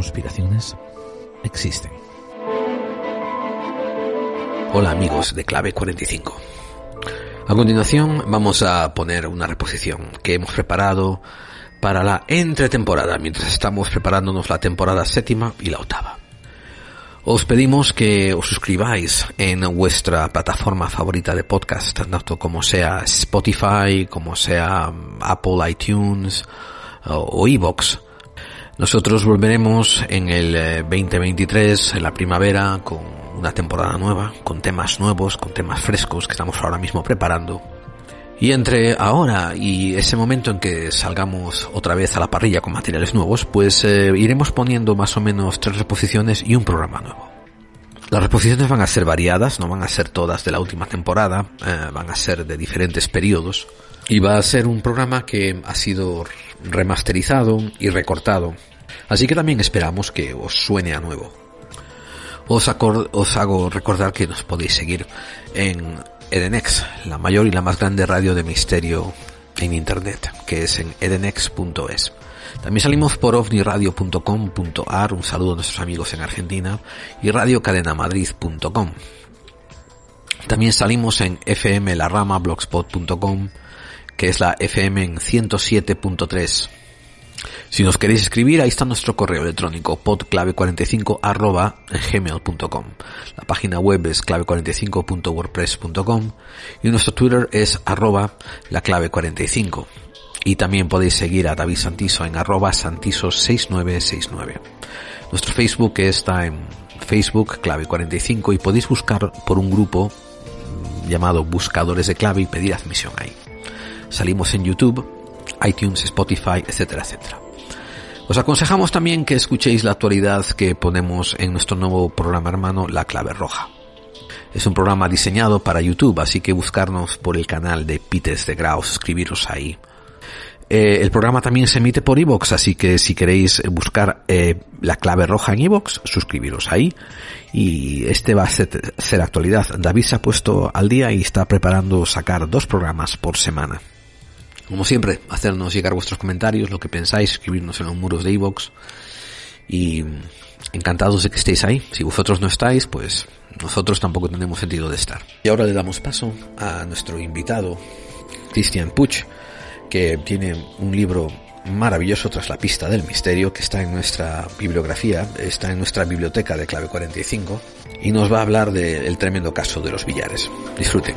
conspiraciones existen. Hola amigos de Clave 45. A continuación vamos a poner una reposición que hemos preparado para la entretemporada, mientras estamos preparándonos la temporada séptima y la octava. Os pedimos que os suscribáis en vuestra plataforma favorita de podcast, tanto como sea Spotify, como sea Apple iTunes o Evox. Nosotros volveremos en el 2023, en la primavera, con una temporada nueva, con temas nuevos, con temas frescos que estamos ahora mismo preparando y entre ahora y ese momento en que salgamos otra vez a la parrilla con materiales nuevos, pues eh, iremos poniendo más o menos tres reposiciones y un programa nuevo. Las reposiciones van a ser variadas, no van a ser todas de la última temporada, eh, van a ser de diferentes periodos. Y va a ser un programa que ha sido remasterizado y recortado. Así que también esperamos que os suene a nuevo. Os, os hago recordar que nos podéis seguir en Edenex, la mayor y la más grande radio de misterio en internet, que es en edenex.es. También salimos por ovniradio.com.ar, un saludo a nuestros amigos en Argentina, y radiocadenamadrid.com. También salimos en fmlarama.blogspot.com, que es la FM en 107.3 si nos queréis escribir, ahí está nuestro correo electrónico podclave45 gmail.com. La página web es clave45.wordpress.com y nuestro Twitter es arroba la clave 45. Y también podéis seguir a David Santiso en arroba santiso6969. Nuestro Facebook está en Facebook clave 45 y podéis buscar por un grupo llamado Buscadores de Clave y pedir admisión ahí. Salimos en YouTube, iTunes, Spotify, etcétera, etcétera. Os aconsejamos también que escuchéis la actualidad que ponemos en nuestro nuevo programa hermano La Clave Roja. Es un programa diseñado para YouTube, así que buscarnos por el canal de Pites de Grau, suscribiros ahí. Eh, el programa también se emite por iVoox, así que si queréis buscar eh, la clave roja en iVoox, suscribiros ahí. Y este va a ser, ser actualidad. David se ha puesto al día y está preparando sacar dos programas por semana. Como siempre, hacernos llegar vuestros comentarios, lo que pensáis, escribirnos en los muros de iVoox. Y encantados de que estéis ahí. Si vosotros no estáis, pues nosotros tampoco tenemos sentido de estar. Y ahora le damos paso a nuestro invitado, Christian Puch, que tiene un libro maravilloso tras la pista del misterio que está en nuestra bibliografía, está en nuestra biblioteca de clave 45 y nos va a hablar del tremendo caso de los billares. Disfruten.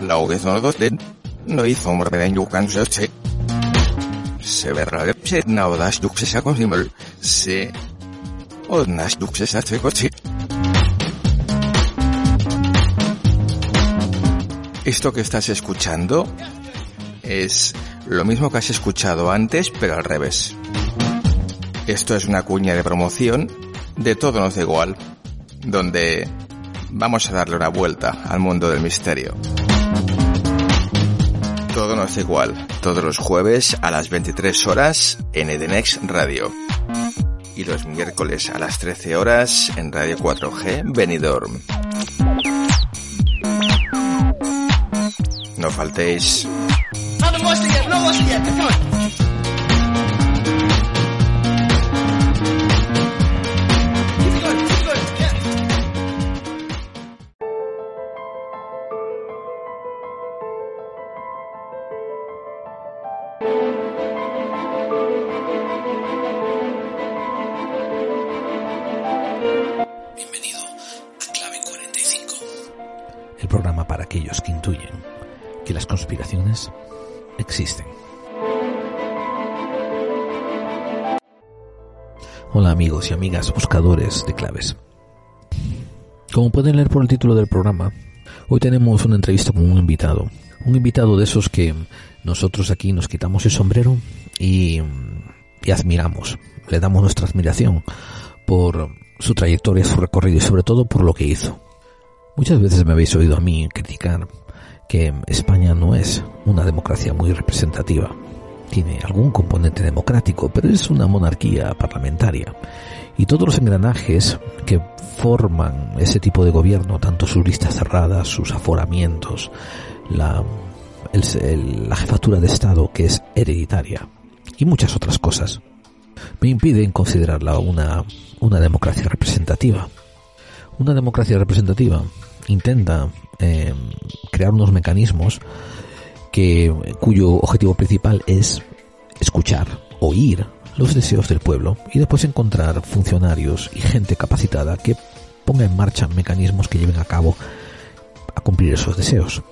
No hizo de se na odas duxes a. Se duxes a coche. Esto que estás escuchando es lo mismo que has escuchado antes, pero al revés. Esto es una cuña de promoción de Todo nos da igual, donde vamos a darle una vuelta al mundo del misterio. Todo nos da igual, todos los jueves a las 23 horas en Edenex Radio. Y los miércoles a las 13 horas en Radio 4G Benidorm. No faltéis. Amigos y amigas buscadores de claves. Como pueden leer por el título del programa, hoy tenemos una entrevista con un invitado. Un invitado de esos que nosotros aquí nos quitamos el sombrero y, y admiramos. Le damos nuestra admiración por su trayectoria, su recorrido y sobre todo por lo que hizo. Muchas veces me habéis oído a mí criticar que España no es una democracia muy representativa. Tiene algún componente democrático, pero es una monarquía parlamentaria. Y todos los engranajes que forman ese tipo de gobierno, tanto sus listas cerradas, sus aforamientos, la, el- el- la jefatura de Estado que es hereditaria y muchas otras cosas, me impiden considerarla una, una democracia representativa. Una democracia representativa intenta eh, crear unos mecanismos que, cuyo objetivo principal es escuchar, oír los deseos del pueblo y después encontrar funcionarios y gente capacitada que ponga en marcha mecanismos que lleven a cabo a cumplir esos deseos.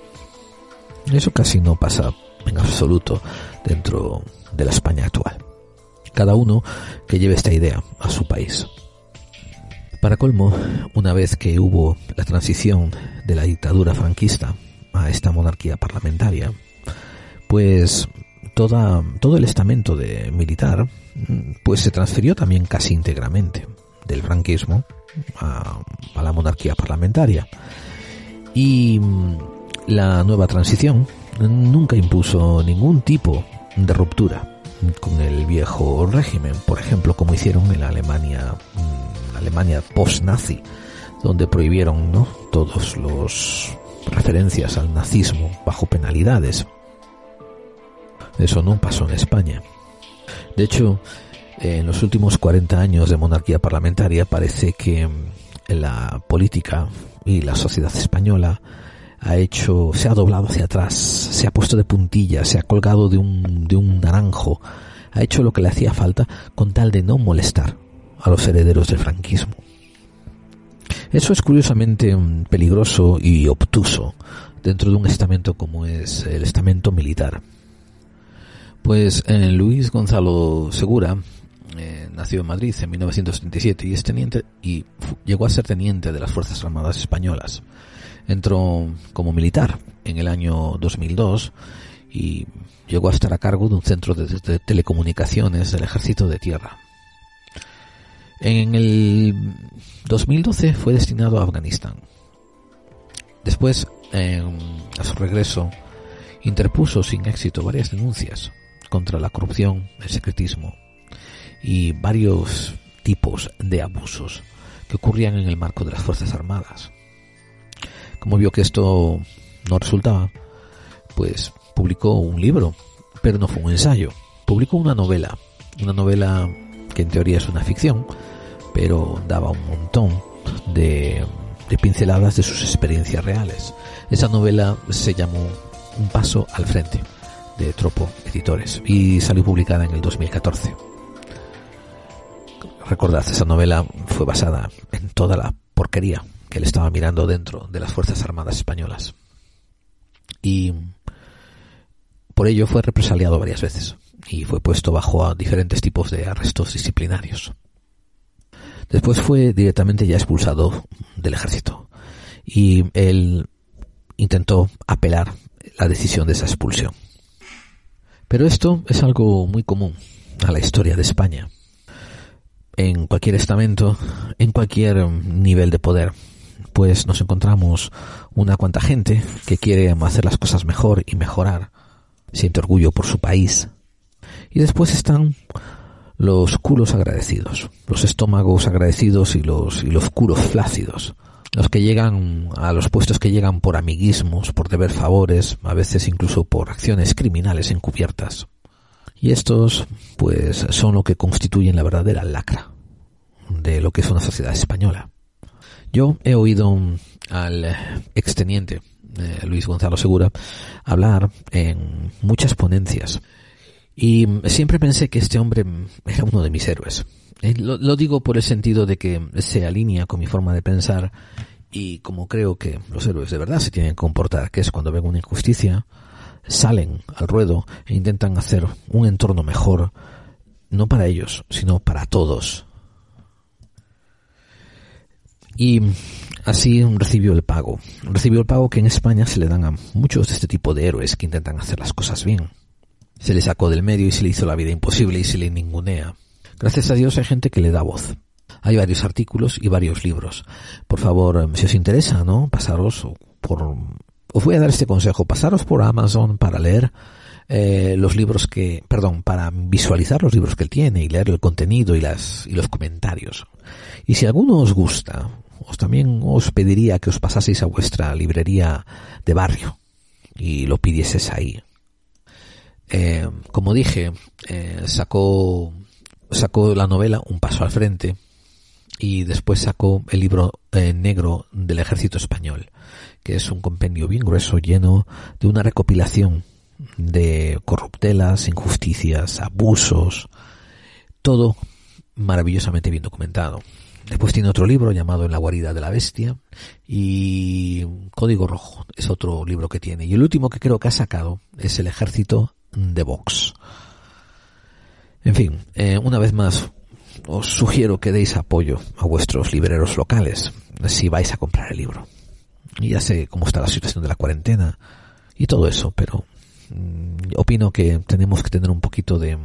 Eso casi no pasa en absoluto dentro de la España actual. Cada uno que lleve esta idea a su país. Para colmo, una vez que hubo la transición de la dictadura franquista a esta monarquía parlamentaria, pues toda, todo el estamento de militar pues se transfirió también casi íntegramente del franquismo a, la monarquía parlamentaria. Y mm, la nueva transición nunca impuso ningún tipo de ruptura con el viejo régimen, por ejemplo, como hicieron en la Alemania, mm, Alemania post-nazi, donde prohibieron ¿no? todos los referencias al nazismo bajo penalidades. Eso no pasó en España. De hecho, en los últimos 40 años de monarquía parlamentaria parece que mm, la política y la sociedad española ha hecho, se ha doblado hacia atrás, se ha puesto de puntillas, se ha colgado de un, de un naranjo, ha hecho lo que le hacía falta con tal de no molestar a los herederos del franquismo. Eso es curiosamente mm, peligroso y obtuso dentro de un estamento como es el estamento militar. Pues eh, Luis Gonzalo Segura eh, nació en Madrid en 1937 y es teniente y llegó a ser teniente de las Fuerzas Armadas Españolas. Entró como militar en el año 2002 y llegó a estar a cargo de un centro de, telecomunicaciones del Ejército de Tierra. En el 2012 fue destinado a Afganistán. Después, a su regreso, interpuso sin éxito varias denuncias contra la corrupción, el secretismo y varios tipos de abusos que ocurrían en el marco de las Fuerzas Armadas. Como vio que esto no resultaba, pues publicó un libro, pero no fue un ensayo. Publicó una novela, una novela que en teoría es una ficción, pero daba un montón de, de pinceladas de sus experiencias reales. Esa novela se llamó Un paso al frente, de Tropo Editores, y salió publicada en el 2014. Recordad, esa novela fue basada en toda la porquería que él estaba mirando dentro de las Fuerzas Armadas Españolas. Y por ello fue represaliado varias veces. y fue puesto bajo a diferentes tipos de arrestos disciplinarios. Después fue directamente ya expulsado del ejército y él intentó apelar la decisión de esa expulsión. Pero esto es algo muy común a la historia de España. En cualquier estamento, en cualquier nivel de poder, pues nos encontramos una cuanta gente que quiere hacer las cosas mejor y mejorar, siente orgullo por su país. Y después están los culos agradecidos, los estómagos agradecidos y los, y los culos flácidos, los que llegan a los puestos que llegan por amiguismos, por deber favores, a veces incluso por acciones criminales encubiertas. Y estos, pues, son lo que constituyen la verdadera lacra de lo que es una sociedad española. Yo he oído al exteniente eh, Luis Gonzalo Segura hablar en muchas ponencias y siempre pensé que este hombre era uno de mis héroes. Eh, lo, digo por el sentido de que se alinea con mi forma de pensar y como creo que los héroes de verdad se tienen que comportar, que es cuando ven una injusticia, salen al ruedo e intentan hacer un entorno mejor, no para ellos, sino para todos. Y así recibió el pago. Recibió el pago que en España se le dan a muchos de este tipo de héroes que intentan hacer las cosas bien. Se le sacó del medio y se le hizo la vida imposible y se le ningunea. Gracias a Dios hay gente que le da voz. Hay varios artículos y varios libros. Por favor, em, si os interesa, ¿no? Pasaros por... Os voy a dar este consejo. Pasaros por Amazon para leer eh, los libros que... Perdón, para visualizar los libros que él tiene y leer el contenido y, las, y los comentarios. Y si alguno os gusta, os también os pediría que os pasaseis a vuestra librería de barrio y lo pidieses ahí. Eh, como dije, eh, sacó, sacó la novela Un paso al frente y después sacó el libro eh, negro del ejército español, que es un compendio bien grueso lleno de una recopilación de corruptelas, injusticias, abusos, todo maravillosamente bien documentado. Después tiene otro libro llamado En la guarida de la bestia y Código Rojo es otro libro que tiene. Y el último que creo que ha sacado es El ejército de Vox. En fin, eh, una vez más, os sugiero que deis apoyo a vuestros libreros locales si vais a comprar el libro. Y ya sé cómo está la situación de la cuarentena y todo eso, pero mm, opino que tenemos que tener un poquito de,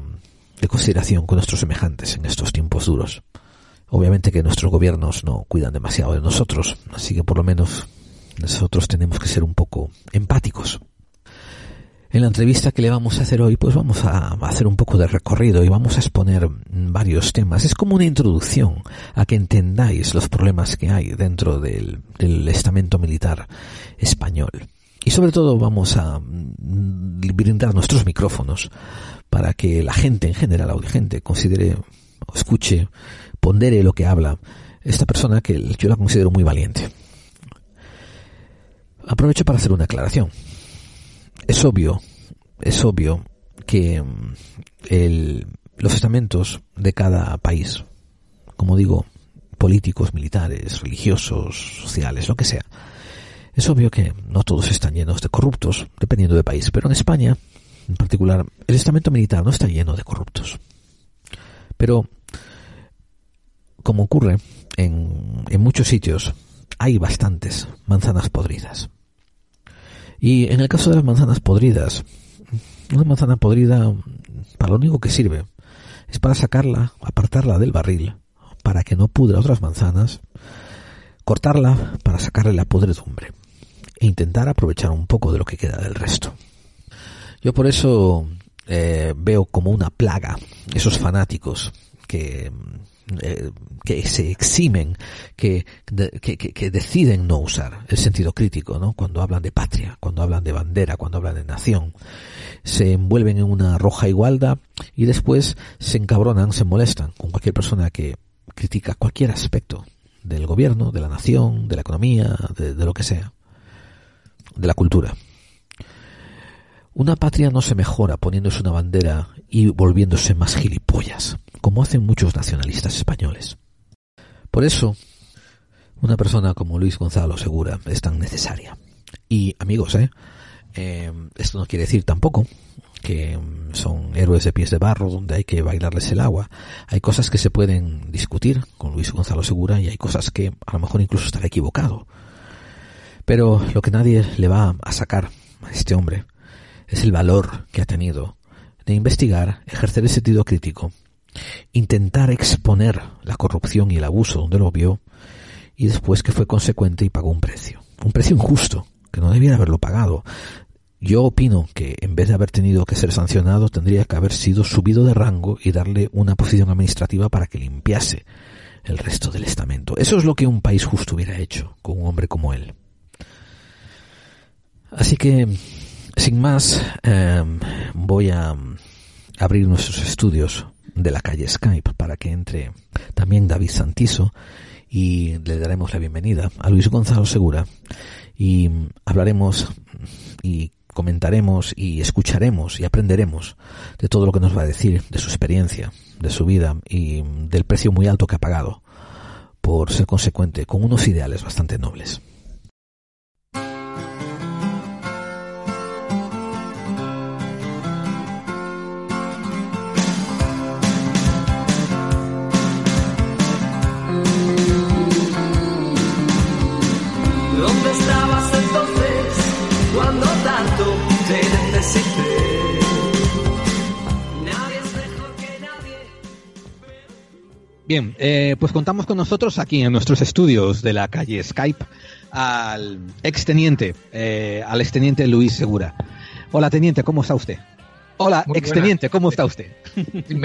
de consideración con nuestros semejantes en estos tiempos duros. Obviamente que nuestros gobiernos no cuidan demasiado de nosotros, así que por lo menos nosotros tenemos que ser un poco empáticos en la entrevista que le vamos a hacer hoy, pues vamos a hacer un poco de recorrido y vamos a exponer varios temas. Es como una introducción a que entendáis los problemas que hay dentro del, estamento militar español. Y sobre todo vamos a mm, brindar nuestros micrófonos para que la gente en general, la gente, considere, escuche, pondere lo que habla esta persona que yo la considero muy valiente. Aprovecho para hacer una aclaración es obvio, es obvio que mm, los estamentos de cada país, como digo, políticos, militares, religiosos, sociales, lo que sea, es obvio que no todos están llenos de corruptos, dependiendo del país, pero en España, en particular, el estamento militar no está lleno de corruptos. Pero, como ocurre en muchos sitios, hay bastantes manzanas podridas. Y en el caso de las manzanas podridas, una manzana podrida para lo único que sirve es para sacarla, apartarla del barril, para que no pudra otras manzanas, cortarla para sacarle la podredumbre e intentar aprovechar un poco de lo que queda del resto. Yo por eso eh, veo como una plaga esos fanáticos que eh, que se eximen, que, que, deciden no usar el sentido crítico, ¿no? Cuando hablan de patria, cuando hablan de bandera, cuando hablan de nación. Se envuelven en una roja igualdad y después se encabronan, se molestan con cualquier persona que critica cualquier aspecto del gobierno, de la nación, de la economía, de lo que sea, de la cultura. Una patria no se mejora poniéndose una bandera y volviéndose más gilipollas como hacen muchos nacionalistas españoles. Por eso, una persona como Luis Gonzalo Segura es tan necesaria. Y amigos, ¿eh? eh esto no quiere decir tampoco que que son héroes de pies de barro donde hay que bailarles el agua. Hay cosas que se pueden discutir con Luis Gonzalo Segura y hay cosas que a lo mejor incluso estará equivocado. Pero lo que nadie le va a sacar a este hombre es el valor que ha tenido de investigar, ejercer el sentido crítico, intentar exponer la corrupción y el abuso donde lo vio y después que fue consecuente y pagó un precio. Un precio injusto, que no debiera haberlo pagado. Yo opino que en vez de haber tenido que ser sancionado, tendría que haber sido subido de rango y darle una posición administrativa para que limpiase el resto del estamento. Eso es lo que un país justo hubiera hecho con un hombre como él. Así que, sin más, em, voy a abrir nuestros estudios de la calle Skype para que entre también David Santiso y le daremos la bienvenida a Luis Gonzalo Segura y hablaremos y comentaremos y escucharemos y aprenderemos de todo lo que nos va a decir, de su experiencia, de su vida y del precio muy alto que ha pagado por ser consecuente con unos ideales bastante nobles. Bien, eh, pues contamos con nosotros aquí en nuestros estudios de la calle Skype al exteniente, eh, al exteniente Luis Segura. Hola, teniente, ¿cómo está usted? Hola, exteniente, ¿cómo está usted?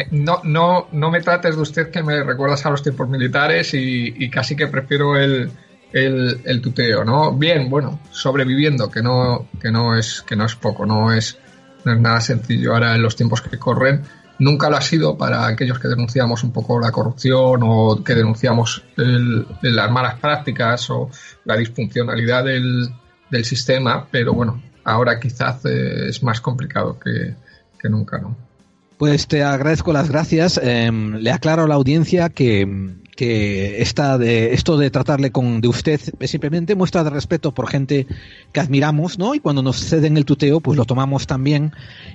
no, no, no me trates de usted que me recuerdas a los tiempos militares y, casi que prefiero el, el, tuteo, ¿no? Bien, bueno, sobreviviendo, que no, que no es, que no es poco, no es, no es nada sencillo ahora en los tiempos que corren Nunca lo ha sido para aquellos que denunciamos un poco la corrupción o que denunciamos las malas prácticas o la disfuncionalidad del, sistema, pero bueno, ahora quizás eh, es más complicado que, que nunca, ¿no? Pues te agradezco las gracias. Em, le aclaro a la audiencia que, que esta de, esto de tratarle con de usted es simplemente muestra de respeto por gente que admiramos, ¿no? Y cuando nos ceden el tuteo, pues lo tomamos también.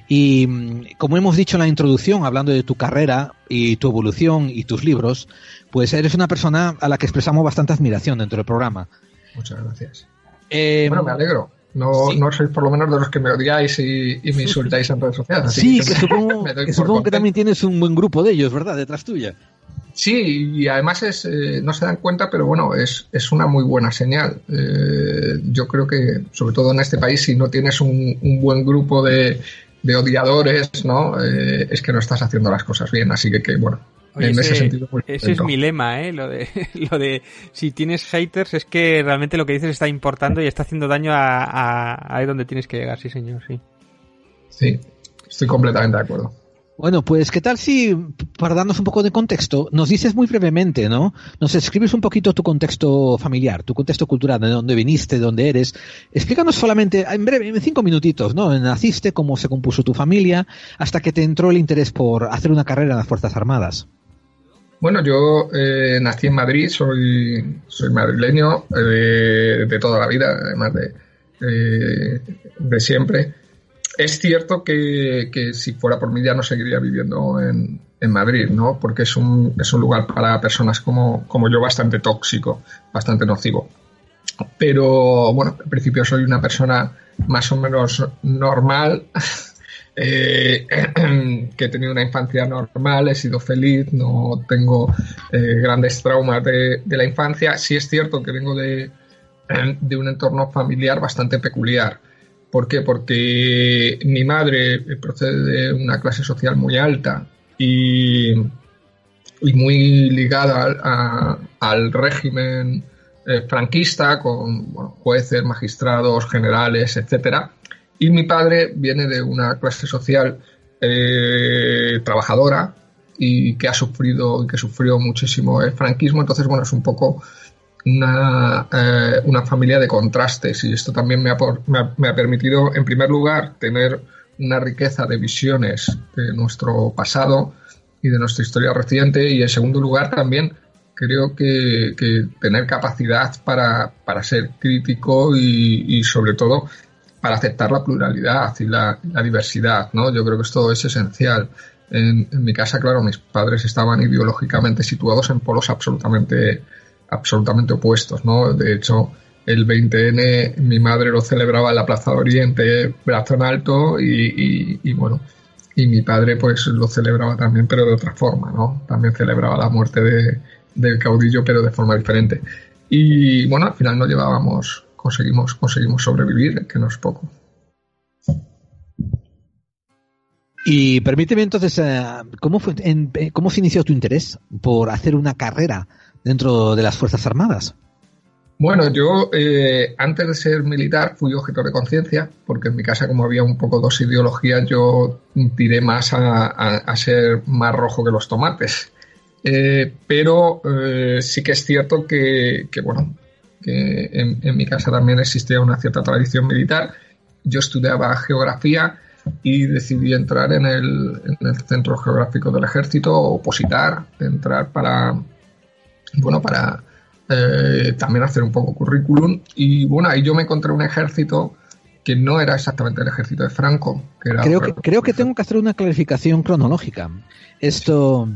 Y mm, como hemos dicho en la introducción, hablando de tu carrera y tu evolución y tus libros, pues eres una persona a la que expresamos bastante admiración dentro del programa. Muchas gracias. Em, bueno, me alegro. No, no sois por lo menos de los que me odiáis y, me insultáis en redes sociales. Sí, que, supongo, que, también tienes un buen grupo de ellos, ¿verdad? Detrás tuya. Sí, y además es, eh, no se dan cuenta, pero bueno, es, es una muy buena señal. Eh, yo creo que, sobre todo en este país, si no tienes un, buen grupo de, de odiadores, ¿no? Eh, es que no estás haciendo las cosas bien. Así que, que bueno, en ese, sentido. ese es mi lema, ¿eh? Lo de, lo de si tienes haters es que realmente lo que dices está importando y está haciendo daño a, a, ahí donde tienes que llegar, sí señor, sí. Sí, estoy completamente de acuerdo. Bueno, pues qué tal si, para darnos un poco de contexto, nos dices muy brevemente, ¿no? Nos escribes un poquito tu contexto familiar, tu contexto cultural, de dónde viniste, de dónde eres. Explícanos solamente, en breve, en cinco minutitos, ¿no? Naciste, cómo se compuso tu familia, hasta que te entró el interés por hacer una carrera en las Fuerzas Armadas. Bueno, yo eh, nací en Madrid, soy, soy madrileño eh, de toda la vida, además de, eh, de siempre. Es cierto que, si fuera por mí ya no seguiría viviendo en, en Madrid, ¿no? Porque es un, es un lugar para personas como, como yo bastante tóxico, bastante nocivo. Pero bueno, en principio soy una persona más o menos normal eh, que he tenido una infancia normal, he sido feliz, no tengo eh, grandes traumas de, la infancia. Sí es cierto que vengo de, de un entorno familiar bastante peculiar. ¿Por qué? Porque mi madre procede de una clase social muy alta y, y muy ligada al régimen eh, franquista, con jueces, magistrados, generales, etcétera y mi padre viene de una clase social eh, trabajadora y que ha sufrido y que sufrió muchísimo el franquismo. Entonces, bueno, es un poco una, eh, una familia de contrastes y esto también me ha, me ha, permitido, en primer lugar, tener una riqueza de visiones de nuestro pasado y de nuestra historia reciente y, en segundo lugar, también creo que, tener capacidad para, para ser crítico y sobre todo para aceptar la pluralidad y la, diversidad, ¿no? Yo creo que esto es esencial. En, mi casa, claro, mis padres estaban ideológicamente situados en polos absolutamente, absolutamente opuestos, ¿no? De hecho, el 20N mi madre lo celebraba en la Plaza de Oriente, brazo en alto, y, bueno, y mi padre pues lo celebraba también, pero de otra forma, ¿no? También celebraba la muerte de, del caudillo, pero de forma diferente. Y bueno, al final no llevábamos conseguimos, conseguimos sobrevivir, que no es poco. Y permíteme entonces, eh, ¿cómo, fue, eh, ¿cómo se inició tu interés por hacer una carrera dentro de las Fuerzas Armadas? Bueno, yo eh, antes de ser militar fui objeto de conciencia, porque en mi casa como había un poco dos ideologías, yo tiré más a, ser más rojo que los tomates. pero sí que es cierto que, que, bueno, que en, mi casa también existía una cierta tradición militar. Yo estudiaba geografía y decidí entrar en el, centro geográfico del ejército, opositar, entrar para, bueno, para eh, también hacer un poco currículum. Y bueno, ahí yo me encontré un ejército que no era exactamente el ejército de Franco. creo, que, creo que tengo que hacer una clarificación cronológica. Esto,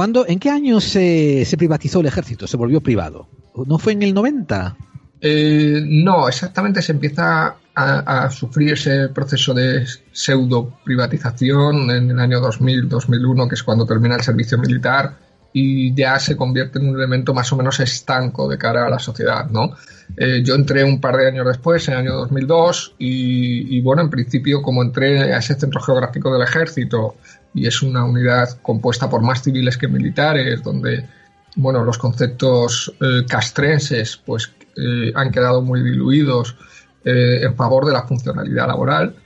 ¿cuándo, ¿En qué año se, se privatizó el ejército? ¿Se volvió privado? ¿No fue en el 90? Eh, no, exactamente se empieza a, sufrir ese proceso de pseudo privatización en el año 2000-2001, que es cuando termina el servicio militar y ya se convierte en un elemento más o menos estanco de cara a la sociedad, ¿no? Eh, yo entré un par de años después, en el año 2002, y, y, bueno, en principio como entré a ese centro geográfico del ejército y es una unidad compuesta por más civiles que militares, donde bueno, los conceptos eh, castrenses pues eh, han quedado muy diluidos eh, en favor de la funcionalidad laboral,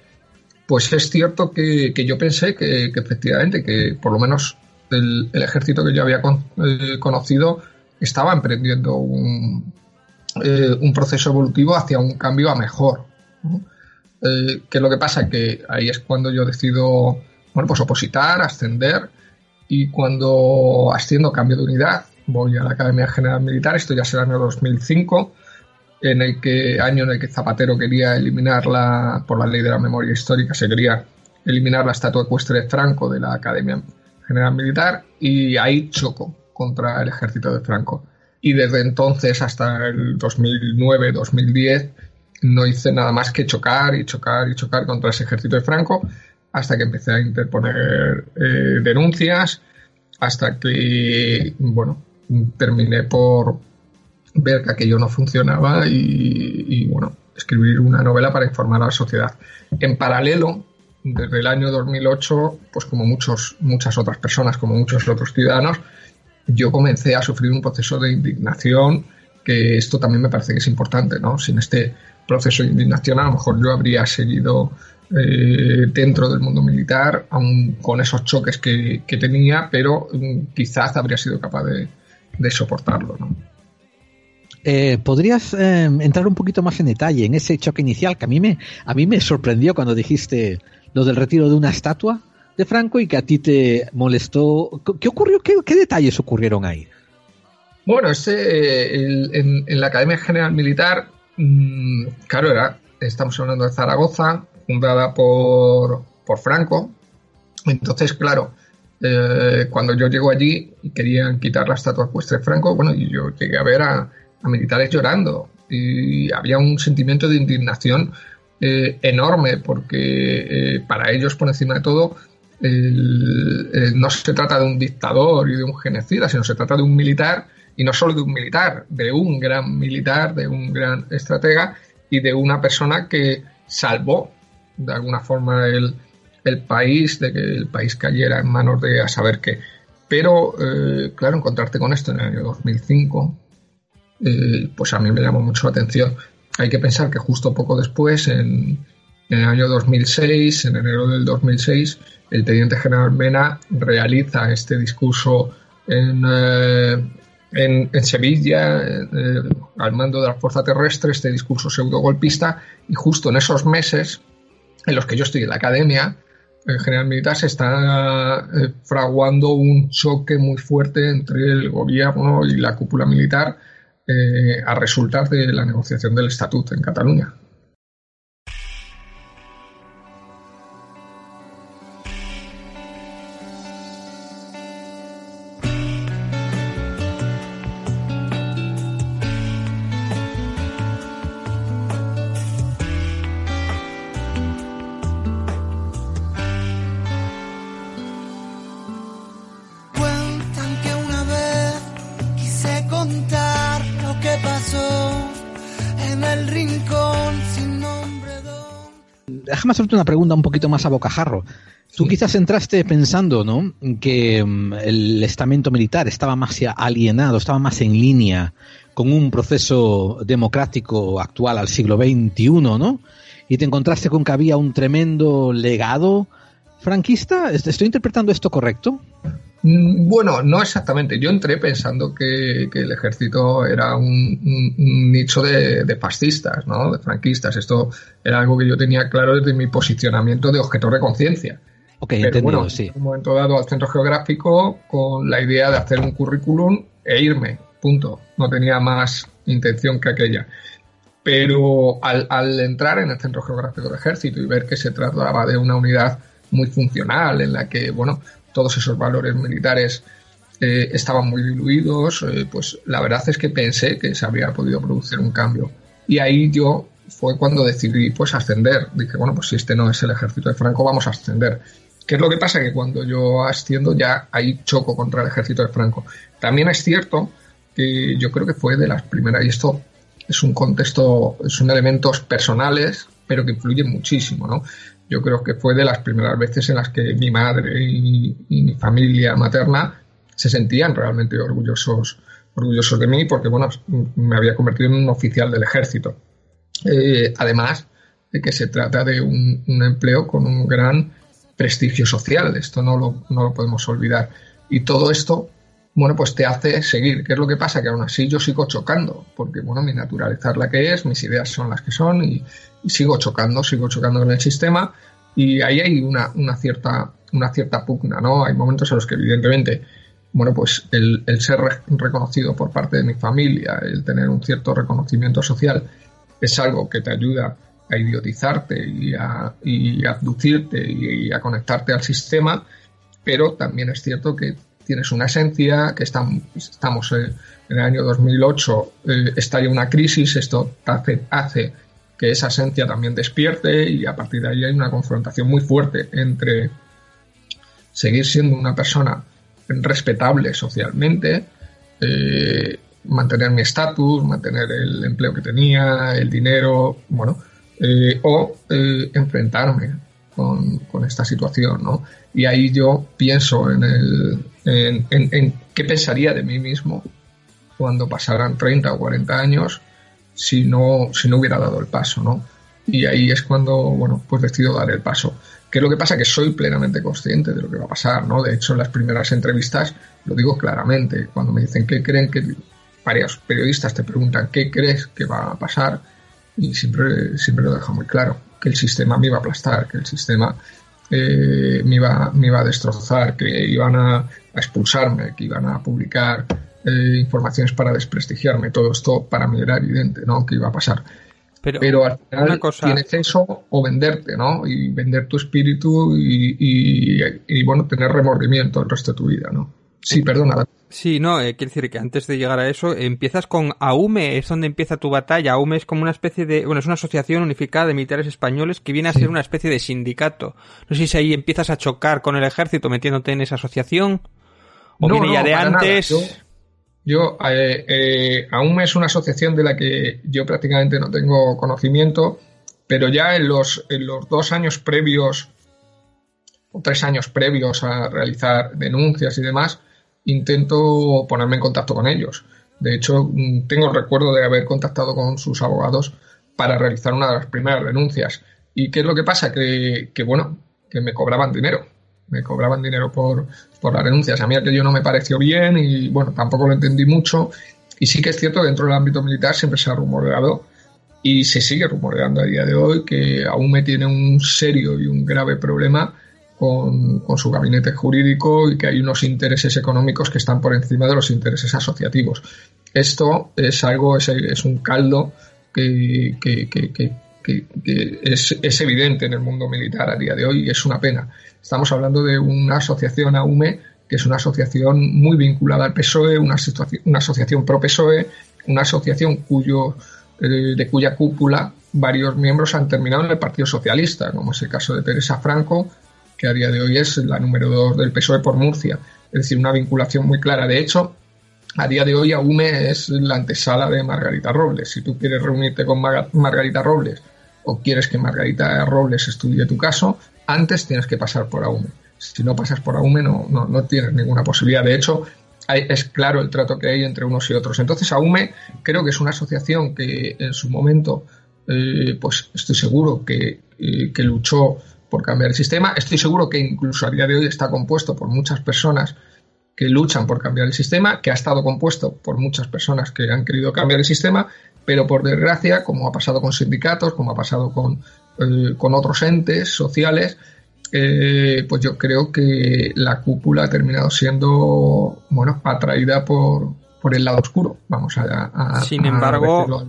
pues es cierto que, yo pensé que, efectivamente, que por lo menos el, ejército que yo había conocido estaba emprendiendo un, un, proceso evolutivo hacia un cambio a mejor. ¿Qué es lo que pasa? Que ahí es cuando yo decido, bueno, pues opositar, ascender, y cuando asciendo cambio de unidad voy a la Academia General Militar, esto ya será en el 2005, en el que, año en el que Zapatero quería eliminar la, por la ley de la memoria histórica, se quería eliminar la estatua ecuestre de Franco de la Academia General Militar y ahí choco contra el ejército de Franco. Y desde entonces hasta el 2009-2010 no hice nada más que chocar y chocar y chocar contra ese ejército de Franco hasta que empecé a interponer eh, denuncias, hasta que, bueno, terminé por ver que aquello no funcionaba y, bueno, escribir una novela para informar a la sociedad. En paralelo, desde el año 2008, pues como muchos, muchas otras personas, como muchos otros ciudadanos, yo comencé a sufrir un proceso de indignación, que esto también me parece que es importante, ¿no? Sin este proceso de indignación a lo mejor yo habría seguido eh, dentro del mundo militar, aún con esos choques que, que tenía, pero mm, quizás habría sido capaz de, de soportarlo. ¿no? Eh, ¿Podrías eh, entrar un poquito más en detalle en ese choque inicial que a mí me, a mí me sorprendió cuando dijiste lo del retiro de una estatua de Franco y que a ti te molestó? ¿Qué ocurrió? ¿Qué, detalles ocurrieron ahí? Bueno, ese, en, la Academia General Militar, mm, claro, era, estamos hablando de Zaragoza, fundada por, por Franco. Entonces, claro, eh, cuando yo llego allí y querían quitar la estatua ecuestre de Franco, bueno, y yo llegué a ver a, militares llorando y había un sentimiento de indignación eh, enorme porque eh, para ellos, por encima de todo, no se trata de un dictador y de un genocida, sino se trata de un militar y no solo de un militar, de un gran militar, de un gran estratega y de una persona que salvó de alguna forma el, el país, de que el país cayera en manos de a saber qué. Pero, eh, claro, encontrarte con esto en el año 2005, eh, pues a mí me llamó mucho la atención. Hay que pensar que justo poco después, en, el año 2006, en enero del 2006, el teniente general Mena realiza este discurso en, eh, en, Sevilla, al mando de la fuerza terrestre, este discurso pseudo golpista, y justo en esos meses en los que yo estoy en la academia, en General Militar se está eh, fraguando un choque muy fuerte entre el gobierno y la cúpula militar eh, a resultar de la negociación del estatuto en Cataluña. Déjame hacerte una pregunta un poquito más a bocajarro. Tú quizás entraste pensando, ¿no? Que mm, el estamento militar estaba más alienado, estaba más en línea con un proceso democrático actual al siglo XXI, ¿no? Y te encontraste con que había un tremendo legado franquista. ¿Estoy interpretando esto correcto? Mm, bueno, no exactamente. Yo entré pensando que, el ejército era un, nicho de, fascistas, ¿no? De franquistas. Esto era algo que yo tenía claro desde mi posicionamiento de objeto de conciencia. Ok, Pero bueno, sí. En un momento dado al centro geográfico con la idea de hacer un currículum e irme. Punto. No tenía más intención que aquella. Pero al, al entrar en el centro geográfico del ejército y ver que se trataba de una unidad muy funcional en la que, bueno, todos esos valores militares eh, estaban muy diluidos, eh, pues la verdad es que pensé que se habría podido producir un cambio. Y ahí yo fue cuando decidí pues ascender. Dije, bueno, pues si este no es el ejército de Franco, vamos a ascender. ¿Qué es lo que pasa? Que cuando yo asciendo ya ahí choco contra el ejército de Franco. También es cierto que yo creo que fue de las primeras, y esto es un contexto, son elementos personales, pero que influyen muchísimo, ¿no? Yo creo que fue de las primeras veces en las que mi madre y, mi familia materna se sentían realmente orgullosos, orgullosos de mí porque, bueno, me había convertido en un oficial del ejército. Eh, además de que se trata de un, empleo con un gran prestigio social, esto no lo, no lo podemos olvidar. Y todo esto bueno, pues te hace seguir. ¿Qué es lo que pasa? Que aún así yo sigo chocando, porque, bueno, mi naturaleza es la que es, mis ideas son las que son y, sigo chocando, sigo chocando con el sistema y ahí hay una, una, cierta, una cierta pugna, ¿no? Hay momentos en los que, evidentemente, bueno, pues el, ser reconocido por parte de mi familia, el tener un cierto reconocimiento social, es algo que te ayuda a idiotizarte y a, y y a conectarte al sistema, pero también es cierto que tienes una esencia, que estamos, en el año 2008, eh, estalla una crisis, esto hace, que esa esencia también despierte y a partir de ahí hay una confrontación muy fuerte entre seguir siendo una persona respetable socialmente, eh, mantener mi estatus, mantener el empleo que tenía, el dinero, bueno, eh, o enfrentarme con, con, esta situación, ¿no? Y ahí yo pienso en, el, en, qué pensaría de mí mismo cuando pasaran 30 o 40 años si no, si no hubiera dado el paso, ¿no? Y ahí es cuando, bueno, pues decido dar el paso. ¿Qué es lo que pasa? Que soy plenamente consciente de lo que va a pasar, ¿no? De hecho, en las primeras entrevistas lo digo claramente. Cuando me dicen qué creen que varios periodistas te preguntan qué crees que va a pasar y siempre, siempre lo dejo muy claro, que el sistema me iba a aplastar, que el sistema eh, me, iba, me iba a destrozar, que iban a, expulsarme, que iban a publicar eh, informaciones para desprestigiarme. Todo esto para mí era evidente, ¿no? Que iba a pasar. Pero, al final tienes eso o venderte, ¿no? Y vender tu espíritu y, y, bueno, tener remordimiento el resto de tu vida, ¿no? Sí, perdona. Sí, no, eh, quiere decir que antes de llegar a eso, empiezas con AUME, es donde empieza tu batalla. AUME es como una especie de, bueno, es una asociación unificada de militares españoles que viene a ser una especie de sindicato. No sé si ahí empiezas a chocar con el ejército metiéndote en esa asociación, o viene ya de antes. Yo, eh, eh, AUME es una asociación de la que yo prácticamente no tengo conocimiento, pero ya en los, en los dos años previos, o tres años previos a realizar denuncias y demás, intento ponerme en contacto con ellos. De hecho, mm, tengo el recuerdo de haber contactado con sus abogados para realizar una de las primeras denuncias. ¿Y qué es lo que pasa? Que, bueno, que me cobraban dinero. Me cobraban dinero por, por las denuncias. A mí aquello no me pareció bien y bueno, tampoco lo entendí mucho. Y sí que es cierto, dentro del ámbito militar siempre se ha rumoreado y se sigue rumoreando a día de hoy que aún me tiene un serio y un grave problema con, su gabinete jurídico y que hay unos intereses económicos que están por encima de los intereses asociativos. Esto es algo, es, un caldo que, es, es, evidente en el mundo militar a día de hoy y es una pena. Estamos hablando de una asociación AUME que es una asociación muy vinculada al PSOE, una, una asociación pro-PSOE, una asociación cuyo, eh, de cuya cúpula varios miembros han terminado en el Partido Socialista, como es el caso de Teresa Franco, que a día de hoy es la número dos del PSOE por Murcia. Es decir, una vinculación muy clara. De hecho, a día de hoy AUME es la antesala de Margarita Robles. Si tú quieres reunirte con Margarita Robles o quieres que Margarita Robles estudie tu caso, antes tienes que pasar por AUME. Si no pasas por AUME no, no, no tienes ninguna posibilidad. De hecho, es claro el trato que hay entre unos y otros. Entonces, AUME creo que es una asociación que en su momento, eh, pues estoy seguro que, eh, que, luchó por cambiar el sistema. Estoy seguro que incluso a día de hoy está compuesto por muchas personas que luchan por cambiar el sistema, que ha estado compuesto por muchas personas que han querido cambiar el sistema, pero por desgracia, como ha pasado con sindicatos, como ha pasado con, eh, con otros entes sociales, eh, pues yo creo que la cúpula ha terminado siendo, bueno, atraída por, por el lado oscuro, vamos a, sin embargo,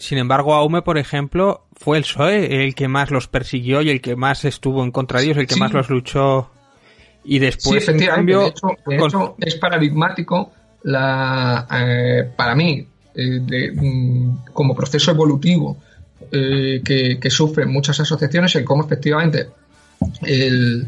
Sin embargo, Aume, por ejemplo, fue el PSOE el que más los persiguió y el que más estuvo en contra de ellos, el que más los luchó. Y después, en cambio, de hecho, es paradigmático la, eh, para mí, eh, mm, como proceso evolutivo que, que, sufren muchas asociaciones, el cómo efectivamente el,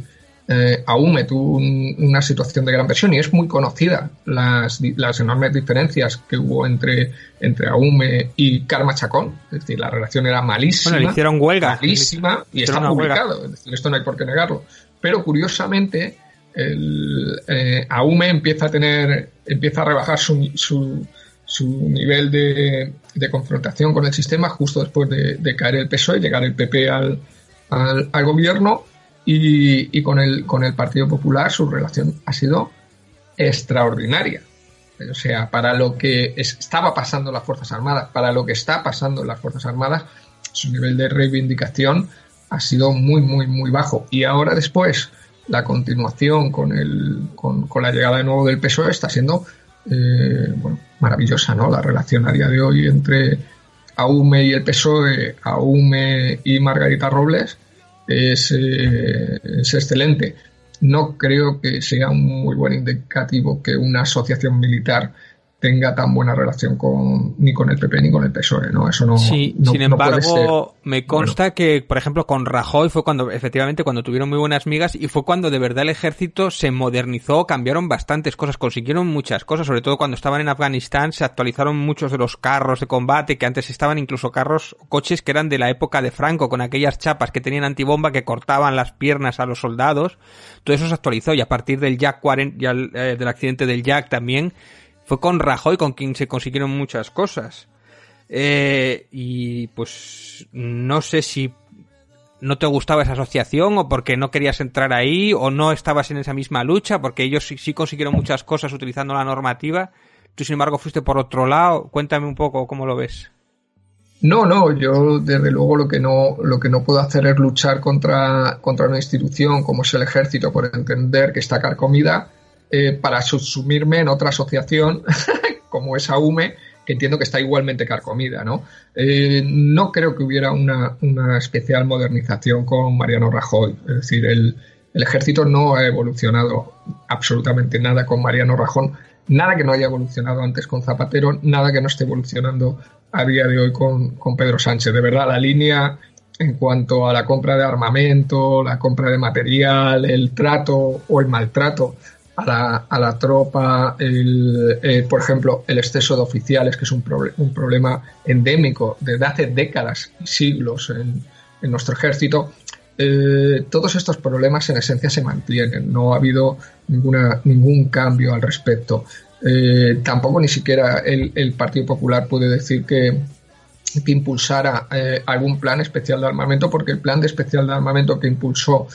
eh, AUME tuvo una situación de gran presión y es muy conocida las, las enormes diferencias que hubo entre, entre AUME y Karma Chacón. Es decir, la relación era malísima. Bueno, le hicieron huelga. Malísima y está publicado. Es decir, esto no hay por qué negarlo. Pero curiosamente, el, eh, AUME empieza a tener, empieza a rebajar su, su, su nivel de, de, confrontación con el sistema justo después de, de caer el PSOE y llegar el PP al, al, al gobierno y, con, el, con el Partido Popular su relación ha sido extraordinaria. O sea, para lo que estaba pasando las Fuerzas Armadas, para lo que está pasando las Fuerzas Armadas, su nivel de reivindicación ha sido muy, muy, muy bajo. Y ahora después, la continuación con, el, con, la llegada de nuevo del PSOE está siendo eh, bueno, maravillosa, ¿no? La relación a día de hoy entre AUME y el PSOE, AUME y Margarita Robles, es, eh, es excelente. No creo que sea un muy buen indicativo que una asociación militar tenga tan buena relación con ni con el PP ni con el PSOE, ¿no? Eso no. Sí, sin embargo, me consta que, por ejemplo, con Rajoy fue cuando, efectivamente, cuando tuvieron muy buenas migas y fue cuando de verdad el ejército se modernizó, cambiaron bastantes cosas, consiguieron muchas cosas, sobre todo cuando estaban en Afganistán se actualizaron muchos de los carros de combate que antes estaban incluso carros, coches que eran de la época de Franco, con aquellas chapas que tenían antibomba que cortaban las piernas a los soldados. Todo eso se actualizó y a partir del Jack 40, eh, del accidente del Jack también fue con Rajoy con quien se consiguieron muchas cosas. Eh, y pues no sé si no te gustaba esa asociación o porque no querías entrar ahí o no estabas en esa misma lucha porque ellos sí, consiguieron muchas cosas utilizando la normativa. Tú, sin embargo, fuiste por otro lado. Cuéntame un poco cómo lo ves. No, no, yo desde luego lo que no, lo que no puedo hacer es luchar contra, contra una institución como es el ejército por entender que está carcomida eh, para subsumirme en otra asociación como esa UME, que entiendo que está igualmente carcomida, ¿no? Eh, no creo que hubiera una, especial modernización con Mariano Rajoy. Es decir, el, ejército no ha evolucionado absolutamente nada con Mariano Rajoy, nada que no haya evolucionado antes con Zapatero, nada que no esté evolucionando a día de hoy con, con Pedro Sánchez. De verdad, la línea en cuanto a la compra de armamento, la compra de material, el trato o el maltrato a la, a la tropa, eh, por ejemplo, el exceso de oficiales, que es un, problema endémico desde hace décadas y siglos en, nuestro ejército, eh, todos estos problemas en esencia se mantienen, no ha habido ninguna, ningún cambio al respecto. Eh, tampoco ni siquiera el, el, Partido Popular puede decir que, que impulsara algún plan especial de armamento, porque el plan de especial de armamento que impulsó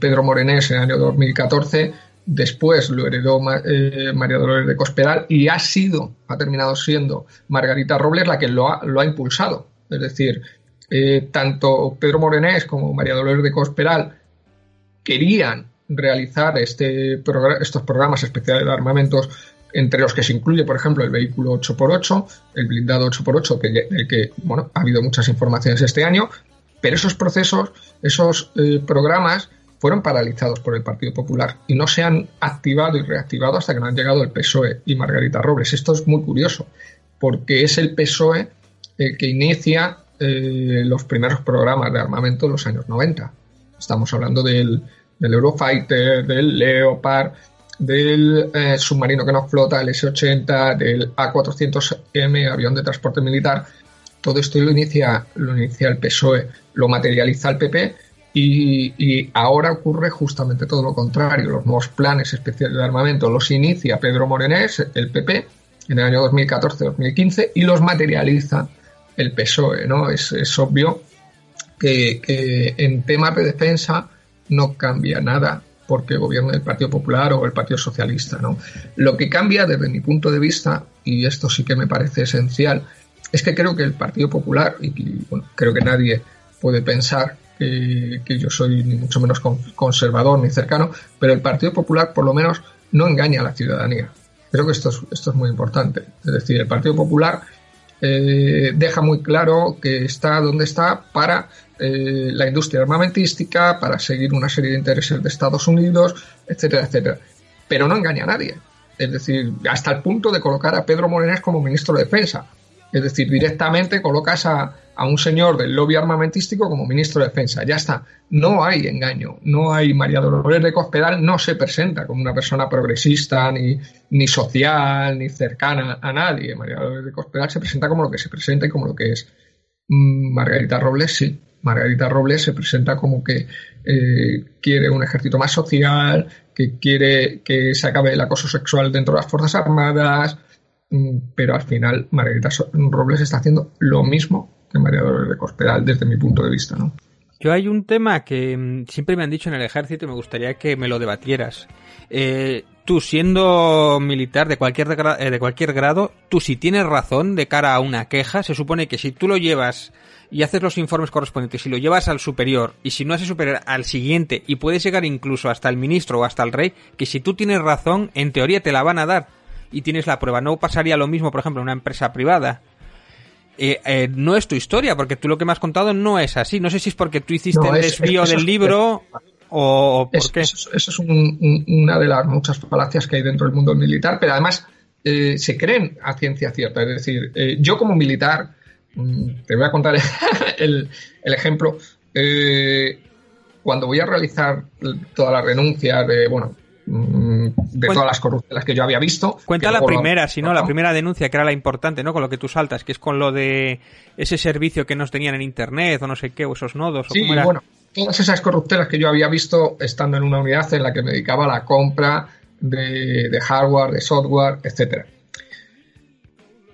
Pedro Morenés en el año 2014 Después lo heredó eh, María Dolores de Cospedal y ha sido, ha terminado siendo Margarita Robles la que lo ha, lo ha impulsado. Es decir, eh, tanto Pedro Morenés como María Dolores de Cospedal querían realizar este estos programas especiales de armamentos entre los que se incluye, por ejemplo, el vehículo 8x8, el blindado 8x8, que, del que bueno, ha habido muchas informaciones este año, pero esos procesos, esos eh, programas fueron paralizados por el Partido Popular y no se han activado y reactivado hasta que no han llegado el PSOE y Margarita Robles. Esto es muy curioso, porque es el PSOE el que inicia eh, los primeros programas de armamento en los años 90. Estamos hablando del, Eurofighter, del Leopard, del eh, submarino que no flota, el S-80, del A400M, avión de transporte militar. todo esto lo inicia, lo inicia el PSOE, lo materializa el PP y, ahora ocurre justamente todo lo contrario. Los nuevos planes especiales de armamento los inicia Pedro Morenés, el PP, en el año 2014-2015 y los materializa el PSOE. ¿no? Es, obvio que, en temas de defensa no cambia nada porque gobierne el Partido Popular o el Partido Socialista. ¿no? Lo que cambia desde mi punto de vista, y esto sí que me parece esencial, es que creo que el Partido Popular, y bueno, creo que nadie puede pensar que, yo soy ni mucho menos conservador ni cercano, pero el Partido Popular por lo menos no engaña a la ciudadanía. Creo que esto es, esto es muy importante. Es decir, el Partido Popular eh, deja muy claro que está donde está para eh, la industria armamentística, para seguir una serie de intereses de Estados Unidos, etcétera, etcétera. Pero no engaña a nadie. Es decir, hasta el punto de colocar a Pedro Morenés como ministro de Defensa. Es decir, directamente colocas a, a un señor del lobby armamentístico como ministro de Defensa. Ya está. No hay engaño. No hay María Dolores de Cospedal no se presenta como una persona progresista, ni, ni social, ni cercana a nadie. María Dolores de Cospedal se presenta como lo que se presenta y como lo que es. Mm, Margarita Robles sí. Margarita Robles se presenta como que eh, quiere un ejército más social, que quiere que se acabe el acoso sexual dentro de las Fuerzas Armadas, pero al final Margarita Robles está haciendo lo mismo que María Dolores de Cospedal desde mi punto de vista, ¿no? Yo hay un tema que mm, siempre me han dicho en el ejército y me gustaría que me lo debatieras. Eh, tú siendo militar de cualquier, eh, de cualquier grado, tú si tienes razón de cara a una queja, se supone que si tú lo llevas y haces los informes correspondientes y lo llevas al superior y si no haces superior al siguiente y puedes llegar incluso hasta el ministro o hasta el rey, que si tú tienes razón, en teoría te la van a dar y tienes la prueba. No pasaría lo mismo, por ejemplo, en una empresa privada. Eh, eh, no es tu historia, porque tú lo que me has contado no es así. No sé si es porque tú hiciste el desvío del libro o, por qué. Eso, es una de las muchas falacias que hay dentro del mundo militar, pero además eh, se creen a ciencia cierta. Es decir, yo como militar, mm, te voy a contar el, el ejemplo. cuando voy a realizar todas las renuncias de, bueno, Mm, de todas las corruptelas que yo había visto. Cuenta la primera, si no, la primera denuncia que era la importante, ¿no? Con lo que tú saltas, que es con lo de ese servicio que nos tenían en internet o no sé qué, o esos nodos. Sí, bueno, todas esas corruptelas que yo había visto estando en una unidad en la que me dedicaba a la compra de, hardware, de software, etcétera.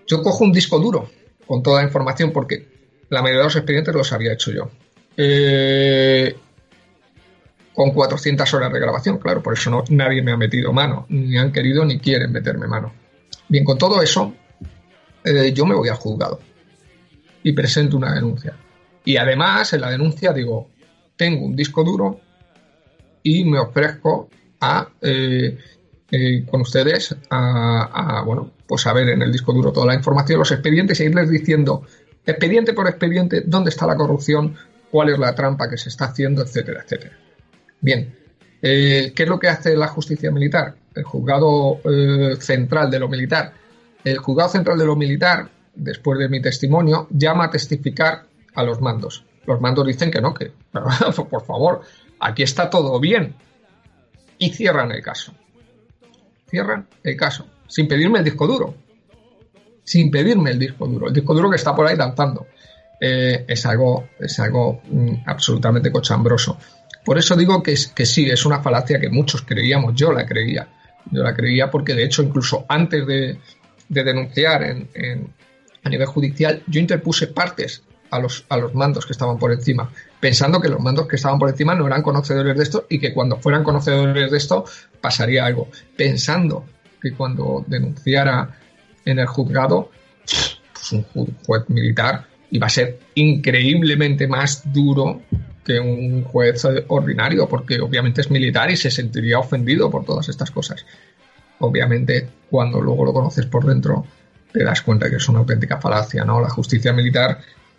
Yo cojo un disco duro con toda la información porque la mayoría de los expedientes los había hecho yo. Eh, con 400 horas de grabación, claro, por eso no, nadie me ha metido mano, ni han querido ni quieren meterme mano. Bien, con todo eso, eh, yo me voy al juzgado y presento una denuncia. Y además, en la denuncia digo, tengo un disco duro y me ofrezco a, eh, eh, con ustedes, a, bueno, pues a ver en el disco duro toda la información, los expedientes e irles diciendo, expediente por expediente, dónde está la corrupción, cuál es la trampa que se está haciendo, etcétera, etcétera. Bien, eh, ¿qué es lo que hace la justicia militar? El juzgado eh, central de lo militar. El juzgado central de lo militar, después de mi testimonio, llama a testificar a los mandos. Los mandos dicen que no, que por favor, aquí está todo bien. Y cierran el caso. Cierran el caso, sin pedirme el disco duro. Sin pedirme el disco duro. El disco duro que está por ahí danzando. Eh, es algo, es algo mm, absolutamente cochambroso. Por eso digo que, que sí, es una falacia que muchos creíamos, yo la creía. Yo la creía porque de hecho incluso antes de, denunciar en, a nivel judicial, yo interpuse partes a los, a los mandos que estaban por encima, pensando que los mandos que estaban por encima no eran conocedores de esto y que cuando fueran conocedores de esto pasaría algo, pensando que cuando denunciara en el juzgado, pues un juez militar iba a ser increíblemente más duro que un juez ordinario, porque obviamente es militar y se sentiría ofendido por todas estas cosas. Obviamente, cuando luego lo conoces por dentro, te das cuenta que es una auténtica falacia, ¿no? La justicia militar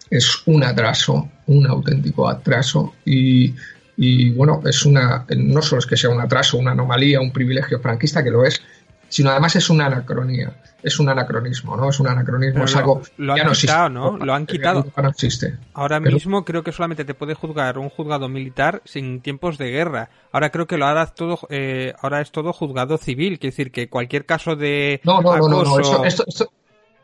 es un atraso, un auténtico atraso y, y bueno, es una, no solo es que sea un atraso, una anomalía, un privilegio franquista, que lo es, sino además es una anacronía, es un anacronismo, ¿no? Es un anacronismo, es algo lo han quitado, ¿no? Lo han quitado. No existe. Ahora mismo creo que solamente te puede juzgar un juzgado militar sin tiempos de guerra. Ahora creo que lo hará todo, eh, ahora es todo juzgado civil, quiere decir que cualquier caso de no, no, no, no, esto,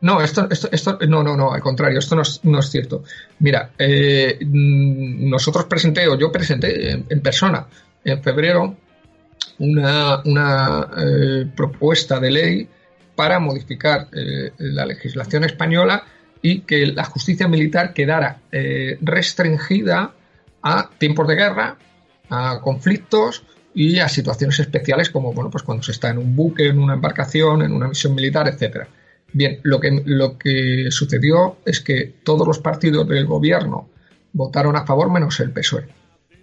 No, esto, esto, esto, no, no, no, al contrario, esto no es, no es cierto. Mira, eh, mm, nosotros presenté, o yo presenté en, persona, en febrero, una, una eh, propuesta de ley para modificar eh, la legislación española y que la justicia militar quedara restringida a tiempos de guerra, a conflictos y a situaciones especiales como bueno, pues cuando se está en un buque, en una embarcación, en una misión militar, etcétera. Bien, lo que, lo que sucedió es que todos los partidos del gobierno votaron a favor menos el PSOE.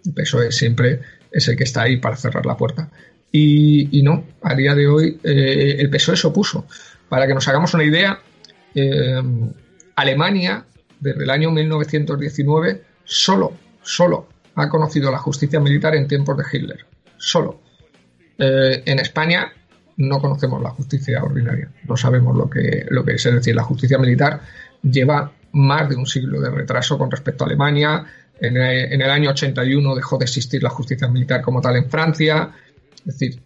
El PSOE siempre es el que está ahí para cerrar la puerta. Y, no, a día de hoy eh, el PSOE se opuso. Para que nos hagamos una idea, eh, Alemania, desde el año 1919, solo, solo ha conocido la justicia militar en tiempos de Hitler. Solo. Eh, en España no conocemos la justicia ordinaria, no sabemos lo que, lo que es. Es decir, la justicia militar lleva más de un siglo de retraso con respecto a Alemania. En el, año 81 dejó de existir la justicia militar como tal en Francia, es decir,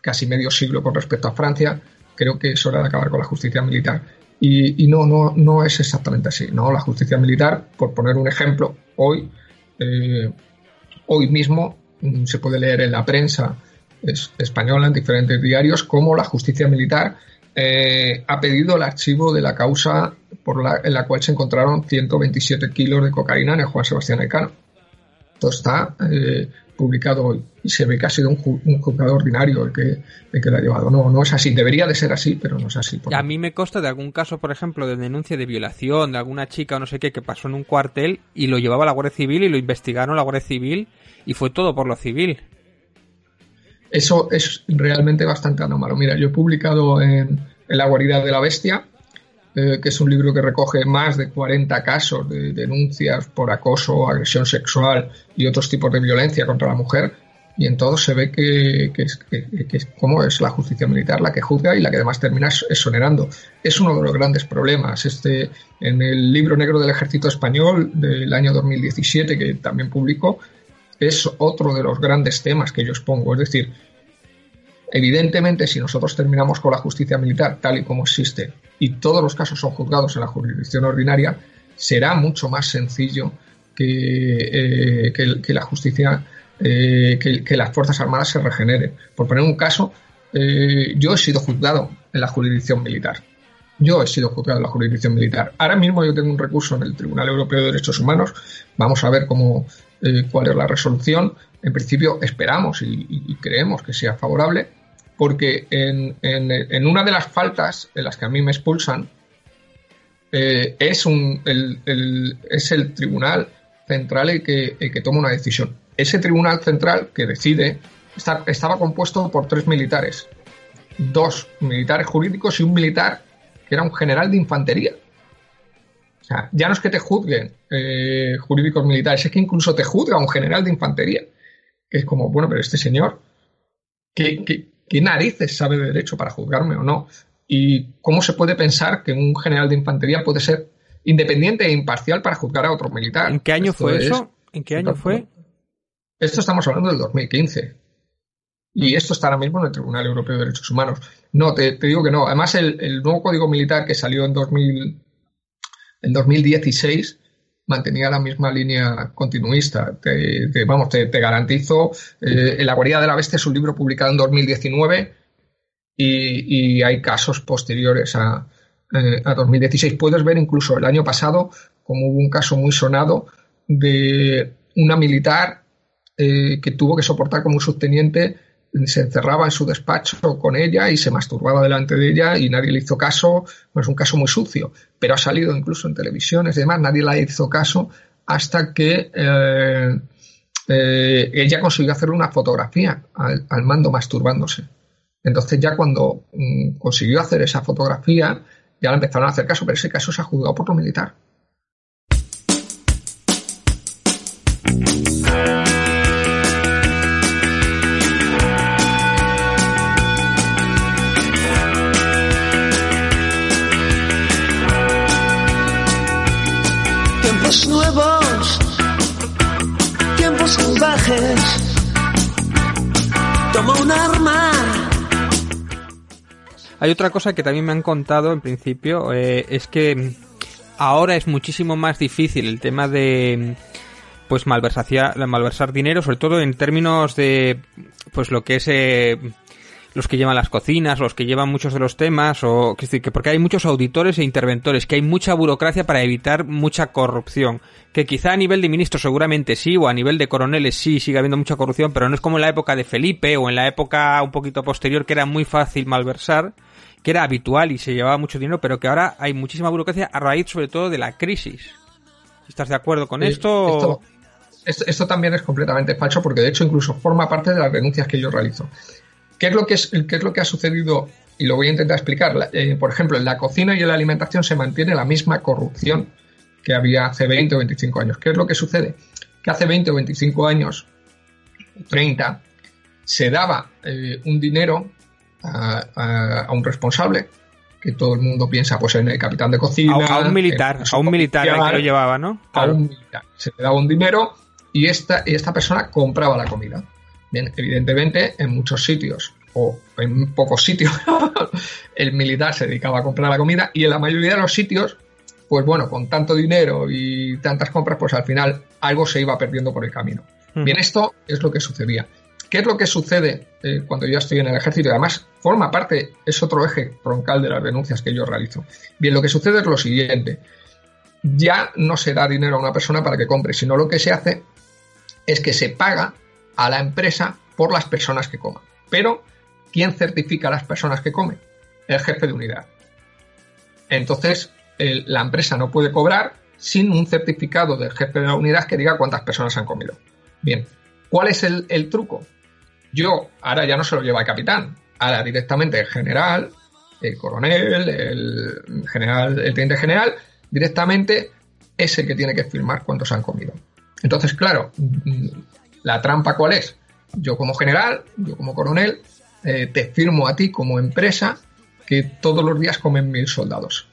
casi medio siglo con respecto a Francia. Creo que es hora de acabar con la justicia militar. Y, no, no, no es exactamente así. No, la justicia militar, por poner un ejemplo, hoy, eh, hoy mismo mm, se puede leer en la prensa española en diferentes diarios como la justicia militar eh, ha pedido el archivo de la causa por la, en la cual se encontraron 127 kilos de cocaína en el Juan Sebastián Elcano. Esto está eh, publicado hoy y se ve que ha sido un, un juzgado ordinario el que, el que lo ha llevado. No, no es así. Debería de ser así, pero no es así. A mí me consta de algún caso, por ejemplo, de denuncia de violación de alguna chica o no sé qué que pasó en un cuartel y lo llevaba la Guardia Civil y lo investigaron la Guardia Civil y fue todo por lo civil. Eso es realmente bastante anómalo. Mira, yo he publicado en, La guarida de la bestia, eh, que es un libro que recoge más de 40 casos de denuncias por acoso, agresión sexual y otros tipos de violencia contra la mujer, y en todo se ve que, que, como es la justicia militar la que juzga y la que además termina exonerando. Es uno de los grandes problemas. Este, en el libro negro del ejército español del año 2017, que también publicó, es otro de los grandes temas que yo expongo. Es decir, evidentemente, si nosotros terminamos con la justicia militar tal y como existe y todos los casos son juzgados en la jurisdicción ordinaria, será mucho más sencillo que, eh, que, la justicia, eh, que, las Fuerzas Armadas se regeneren. Por poner un caso, eh, yo he sido juzgado en la jurisdicción militar. Yo he sido juzgado en la jurisdicción militar. Ahora mismo yo tengo un recurso en el Tribunal Europeo de Derechos Humanos. Vamos a ver cómo, eh, cuál es la resolución. En principio esperamos y, creemos que sea favorable, porque en, una de las faltas en las que a mí me expulsan eh, es, el, tribunal central el que toma una decisión. Ese tribunal central que decide estaba compuesto por tres militares, dos militares jurídicos y un militar que era un general de infantería sea, ya no es que te juzguen eh, jurídicos militares, es que incluso te juzga un general de infantería. Que es como, bueno, pero este señor, ¿qué, qué, narices sabe de derecho para juzgarme o no? ¿Y cómo se puede pensar que un general de infantería puede ser independiente e imparcial para juzgar a otro militar? ¿En qué año fue eso? ¿En qué año fue? Esto estamos hablando del 2015. Y esto está ahora mismo en el Tribunal Europeo de Derechos Humanos. No, te, digo que no. Además, el, el, nuevo Código Militar que salió en 2000, en 2016 mantenía la misma línea continuista. Te, vamos, te, garantizo, eh, La guarida de la bestia es un libro publicado en 2019 y, hay casos posteriores a, 2016. Eh, Puedes ver incluso el año pasado como hubo un caso muy sonado de una militar eh, que tuvo que soportar como un subteniente se encerraba en su despacho con ella y se masturbaba delante de ella y nadie le hizo caso. es un caso muy sucio, pero ha salido incluso en televisiones y demás, nadie le hizo caso hasta que eh, eh, ella consiguió hacer una fotografía al, mando masturbándose. Entonces ya cuando mm, consiguió hacer esa fotografía, ya le empezaron a hacer caso, pero ese caso se ha juzgado por lo militar. Hay otra cosa que también me han contado en principio, eh, es que ahora es muchísimo más difícil el tema de pues malversar, dinero, sobre todo en términos de pues lo que es eh, los que llevan las cocinas, los que llevan muchos de los temas, o que porque hay muchos auditores e interventores, que hay mucha burocracia para evitar mucha corrupción, que quizá a nivel de ministros seguramente sí, o a nivel de coroneles sí sigue habiendo mucha corrupción, pero no es como en la época de Felipe o en la época un poquito posterior que era muy fácil malversar, que era habitual y se llevaba mucho dinero, pero que ahora hay muchísima burocracia a raíz sobre todo de la crisis. ¿Estás de acuerdo con esto? esto? esto? también es completamente falso porque de hecho incluso forma parte de las denuncias que yo realizo. ¿Qué es lo que, es, qué es, lo que ha sucedido? Y lo voy a intentar explicar. Eh, por ejemplo, en la cocina y en la alimentación se mantiene la misma corrupción que había hace 20 o 25 años. ¿Qué es lo que sucede? Que hace 20 o 25 años, 30, se daba eh, un dinero a, un responsable, que todo el mundo piensa pues en el capitán de cocina. A, un militar, a un militar que lo llevaba, ¿no? A un militar. Se le daba un dinero y esta, y esta persona compraba la comida. Bien, evidentemente, en muchos sitios o en pocos sitios el militar se dedicaba a comprar la comida y en la mayoría de los sitios, pues bueno, con tanto dinero y tantas compras, pues al final algo se iba perdiendo por el camino. Bien, esto es lo que sucedía. ¿Qué es lo que sucede eh, cuando yo estoy en el ejército? Y además forma parte, es otro eje troncal de las denuncias que yo realizo. Bien, lo que sucede es lo siguiente. Ya no se da dinero a una persona para que compre, sino lo que se hace es que se paga a la empresa por las personas que coman. Pero, ¿quién certifica a las personas que comen? El jefe de unidad. Entonces, la empresa no puede cobrar sin un certificado del jefe de la unidad que diga cuántas personas han comido. Bien, ¿cuál es el, truco? Yo ahora ya no se lo lleva el capitán, ahora directamente el general, el coronel, el general, el teniente general, directamente es el que tiene que firmar cuántos han comido. Entonces, claro, la trampa cuál es? Yo como general, yo como coronel, eh, te firmo a ti como empresa que todos los días comen mil soldados.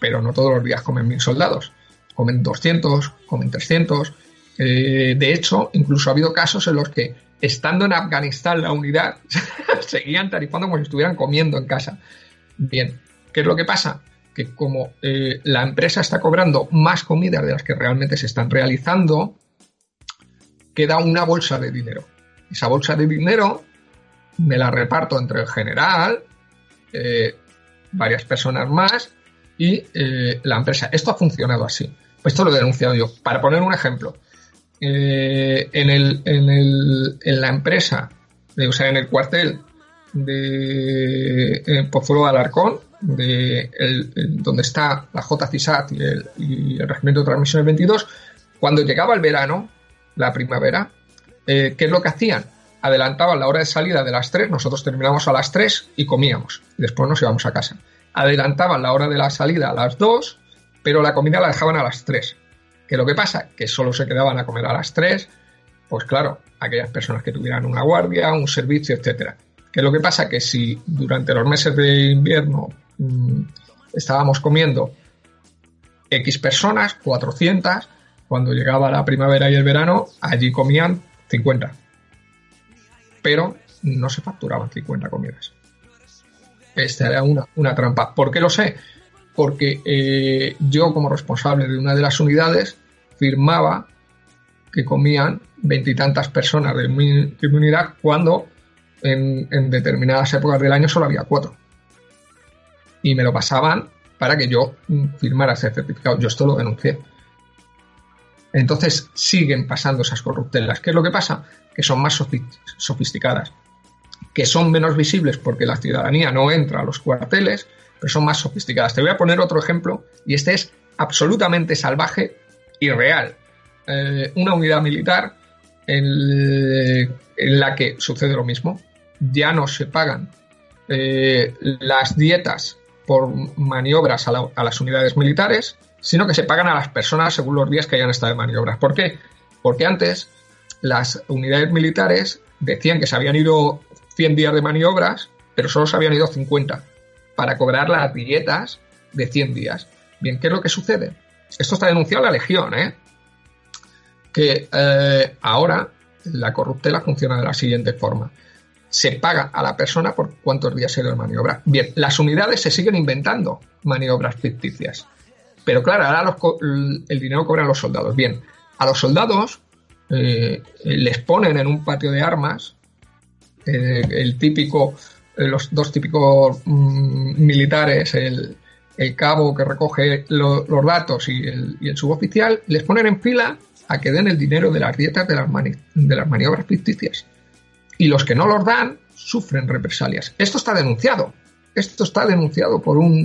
Pero no todos los días comen mil soldados. Comen 200, comen 300. Eh, de hecho, incluso ha habido casos en los que, estando en Afganistán la unidad, seguían tarifando como si estuvieran comiendo en casa. Bien, ¿qué es lo que pasa? Que como eh, la empresa está cobrando más comidas de las que realmente se están realizando, queda una bolsa de dinero. Esa bolsa de dinero me la reparto entre el general, eh, varias personas más y eh, la empresa. Esto ha funcionado así. Esto lo he denunciado yo. Para poner un ejemplo, eh, en, el, en, el, en, la empresa, o sea, en el cuartel de Pozuelo de Alarcón, de donde está la JCISAT y el, y el Regimiento de Transmisiones 22, cuando llegaba el verano, la primavera, eh, ¿qué es lo que hacían? Adelantaban la hora de salida de las 3, nosotros terminábamos a las 3 y comíamos. después nos íbamos a casa. Adelantaban la hora de la salida a las 2, pero la comida la dejaban a las 3. ¿Qué lo que pasa? Que solo se quedaban a comer a las 3, pues claro, aquellas personas que tuvieran una guardia, un servicio, etcétera. ¿Qué lo que pasa? Que si durante los meses de invierno mm, estábamos comiendo X personas, 400, cuando llegaba la primavera y el verano, allí comían 50. Pero no se facturaban 50 comidas. Esta era una, una trampa. ¿Por qué lo sé? Porque eh, yo, como responsable de una de las unidades, firmaba que comían veintitantas personas de mi, unidad cuando en, en, determinadas épocas del año solo había cuatro. Y me lo pasaban para que yo firmara ese certificado. Yo esto lo denuncié. Entonces siguen pasando esas corruptelas. ¿Qué es lo que pasa? Que son más sofisticadas, que son menos visibles porque la ciudadanía no entra a los cuarteles, pero son más sofisticadas. Te voy a poner otro ejemplo y este es absolutamente salvaje y real. Eh, una unidad militar en, la que sucede lo mismo. Ya no se pagan eh, las dietas por maniobras a las unidades militares, sino que se pagan a las personas según los días que hayan estado de maniobras. ¿Por qué? Porque antes las unidades militares decían que se habían ido 100 días de maniobras, pero solo se habían ido 50 para cobrar las dietas de 100 días. Bien, ¿qué es lo que sucede? Esto está denunciado la Legión, ¿eh? Que eh, ahora la corruptela funciona de la siguiente forma. se paga a la persona por cuántos días se le maniobra. Bien, las unidades se siguen inventando maniobras ficticias. Pero claro, ahora el dinero cobran los soldados. Bien, a los soldados eh, les ponen en un patio de armas eh, el típico, los dos típicos mm, militares, el, cabo que recoge los datos y el, y el, suboficial, les ponen en fila a que den el dinero de las dietas de las, de las maniobras ficticias. Y los que no los dan sufren represalias. Esto está denunciado. Esto está denunciado por un...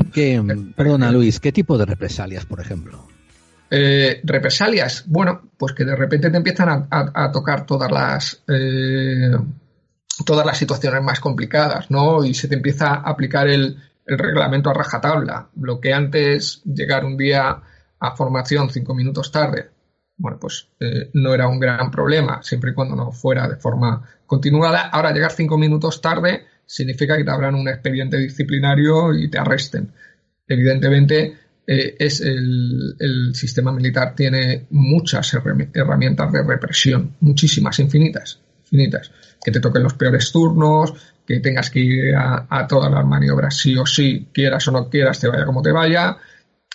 perdona Luis, ¿qué tipo de represalias, por ejemplo? Eh, represalias, bueno, pues que de repente te empiezan a, tocar todas las eh, todas las situaciones más complicadas, ¿no? Y se te empieza a aplicar el, reglamento a rajatabla. Lo que antes llegar un día a formación cinco minutos tarde, bueno, pues eh, no era un gran problema, siempre y cuando no fuera de forma continuada. Ahora llegar cinco minutos tarde significa que te abran un expediente disciplinario y te arresten. Evidentemente, eh, es el, sistema militar tiene muchas herramientas de represión, muchísimas, infinitas, infinitas. Que te toquen los peores turnos, que tengas que ir a, todas las maniobras sí o sí, quieras o no quieras, te vaya como te vaya,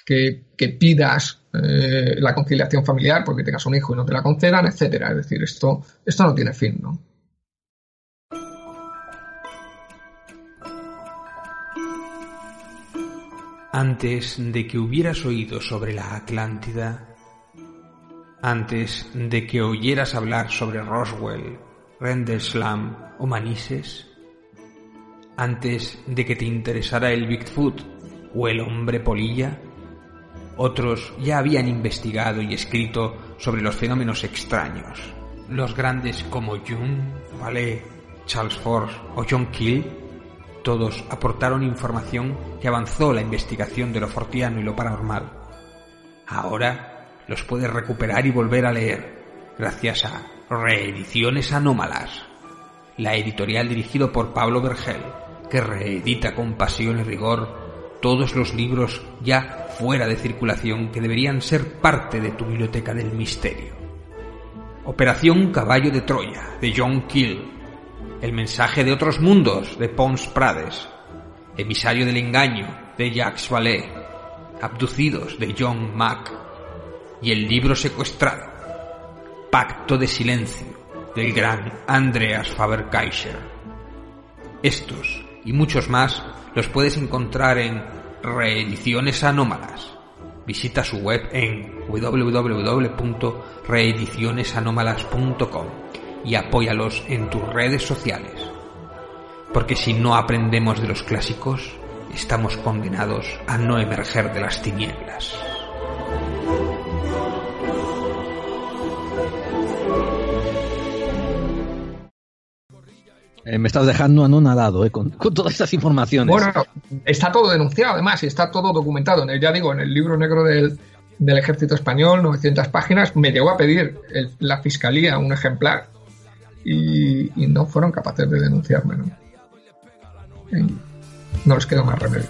que, pidas eh, la conciliación familiar porque tengas un hijo y no te la concedan, etcétera. Es decir, esto, esto no tiene fin, ¿no? antes de que hubieras oído sobre la Atlántida, antes de que oyeras hablar sobre Roswell, Rendlesham o Manises, antes de que te interesara el Bigfoot o el hombre polilla, otros ya habían investigado y escrito sobre los fenómenos extraños. Los grandes como Jung, Vallée, Charles Force o John Keel todos aportaron información que avanzó la investigación de lo fortiano y lo paranormal. Ahora los puedes recuperar y volver a leer gracias a Reediciones Anómalas, la editorial dirigido por Pablo Vergel, que reedita con pasión y rigor todos los libros ya fuera de circulación que deberían ser parte de tu biblioteca del misterio. Operación Caballo de Troya, de John Keel, el mensaje de otros mundos de Pons Prades, Emisario del engaño de Jacques Vallée, Abducidos de John Mack. Y el libro secuestrado, Pacto de Silencio del gran Andreas Faber-Kaiser. Estos y muchos más los puedes encontrar en Reediciones Anómalas. Visita su web en www.reedicionesanómalas.com y apóyalos en tus redes sociales. Porque si no aprendemos de los clásicos, estamos condenados a no emerger de las tinieblas. Eh, me estás dejando anonadado eh, con, con, todas estas informaciones. Bueno, está todo denunciado además y está todo documentado. En el, ya digo, en el libro negro del, Ejército Español, 900 páginas, me llegó a pedir la Fiscalía un ejemplar y, no fueron capaces de denunciarme. ¿no? no les quedó más remedio.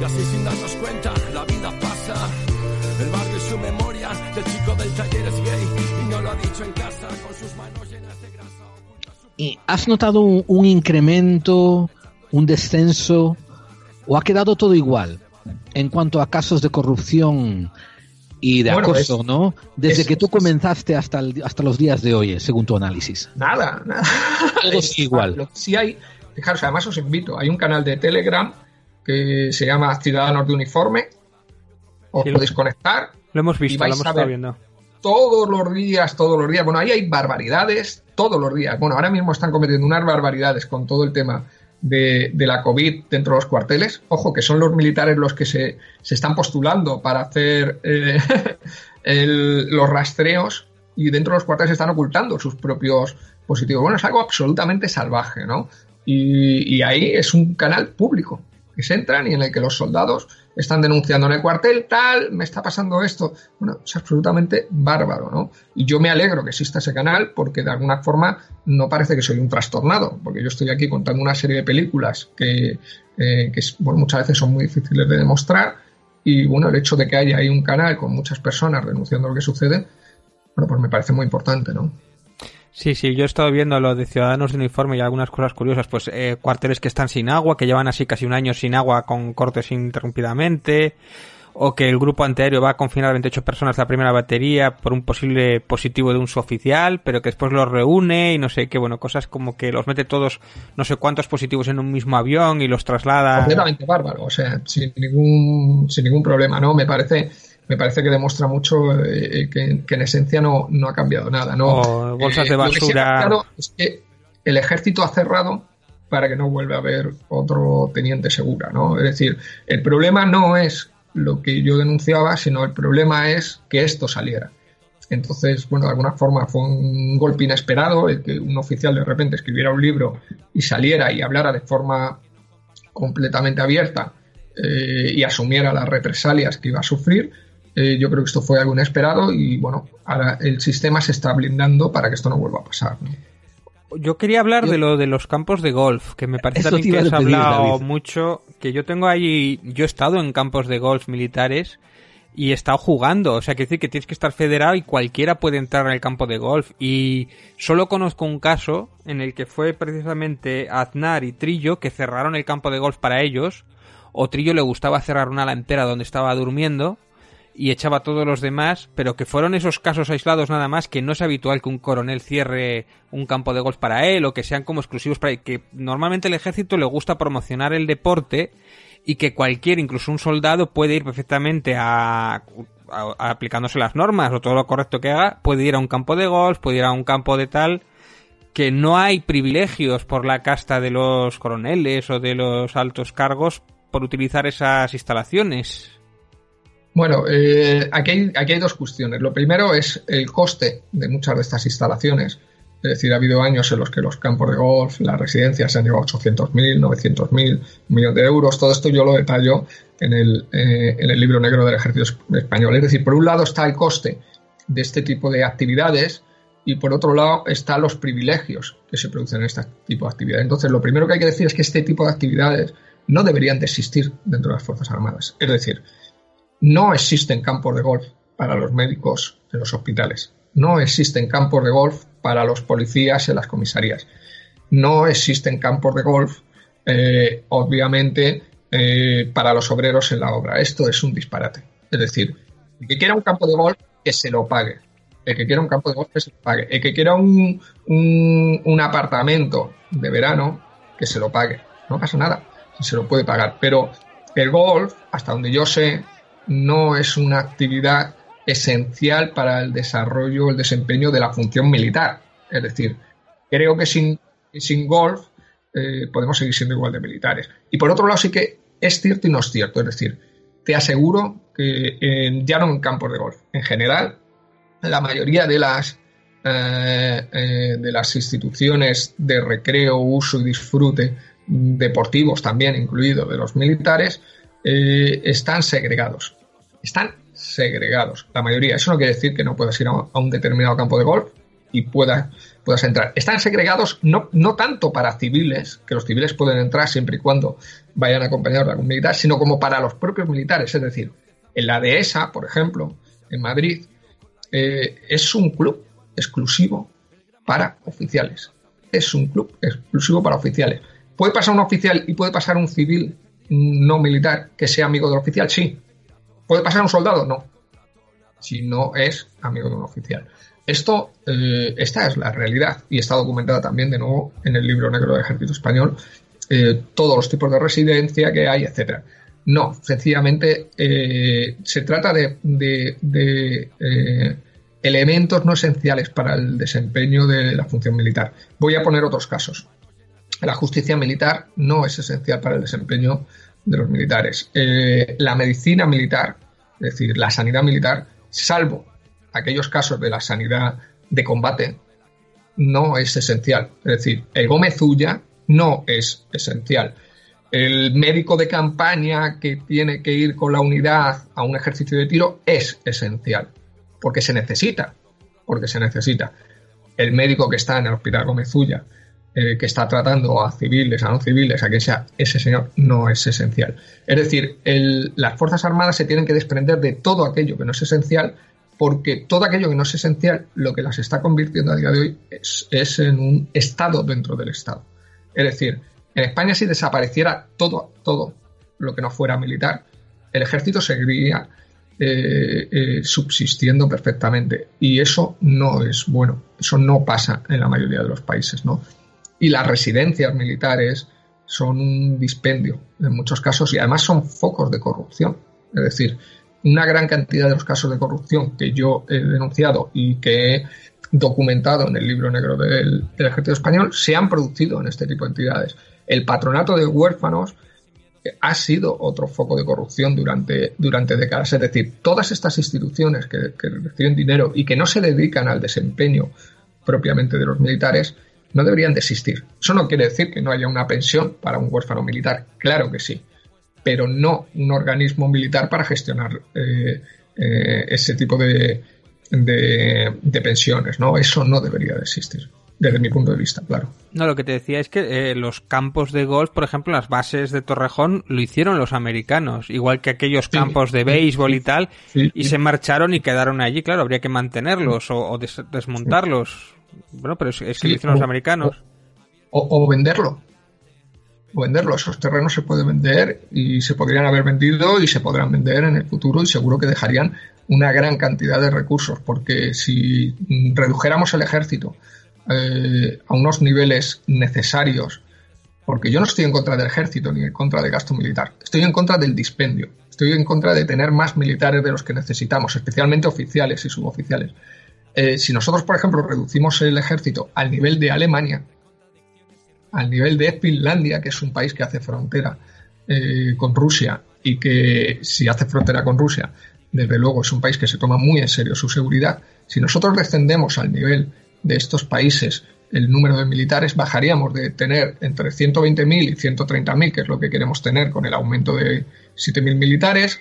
Y así sin darnos cuenta, la vida pasa. El barrio y su memoria del chico del taller es ¿Y has notado un, un incremento, un descenso o ha quedado todo igual en cuanto a casos de corrupción y de acoso, ¿no? Desde que tú comenzaste hasta, hasta los días de hoy, según tu análisis. Nada, nada. Todo es igual. Sí hay, fijaros, además os invito, hay un canal de Telegram que se llama Ciudadanos de Uniforme. Os podéis conectar. Lo hemos visto, lo hemos estado viendo. Todos los días, todos los días. Bueno, ahí hay barbaridades todos los días. Bueno, ahora mismo están cometiendo unas barbaridades con todo el tema de, la COVID dentro de los cuarteles. Ojo, que son los militares los que se, están postulando para hacer eh, los rastreos y dentro de los cuarteles están ocultando sus propios positivos. Bueno, es algo absolutamente salvaje, ¿no? y ahí es un canal público que se entran y en el que los soldados están denunciando en el cuartel, tal, me está pasando esto. Bueno, es absolutamente bárbaro, ¿no? Y yo me alegro que exista ese canal porque de alguna forma no parece que soy un trastornado, porque yo estoy aquí contando una serie de películas que, eh, muchas veces son muy difíciles de demostrar y bueno, el hecho de que haya ahí un canal con muchas personas denunciando lo que sucede, bueno, pues me parece muy importante, ¿no? Sí, sí, yo he estado viendo lo de ciudadanos de uniforme y algunas cosas curiosas, pues eh, cuarteles que están sin agua, que llevan así casi un año sin agua con cortes interrumpidamente, o que el grupo antiaéreo va a confinar a 28 personas la primera batería por un posible positivo de un suboficial, pero que después los reúne y no sé qué, bueno, cosas como que los mete todos, no sé cuántos positivos en un mismo avión y los traslada. Completamente bárbaro, o sea, sin ningún, sin ningún problema, ¿no? Me parece me parece que demuestra mucho eh, que, en esencia no, no, ha cambiado nada. ¿no? bolsas de basura. Eh, lo que es que el ejército ha cerrado para que no vuelva a haber otro teniente segura. ¿no? Es decir, el problema no es lo que yo denunciaba, sino el problema es que esto saliera. Entonces, bueno, de alguna forma fue un golpe inesperado el que un oficial de repente escribiera un libro y saliera y hablara de forma completamente abierta eh, y asumiera las represalias que iba a sufrir. Eh, yo creo que esto fue algo inesperado y bueno, ahora el sistema se está blindando para que esto no vuelva a pasar. Yo quería hablar de lo de los campos de golf, que me parece también que has hablado mucho, que yo tengo ahí, yo he estado en campos de golf militares y he estado jugando, o sea, que decir que tienes que estar federado y cualquiera puede entrar en el campo de golf y solo conozco un caso en el que fue precisamente Aznar y Trillo que cerraron el campo de golf para ellos, o Trillo le gustaba cerrar una ala entera donde estaba durmiendo y echaba a todos los demás, pero que fueron esos casos aislados nada más, que no es habitual que un coronel cierre un campo de golf para él o que sean como exclusivos para él, que normalmente el ejército le gusta promocionar el deporte y que cualquier, incluso un soldado, puede ir perfectamente a, aplicándose las normas o todo lo correcto que haga, puede ir a un campo de golf, puede ir a un campo de tal, que no hay privilegios por la casta de los coroneles o de los altos cargos por utilizar esas instalaciones. Bueno, eh, aquí, hay, aquí hay dos cuestiones. Lo primero es el coste de muchas de estas instalaciones. Es decir, ha habido años en los que los campos de golf, las residencias se han llevado 800.000, 900.000, millones de euros. Todo esto yo lo detallo en el, eh, en el libro negro del ejército español. Es decir, por un lado está el coste de este tipo de actividades y por otro lado están los privilegios que se producen en este tipo de actividades. Entonces, lo primero que hay que decir es que este tipo de actividades no deberían de existir dentro de las Fuerzas Armadas. Es decir, no existen campos de golf para los médicos en los hospitales. No existen campos de golf para los policías en las comisarías. No existen campos de golf, eh, obviamente, eh, para los obreros en la obra. Esto es un disparate. Es decir, el que quiera un campo de golf, que se lo pague. El que quiera un campo de golf, que se lo pague. El que quiera un, un apartamento de verano, que se lo pague. No pasa nada, se lo puede pagar. Pero el golf, hasta donde yo sé, no es una actividad esencial para el desarrollo, el desempeño de la función militar. Es decir, creo que sin, sin golf eh, podemos seguir siendo igual de militares. Y por otro lado, sí que es cierto y no es cierto. Es decir, te aseguro que ya no en campos de golf, en general, la mayoría de las eh, eh, de las instituciones de recreo, uso y disfrute deportivos también incluidos de los militares están segregados están segregados, la mayoría. Eso no quiere decir que no puedas ir a un determinado campo de golf y puedas, puedas entrar. Están segregados no, no tanto para civiles, que los civiles pueden entrar siempre y cuando vayan acompañados de algún militar, sino como para los propios militares. Es decir, en la dehesa, por ejemplo, en Madrid, eh, es un club exclusivo para oficiales. Es un club exclusivo para oficiales. ¿Puede pasar un oficial y puede pasar un civil no militar que sea amigo del oficial? Sí, ¿Puede pasar un soldado? No. Si no es amigo de un oficial. Esto, eh, esta es la realidad y está documentada también de nuevo en el libro negro del ejército español, eh, todos los tipos de residencia que hay, etcétera. No, sencillamente eh, se trata de, de elementos no esenciales para el desempeño de la función militar. Voy a poner otros casos. La justicia militar no es esencial para el desempeño de los militares. Eh, la medicina militar, es decir, la sanidad militar, salvo aquellos casos de la sanidad de combate, no es esencial. Es decir, el Gómez Ulla no es esencial. El médico de campaña que tiene que ir con la unidad a un ejercicio de tiro es esencial, porque se necesita, porque se necesita. El médico que está en el Hospital Gómez eh, que está tratando a civiles, a no civiles, a quien sea, ese señor no es esencial. Es decir, las Fuerzas Armadas se tienen que desprender de todo aquello que no es esencial porque todo aquello que no es esencial, lo que las está convirtiendo a día de hoy es, es en un Estado dentro del Estado. Es decir, en España si desapareciera todo, todo lo que no fuera militar, el ejército seguiría eh, eh, subsistiendo perfectamente. Y eso no es bueno, eso no pasa en la mayoría de los países, ¿no? Y las residencias militares son un dispendio en muchos casos y además son focos de corrupción. Es decir, una gran cantidad de los casos de corrupción que yo he denunciado y que he documentado en el libro negro del, ejército español se han producido en este tipo de entidades. El patronato de huérfanos ha sido otro foco de corrupción durante, durante décadas. Es decir, todas estas instituciones que, reciben dinero y que no se dedican al desempeño propiamente de los militares no deberían de existir. Eso no quiere decir que no haya una pensión para un huérfano militar, claro que sí, pero no un organismo militar para gestionar eh, eh, ese tipo de, de, de pensiones, ¿no? Eso no debería de existir desde mi punto de vista, claro. No, lo que te decía es que eh, los campos de golf, por ejemplo, las bases de Torrejón, lo hicieron los americanos, igual que aquellos campos de béisbol y tal, y se marcharon y quedaron allí, claro, habría que mantenerlos o, desmontarlos. Bueno, pero es, que lo hicieron los americanos. O, venderlo. O venderlo. Esos terrenos se pueden vender y se podrían haber vendido y se podrán vender en el futuro y seguro que dejarían una gran cantidad de recursos, porque si redujéramos el ejército eh, a unos niveles necesarios, porque yo no estoy en contra del ejército ni en contra del gasto militar, estoy en contra del dispendio, estoy en contra de tener más militares de los que necesitamos, especialmente oficiales y suboficiales. Eh, si nosotros, por ejemplo, reducimos el ejército al nivel de Alemania, al nivel de Finlandia, que es un país que hace frontera eh, con Rusia y que si hace frontera con Rusia, desde luego es un país que se toma muy en serio su seguridad, si nosotros descendemos al nivel de estos países el número de militares, bajaríamos de tener entre 120.000 y 130.000, que es lo que queremos tener con el aumento de 7.000 militares,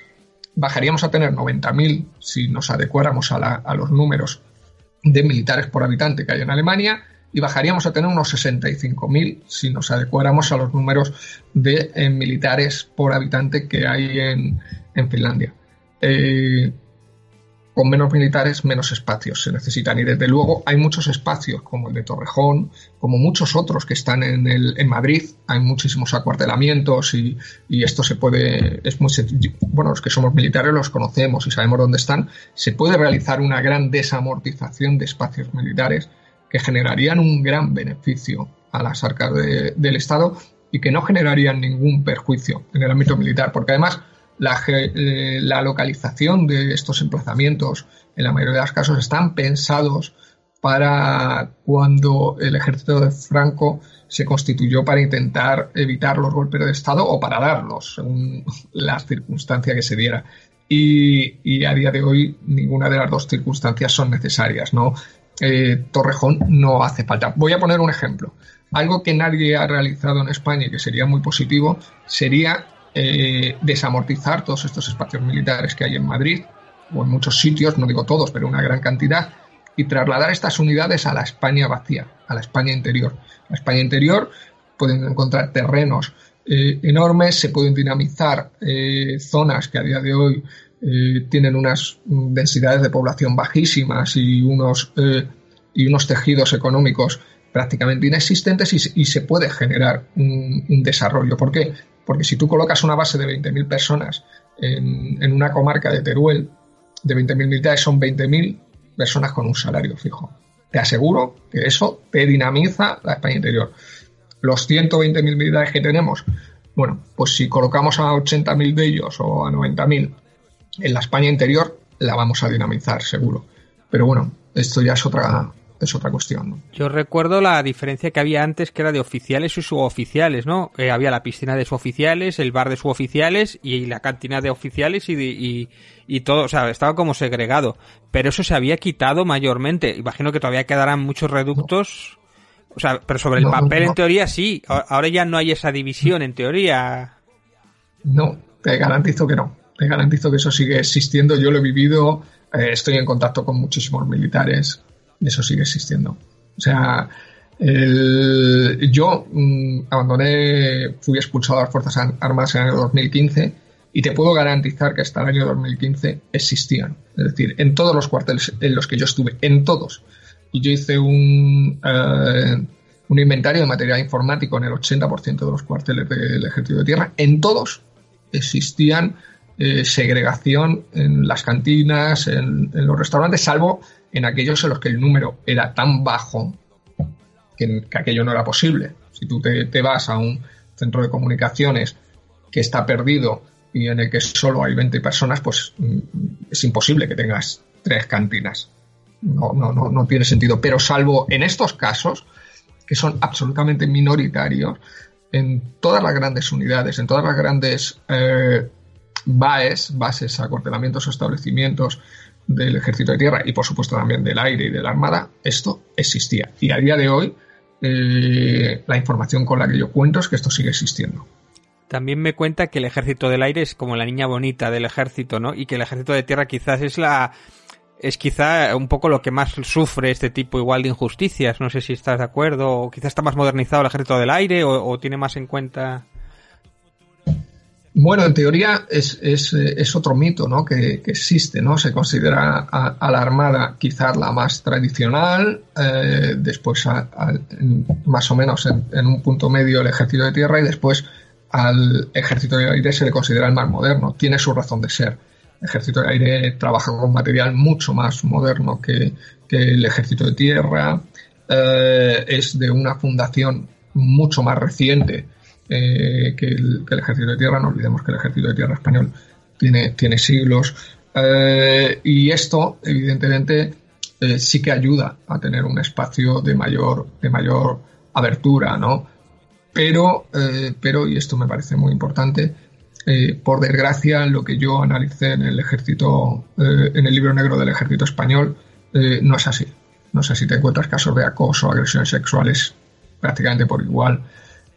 bajaríamos a tener 90.000 si nos adecuáramos a, los números de militares por habitante que hay en Alemania, y bajaríamos a tener unos 65.000 si nos adecuáramos a los números de eh, militares por habitante que hay en, en Finlandia. Eh, con menos militares, menos espacios se necesitan. Y desde luego hay muchos espacios, como el de Torrejón, como muchos otros que están en, el, en Madrid. Hay muchísimos acuartelamientos y, esto se puede, es muy Bueno, los que somos militares los conocemos y sabemos dónde están. Se puede realizar una gran desamortización de espacios militares que generarían un gran beneficio a las arcas del Estado y que no generarían ningún perjuicio en el ámbito militar, porque además eh, la, localización de estos emplazamientos, en la mayoría de los casos, están pensados para cuando el ejército de Franco se constituyó para intentar evitar los golpes de Estado o para darlos, según la circunstancia que se diera. Y, a día de hoy ninguna de las dos circunstancias son necesarias, ¿no? Eh, Torrejón no hace falta. Voy a poner un ejemplo. Algo que nadie ha realizado en España y que sería muy positivo sería eh, desamortizar todos estos espacios militares que hay en Madrid o en muchos sitios, no digo todos, pero una gran cantidad, y trasladar estas unidades a la España vacía, a la España interior. La España interior pueden encontrar terrenos eh, enormes, se pueden dinamizar eh, zonas que a día de hoy tienen unas densidades de población bajísimas y unos, y unos tejidos económicos prácticamente inexistentes y, se puede generar un, un, desarrollo. ¿Por qué? Porque si tú colocas una base de 20.000 personas en, una comarca de Teruel, de 20.000 militares son 20.000 personas con un salario fijo. Te aseguro que eso te dinamiza la España interior. Los 120.000 militares que tenemos, bueno, pues si colocamos a 80.000 de ellos o a 90.000 en la España interior, la vamos a dinamizar, seguro. Pero bueno, esto ya es otra, es otra cuestión. Yo recuerdo la diferencia que había antes, que era de oficiales y suboficiales, ¿no? Eh, había la piscina de suboficiales, el bar de suboficiales y la cantina de oficiales y, y, todo, o sea, estaba como segregado. Pero eso se había quitado mayormente. Imagino que todavía quedarán muchos reductos. O sea, pero sobre el papel, en teoría, sí. Ahora ya no hay esa división, en teoría. No, te garantizo que no. Te garantizo que eso sigue existiendo. Yo lo he vivido. Eh, estoy en contacto con muchísimos militares eso sigue existiendo. O sea, yo mm, abandoné, fui expulsado de las Fuerzas Armadas en el 2015 y te puedo garantizar que hasta el año 2015 existían. Es decir, en todos los cuarteles en los que yo estuve, en todos. Y yo hice un, eh, un inventario de material informático en el 80% de los cuarteles del Ejército de Tierra. En todos existían eh, segregación en las cantinas, en, los restaurantes, salvo en aquellos en los que el número era tan bajo que, aquello no era posible. Si tú te vas a un centro de comunicaciones que está perdido y en el que solo hay 20 personas, pues mm, es imposible que tengas tres cantinas. No, no, no, no tiene sentido. Pero salvo en estos casos, que son absolutamente minoritarios, en todas las grandes unidades, en todas las grandes eh, BAES, bases, acortelamientos o establecimientos del ejército de tierra y por supuesto también del aire y de la armada, esto existía. Y a día de hoy, eh, la información con la que yo cuento es que esto sigue existiendo. También me cuenta que el ejército del aire es como la niña bonita del ejército, ¿no? Y que el ejército de tierra quizás es la es quizá un poco lo que más sufre este tipo igual de injusticias. No sé si estás de acuerdo. O quizás está más modernizado el ejército del aire o, tiene más en cuenta. Bueno, en teoría es, es, es otro mito ¿no? que, existe. ¿no? Se considera a, la Armada quizás la más tradicional, eh, después más o menos en, un punto medio el ejército de tierra y después al ejército de aire se le considera el más moderno. Tiene su razón de ser. El ejército de aire trabaja con material mucho más moderno que, el ejército de tierra. Eh, es de una fundación mucho más reciente eh, que, el, ejército de tierra. No olvidemos que el ejército de tierra español tiene, tiene siglos. Eh, y esto, evidentemente, sí que ayuda a tener un espacio de mayor, de mayor abertura, ¿no? Pero, eh, pero, y esto me parece muy importante, eh, por desgracia, lo que yo analicé en el ejército, eh, en el libro negro del ejército español, no es así. No sé si te encuentras casos de acoso, agresiones sexuales prácticamente por igual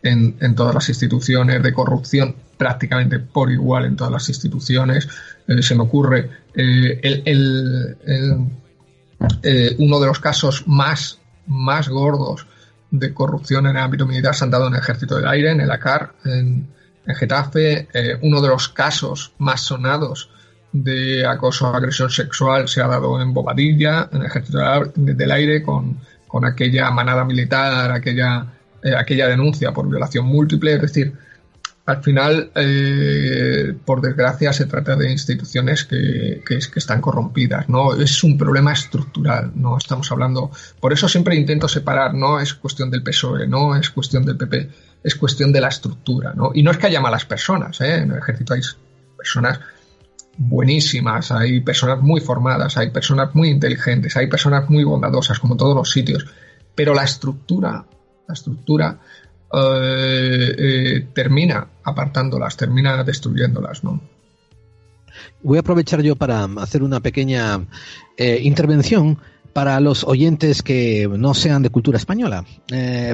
en, todas las instituciones, de corrupción prácticamente por igual en todas las instituciones. se me ocurre el, uno de los casos más, más gordos de corrupción en el ámbito militar se han dado en el Ejército del Aire, en el ACAR, en, Getafe. Eh, uno de los casos más sonados de acoso o agresión sexual se ha dado en Bobadilla, en el Ejército del Aire, con, con aquella manada militar, aquella, eh, aquella denuncia por violación múltiple. Es decir, al final, eh, por desgracia, se trata de instituciones que, que, están corrompidas, ¿no? Es un problema estructural, no estamos hablando... Por eso siempre intento separar, no es cuestión del PSOE, no es cuestión del PP, es cuestión de la estructura, ¿no? Y no es que haya malas personas, ¿eh? En el ejército hay personas buenísimas, hay personas muy formadas, hay personas muy inteligentes, hay personas muy bondadosas, como todos los sitios, pero la estructura, la estructura eh, eh, termina apartándolas, termina destruyéndolas, ¿no? Voy a aprovechar yo para hacer una pequeña eh, intervención para los oyentes que no sean de cultura española,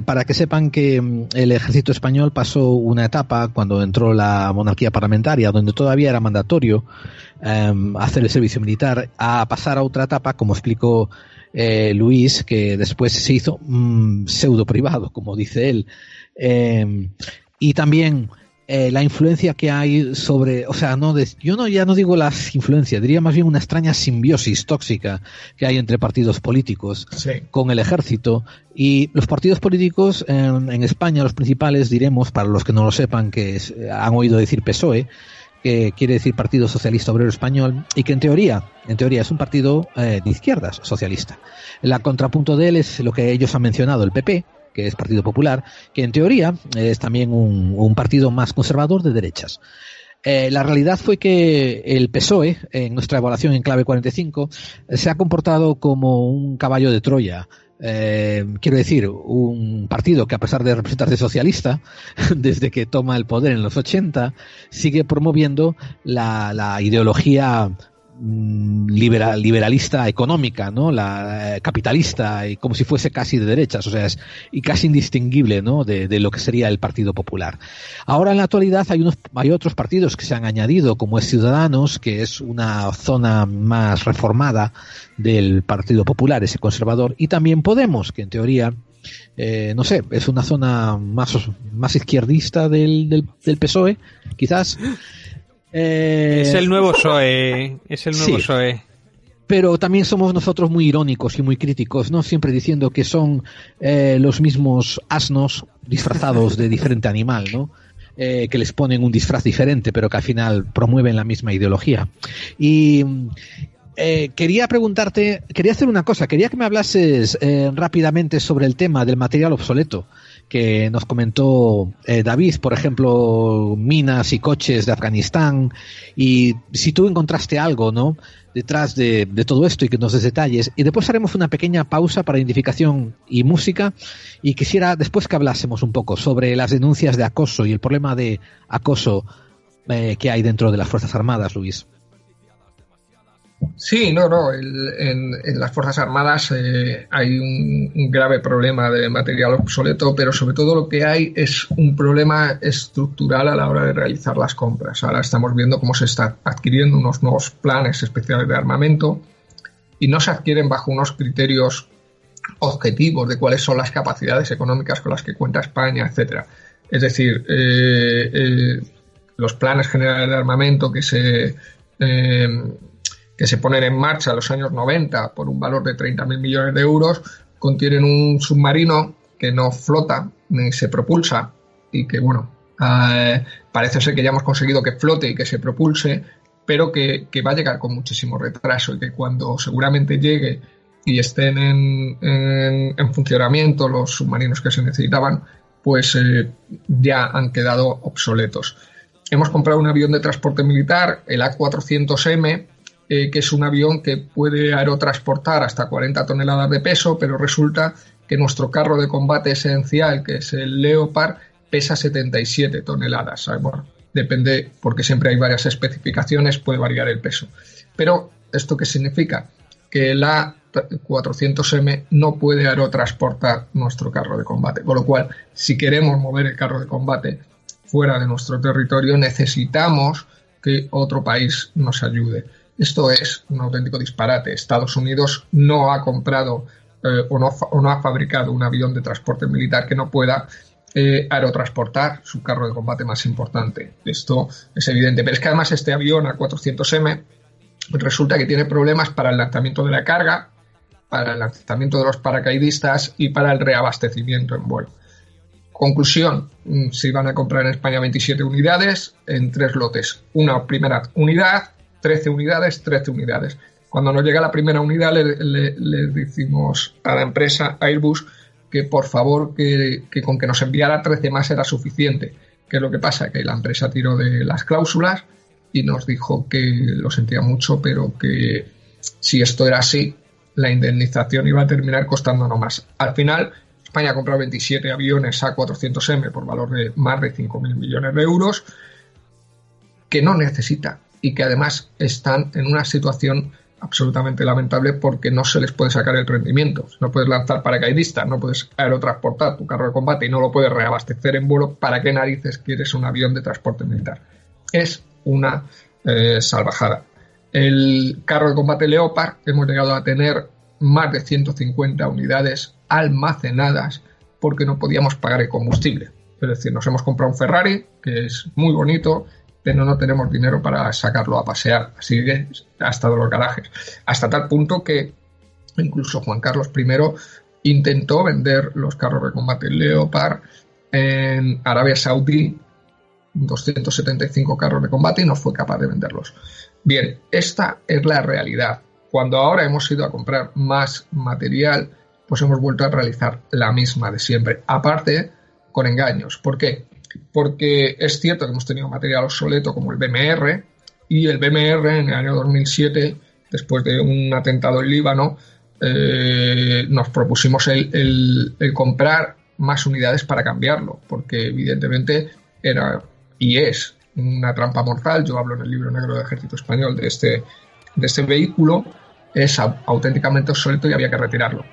para que sepan que mm, el ejército español pasó una etapa cuando entró la monarquía parlamentaria, donde todavía era mandatorio em, hacer el servicio militar, a pasar a otra etapa, como explicó Luis, que después se hizo mm, pseudo privado, como dice él, Em, y también eh, la influencia que hay sobre, o sea, no yo no ya no digo las influencias, diría más bien una extraña simbiosis tóxica que hay entre partidos políticos con el ejército y los partidos políticos en, España, los principales, diremos para los que no lo sepan, que han oído decir PSOE, que quiere decir Partido Socialista Obrero Español y que en teoría, en teoría es un partido eh, de izquierdas socialista. El contrapunto de él es lo que ellos han mencionado, el PP, que es Partido Popular, que en teoría es también un, partido más conservador de derechas. Eh, la realidad fue que el PSOE, en nuestra evaluación en clave 45, se ha comportado como un caballo de Troya. Eh, quiero decir, un partido que a pesar de representarse socialista, desde que toma el poder en los 80, sigue promoviendo la, ideología liberal, liberalista económica, ¿no? La eh, capitalista y como si fuese casi de derechas, o sea, es y casi indistinguible, ¿no? De, lo que sería el Partido Popular. Ahora en la actualidad hay unos hay otros partidos que se han añadido, como es Ciudadanos, que es una zona más reformada del Partido Popular, ese conservador, y también Podemos, que en teoría eh, no sé, es una zona más, más izquierdista del, del, del PSOE, quizás, Eh, es el nuevo PSOE. Es el nuevo PSOE pero también somos nosotros muy irónicos y muy críticos, no siempre diciendo que son eh, los mismos asnos disfrazados de diferente animal, ¿no? Eh, que les ponen un disfraz diferente, pero que al final promueven la misma ideología. Y eh, quería preguntarte, quería hacer una cosa, quería que me hablases rápidamente sobre el tema del material obsoleto que nos comentó David, por ejemplo, minas y coches de Afganistán, y si tú encontraste algo, ¿no? detrás de, todo esto y que nos des detalles. Y después haremos una pequeña pausa para identificación y música. Y quisiera después que hablásemos un poco sobre las denuncias de acoso y el problema de acoso eh, que hay dentro de las Fuerzas Armadas, Luis. Sí, no, no. en, las Fuerzas Armadas eh, hay un, grave problema de material obsoleto, pero sobre todo lo que hay es un problema estructural a la hora de realizar las compras. Ahora estamos viendo cómo se están adquiriendo unos nuevos planes especiales de armamento y no se adquieren bajo unos criterios objetivos de cuáles son las capacidades económicas con las que cuenta España, etcétera. Es decir, eh, eh, los planes generales de armamento que se que se ponen en marcha en los años 90 por un valor de 30.000 millones de euros, contienen un submarino que no flota ni se propulsa y que, bueno, eh, parece ser que ya hemos conseguido que flote y que se propulse, pero que, va a llegar con muchísimo retraso y que cuando seguramente llegue y estén en, funcionamiento los submarinos que se necesitaban, pues eh, ya han quedado obsoletos. Hemos comprado un avión de transporte militar, el A400M, eh, que es un avión que puede aerotransportar hasta 40 toneladas de peso, pero resulta que nuestro carro de combate esencial, que es el Leopard, pesa 77 toneladas. Bueno, depende, porque siempre hay varias especificaciones, puede variar el peso. Pero, ¿esto qué significa? Que la 400M no puede aerotransportar nuestro carro de combate. Con lo cual, si queremos mover el carro de combate fuera de nuestro territorio, necesitamos que otro país nos ayude. Esto es un auténtico disparate. Estados Unidos no ha comprado eh, o, no, ha fabricado un avión de transporte militar que no pueda eh, aerotransportar su carro de combate más importante. Esto es evidente. Pero es que además este avión A400M resulta que tiene problemas para el lanzamiento de la carga, para el lanzamiento de los paracaidistas y para el reabastecimiento en vuelo. Conclusión, mm, se iban a comprar en España 27 unidades en tres lotes. Una primera unidad, 13 unidades, 13 unidades. Cuando nos llega la primera unidad le, decimos a la empresa Airbus que por favor que, con que nos enviara 13 más era suficiente. ¿Qué es lo que pasa? Que la empresa tiró de las cláusulas y nos dijo que lo sentía mucho, pero que si esto era así, la indemnización iba a terminar costándonos más. Al final, España ha comprado 27 aviones A400M por valor de más de 5.000 millones de euros que no necesita y que además están en una situación absolutamente lamentable porque no se les puede sacar el rendimiento. No puedes lanzar paracaidistas, no puedes aerotransportar tu carro de combate y no lo puedes reabastecer en vuelo. ¿Para qué narices quieres un avión de transporte militar? Es una eh, salvajada. El carro de combate Leopard hemos llegado a tener más de 150 unidades almacenadas porque no podíamos pagar el combustible. Es decir, nos hemos comprado un Ferrari, que es muy bonito, no tenemos dinero para sacarlo a pasear, así que hasta de los garajes. Hasta tal punto que incluso Juan Carlos I intentó vender los carros de combate Leopard en Arabia Saudí, 275 carros de combate y no fue capaz de venderlos. Bien, esta es la realidad. Cuando ahora hemos ido a comprar más material, pues hemos vuelto a realizar la misma de siempre, aparte con engaños. ¿Por qué? Porque es cierto que hemos tenido material obsoleto como el BMR y el BMR en el año 2007, después de un atentado en Líbano, eh, nos propusimos el, comprar más unidades para cambiarlo, porque evidentemente era y es una trampa mortal. Yo hablo en el libro negro del Ejército Español de este, de este vehículo, es auténticamente obsoleto y había que retirarlo.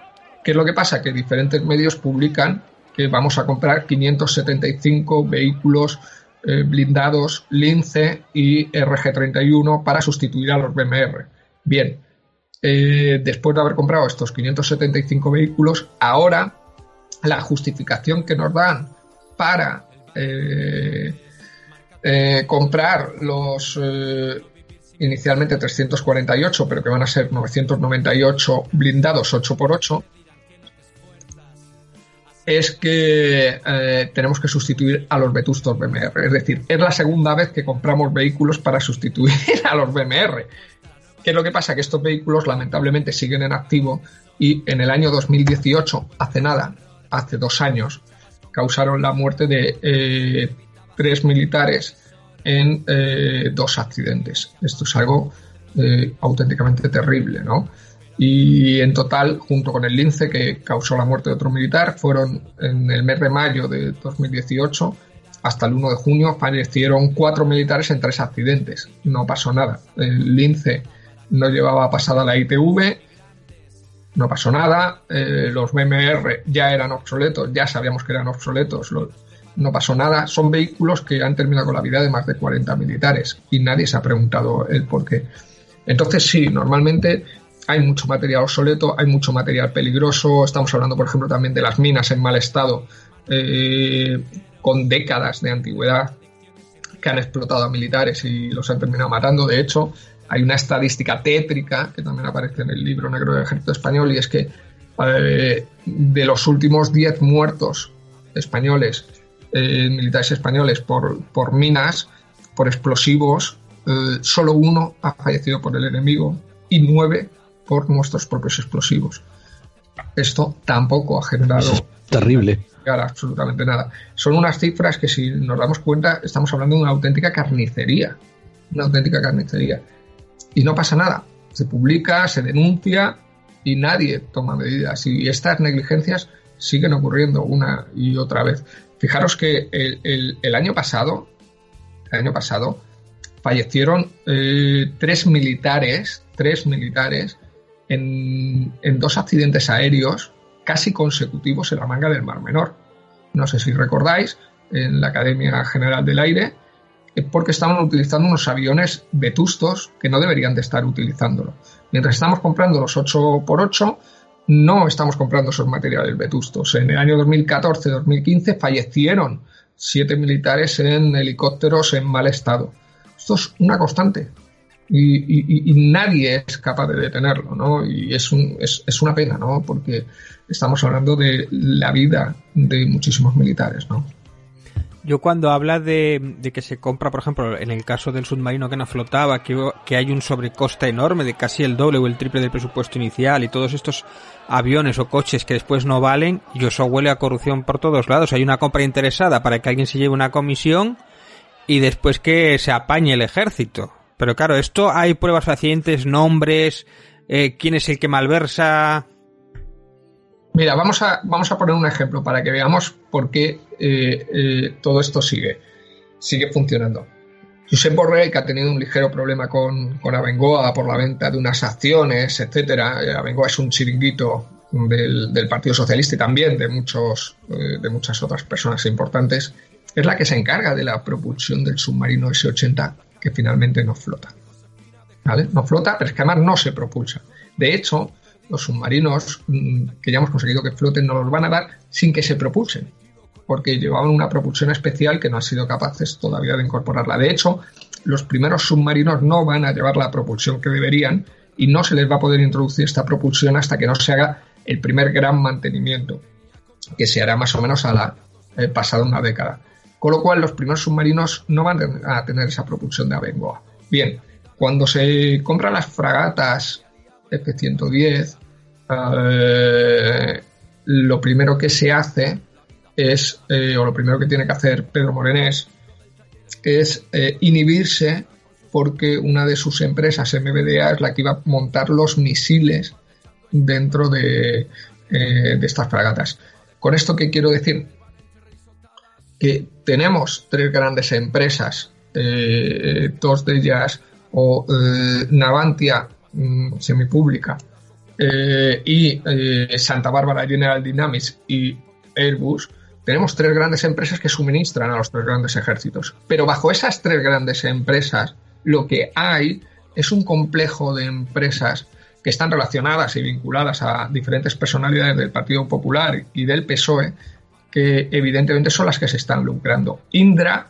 ¿Qué es lo que pasa? Que diferentes medios publican que vamos a comprar 575 vehículos eh, blindados Lince y RG31 para sustituir a los BMR. Bien, eh, después de haber comprado estos 575 vehículos, ahora la justificación que nos dan para eh, comprar los inicialmente 348, pero que van a ser 998 blindados 8x8, es que eh, tenemos que sustituir a los vetustos BMR. Es decir, es la segunda vez que compramos vehículos para sustituir a los BMR. ¿Qué es lo que pasa? Que estos vehículos lamentablemente siguen en activo y en el año 2018, hace nada, hace dos años, causaron la muerte de eh, tres militares en eh, dos accidentes. Esto es algo auténticamente terrible, ¿no? Y en total, junto con el lince que causó la muerte de otro militar, fueron en el mes de mayo de 2018 hasta el 1 de junio fallecieron cuatro militares en tres accidentes. No pasó nada. El lince no llevaba pasada la ITV, no pasó nada. Eh, los BMR ya eran obsoletos, ya sabíamos que eran obsoletos. no pasó nada. Son vehículos que han terminado con la vida de más de 40 militares y nadie se ha preguntado el por qué. Entonces sí, normalmente hay mucho material obsoleto, hay mucho material peligroso. Estamos hablando, por ejemplo, también de las minas en mal estado, eh, con décadas de antigüedad, que han explotado a militares y los han terminado matando. De hecho, hay una estadística tétrica que también aparece en el libro negro del ejército español y es que eh, de los últimos 10 muertos españoles, eh, militares españoles por, por minas, por explosivos, solo uno ha fallecido por el enemigo y nueve por nuestros propios explosivos. Esto tampoco ha generado... terrible. Absolutamente nada. Son unas cifras que si nos damos cuenta estamos hablando de una auténtica carnicería. Una auténtica carnicería. Y no pasa nada. Se publica, se denuncia y nadie toma medidas. Y estas negligencias siguen ocurriendo una y otra vez. Fijaros que el, año pasado, el año pasado, fallecieron eh, tres militares, tres militares en, dos accidentes aéreos casi consecutivos en la manga del Mar Menor. No sé si recordáis, en la Academia General del Aire, porque estaban utilizando unos aviones vetustos que no deberían de estar utilizándolo. Mientras estamos comprando los 8x8, no estamos comprando esos materiales vetustos. En el año 2014-2015 fallecieron siete militares en helicópteros en mal estado. Esto es una constante y, nadie es capaz de detenerlo, ¿no? Y es, un, es, es, una pena, ¿no? Porque estamos hablando de la vida de muchísimos militares, ¿no? Yo cuando habla de, que se compra, por ejemplo, en el caso del submarino que no flotaba, que, que hay un sobrecoste enorme de casi el doble o el triple del presupuesto inicial y todos estos aviones o coches que después no valen, y eso huele a corrupción por todos lados. Hay una compra interesada para que alguien se lleve una comisión y después que se apañe el ejército. Pero claro, esto hay pruebas fehacientes, nombres, eh, quién es el que malversa. Mira, vamos a, vamos a poner un ejemplo para que veamos por qué eh, eh, todo esto sigue, sigue funcionando. Josep Borrell, que ha tenido un ligero problema con, con Abengoa por la venta de unas acciones, etcétera. Abengoa es un chiringuito del, del, Partido Socialista y también de, muchos, de muchas otras personas importantes. Es la que se encarga de la propulsión del submarino S-80 que finalmente no flota. ¿Vale? No flota, pero es que además no se propulsa. De hecho, los submarinos mm, que ya hemos conseguido que floten no los van a dar sin que se propulsen, porque llevaban una propulsión especial que no han sido capaces todavía de incorporarla. De hecho, los primeros submarinos no van a llevar la propulsión que deberían y no se les va a poder introducir esta propulsión hasta que no se haga el primer gran mantenimiento, que se hará más o menos a la eh, pasada una década. Con lo cual los primeros submarinos no van a tener esa propulsión de Abengoa. Bien, cuando se compran las fragatas F-110, eh, lo primero que se hace es, eh, o lo primero que tiene que hacer Pedro Morenés, es eh, inhibirse porque una de sus empresas, MBDA, es la que iba a montar los misiles dentro de, de estas fragatas. ¿Con esto qué quiero decir? Que tenemos tres grandes empresas, eh, dos de ellas, o eh, Navantia mm, semipública eh, y Santa Bárbara General Dynamics y Airbus, tenemos tres grandes empresas que suministran a los tres grandes ejércitos. Pero bajo esas tres grandes empresas, lo que hay es un complejo de empresas que están relacionadas y vinculadas a diferentes personalidades del Partido Popular y del PSOE, que evidentemente son las que se están lucrando. Indra,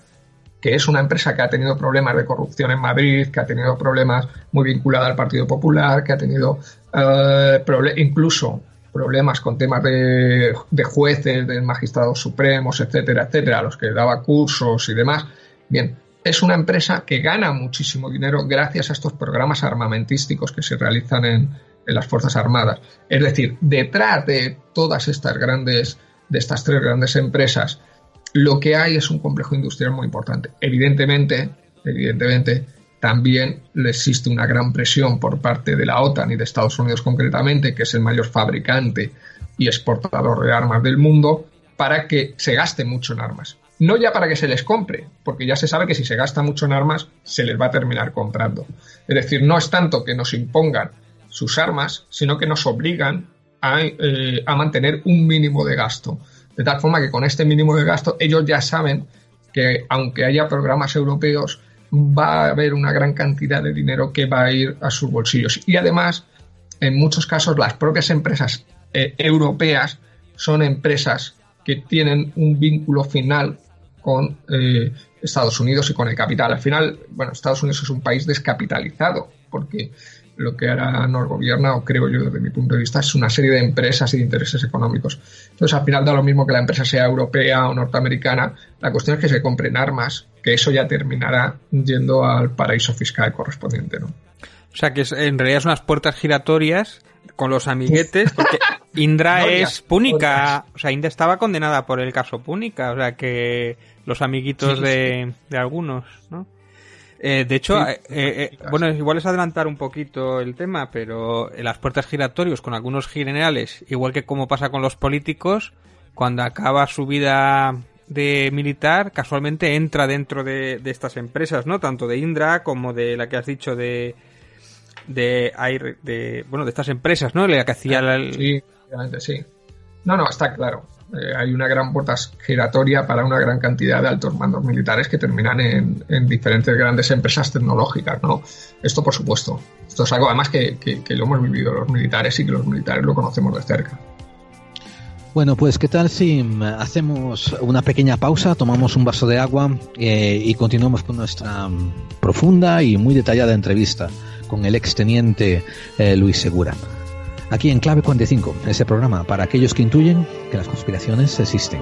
que es una empresa que ha tenido problemas de corrupción en Madrid, que ha tenido problemas muy vinculados al Partido Popular, que ha tenido eh, incluso problemas con temas de, jueces, de magistrados supremos, etcétera, etcétera, a los que daba cursos y demás. Bien, es una empresa que gana muchísimo dinero gracias a estos programas armamentísticos que se realizan en las Fuerzas Armadas. Es decir, detrás de todas estas grandes, de estas tres grandes empresas, lo que hay es un complejo industrial muy importante. Evidentemente, evidentemente, también existe una gran presión por parte de la OTAN y de Estados Unidos concretamente, que es el mayor fabricante y exportador de armas del mundo, para que se gaste mucho en armas. No ya para que se les compre, porque ya se sabe que si se gasta mucho en armas, se les va a terminar comprando. Es decir, no es tanto que nos impongan sus armas, sino que nos obligan a, eh, a mantener un mínimo de gasto. De tal forma que con este mínimo de gasto ellos ya saben que aunque haya programas europeos, va a haber una gran cantidad de dinero que va a ir a sus bolsillos. Y además, en muchos casos, las propias empresas eh, europeas son empresas que tienen un vínculo final con eh, Estados Unidos y con el capital. Al final, bueno, Estados Unidos es un país descapitalizado porque lo que ahora nos gobierna, o creo yo desde mi punto de vista, es una serie de empresas y de intereses económicos. Entonces, al final da lo mismo que la empresa sea europea o norteamericana, la cuestión es que se compren armas, que eso ya terminará yendo al paraíso fiscal correspondiente, ¿no? O sea, que en realidad son unas puertas giratorias con los amiguetes, porque Indra es púnica, o sea, Indra estaba condenada por el caso púnica, o sea, que los amiguitos de, de algunos, ¿no? Eh, de hecho, eh, eh, bueno, igual es adelantar un poquito el tema, pero en las puertas giratorios con algunos generales, igual que como pasa con los políticos, cuando acaba su vida de militar, casualmente entra dentro de, estas empresas, ¿no? Tanto de Indra como de la que has dicho de de de bueno, de estas empresas, ¿no? La que hacía Sí, obviamente sí. No, no, está claro. Eh, hay una gran puerta giratoria para una gran cantidad de altos mandos militares que terminan en, diferentes grandes empresas tecnológicas, ¿no? Esto, por supuesto. Esto es algo, además, que, lo hemos vivido los militares y que los militares lo conocemos de cerca. Bueno, pues ¿qué tal si mm, hacemos una pequeña pausa, tomamos un vaso de agua eh, y continuamos con nuestra mm, profunda y muy detallada entrevista con el exteniente eh, Luis Segura? Aquí en Clave 45, ese programa para aquellos que intuyen que las conspiraciones existen.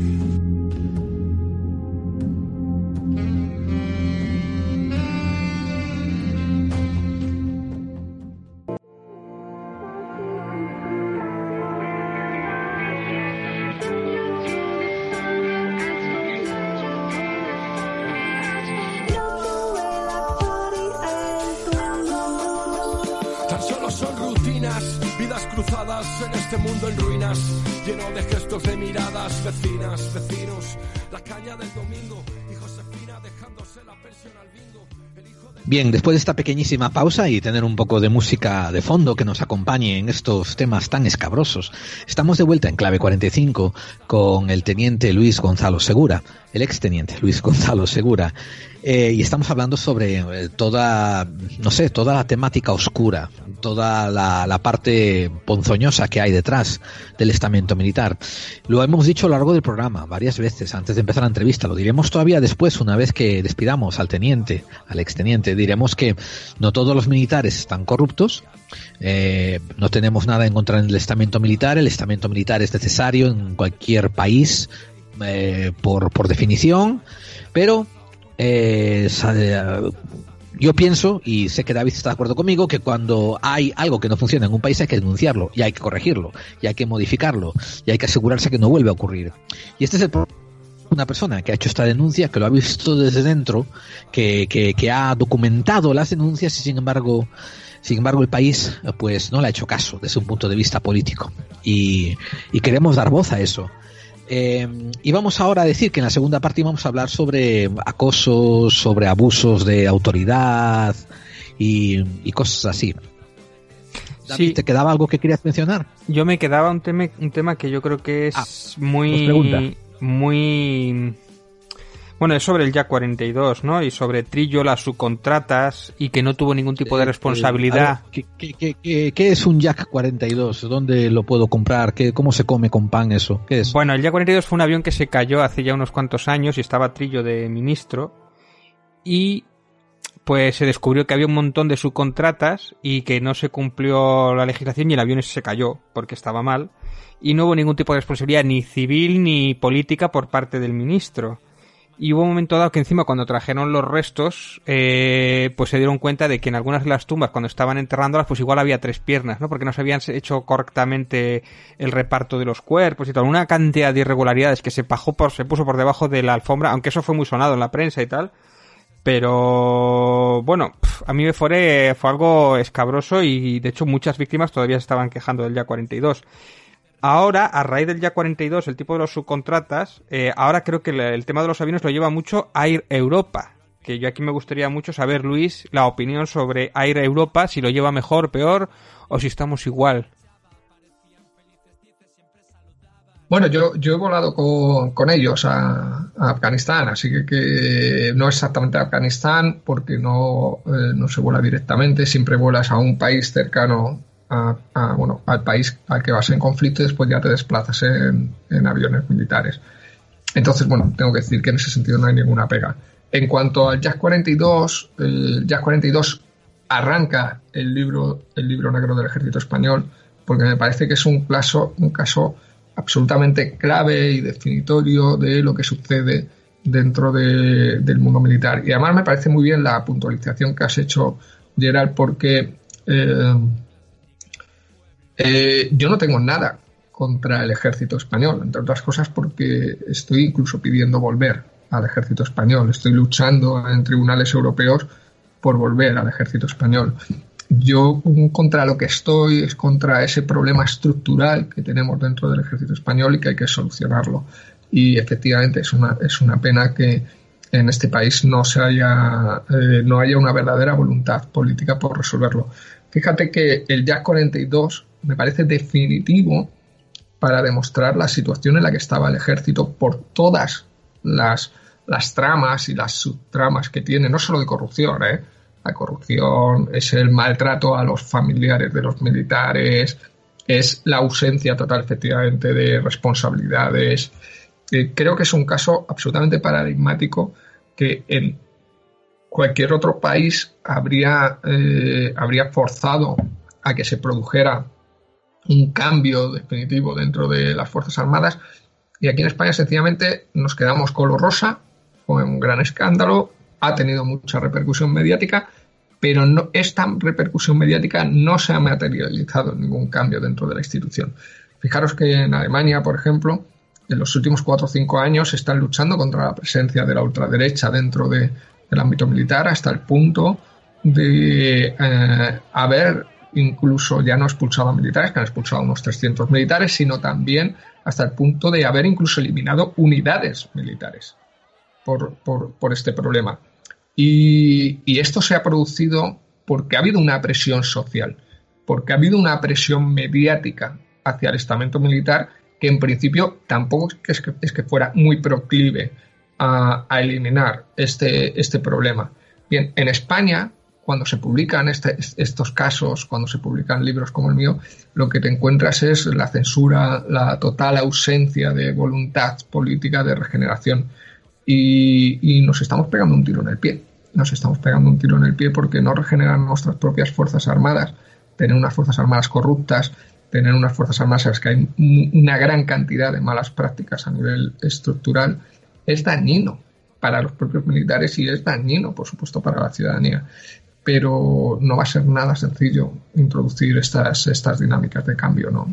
Bien, después de esta pequeñísima pausa y tener un poco de música de fondo que nos acompañe en estos temas tan escabrosos, estamos de vuelta en Clave 45 con el teniente Luis Gonzalo Segura, el exteniente Luis Gonzalo Segura, eh, y estamos hablando sobre eh, toda, no sé, toda la temática oscura, toda la, parte ponzoñosa que hay detrás del estamento militar. Lo hemos dicho a lo largo del programa varias veces antes de empezar la entrevista, lo diremos todavía después, una vez que despidamos al teniente, al exteniente, diremos que no todos los militares están corruptos, eh, no tenemos nada en contra del estamento militar, el estamento militar es necesario en cualquier país por, por definición, pero eh, yo pienso, y sé que David está de acuerdo conmigo, que cuando hay algo que no funciona en un país hay que denunciarlo, y hay que corregirlo, y hay que modificarlo, y hay que asegurarse que no vuelve a ocurrir. Y este es el problema una persona que ha hecho esta denuncia, que lo ha visto desde dentro, que, que, ha documentado las denuncias y sin embargo, sin embargo el país pues no le ha hecho caso desde un punto de vista político. Y queremos dar voz a eso. Eh, y vamos ahora a decir que en la segunda parte vamos a hablar sobre acosos, sobre abusos de autoridad y, cosas así. David, ¿te quedaba algo que querías mencionar? Yo me quedaba un tema, un tema que yo creo que es ah, muy, muy bueno, es sobre el Jack 42, ¿no? Y sobre Trillo, las subcontratas y que no tuvo ningún tipo de eh, responsabilidad. ¿qué, qué, es un Jack 42? ¿Dónde lo puedo comprar? ¿Qué, ¿Cómo se come con pan eso? ¿Qué es? Bueno, el Jack 42 fue un avión que se cayó hace ya unos cuantos años y estaba Trillo de ministro. Y pues se descubrió que había un montón de subcontratas y que no se cumplió la legislación y el avión se cayó porque estaba mal. Y no hubo ningún tipo de responsabilidad ni civil ni política por parte del ministro. Y hubo un momento dado que encima cuando trajeron los restos, eh, pues se dieron cuenta de que en algunas de las tumbas, cuando estaban enterrándolas, pues igual había tres piernas, ¿no? Porque no se habían hecho correctamente el reparto de los cuerpos y tal. Una cantidad de irregularidades que se, por, se puso por debajo de la alfombra, aunque eso fue muy sonado en la prensa y tal. Pero bueno, a mí me fue, fue algo escabroso y de hecho muchas víctimas todavía se estaban quejando del día 42. Ahora, a raíz del ya 42, el tipo de los subcontratas, eh, ahora creo que el, tema de los aviones lo lleva mucho Air Europa. Que yo aquí me gustaría mucho saber, Luis, la opinión sobre Air Europa, si lo lleva mejor, peor, o si estamos igual. Bueno, yo, yo he volado con, ellos a, Afganistán, así que, no exactamente a Afganistán, porque no, eh, no se vuela directamente, siempre vuelas a un país cercano bueno, al país al que vas en conflicto y después ya te desplazas en, aviones militares. Entonces, bueno, tengo que decir que en ese sentido no hay ninguna pega. En cuanto al Jazz 42, el Jazz 42 arranca el libro, el libro negro del ejército español porque me parece que es un caso, un caso absolutamente clave y definitorio de lo que sucede dentro del mundo militar. Y además me parece muy bien la puntualización que has hecho, Gerald, porque eh, eh, yo no tengo nada contra el ejército español, entre otras cosas porque estoy incluso pidiendo volver al ejército español, estoy luchando en tribunales europeos por volver al ejército español. Yo contra lo que estoy es contra ese problema estructural que tenemos dentro del ejército español y que hay que solucionarlo. Y efectivamente es una, es una pena que en este país no se haya, eh, no haya una verdadera voluntad política por resolverlo. Fíjate que el JAC 42 me parece definitivo para demostrar la situación en la que estaba el ejército por todas las, las tramas y las subtramas que tiene, no solo de corrupción, ¿eh? la corrupción es el maltrato a los familiares de los militares, es la ausencia total efectivamente de responsabilidades. Eh, creo que es un caso absolutamente paradigmático que en cualquier otro país habría, eh, habría forzado a que se produjera un cambio definitivo dentro de las Fuerzas Armadas. Y aquí en España sencillamente nos quedamos con lo rosa, fue un gran escándalo, ha tenido mucha repercusión mediática, pero no, esta repercusión mediática no se ha materializado en ningún cambio dentro de la institución. Fijaros que en Alemania, por ejemplo, en los últimos cuatro o cinco años están luchando contra la presencia de la ultraderecha dentro del ámbito militar hasta el punto de eh, haber incluso ya no expulsado a militares, que han expulsado unos 300 militares, sino también hasta el punto de haber incluso eliminado unidades militares por, este problema. Y, esto se ha producido porque ha habido una presión social, porque ha habido una presión mediática hacia el estamento militar que en principio tampoco es que, es que fuera muy proclive a, eliminar este, este problema. Bien, en España cuando se publican este, estos casos, cuando se publican libros como el mío, lo que te encuentras es la censura, la total ausencia de voluntad política de regeneración. Y, nos estamos pegando un tiro en el pie. Nos estamos pegando un tiro en el pie porque no regeneran nuestras propias Fuerzas Armadas. Tener unas Fuerzas Armadas corruptas, tener unas Fuerzas Armadas en las que hay una gran cantidad de malas prácticas a nivel estructural, es dañino para los propios militares y es dañino, por supuesto, para la ciudadanía. Pero no va a ser nada sencillo introducir estas, estas dinámicas de cambio, ¿no?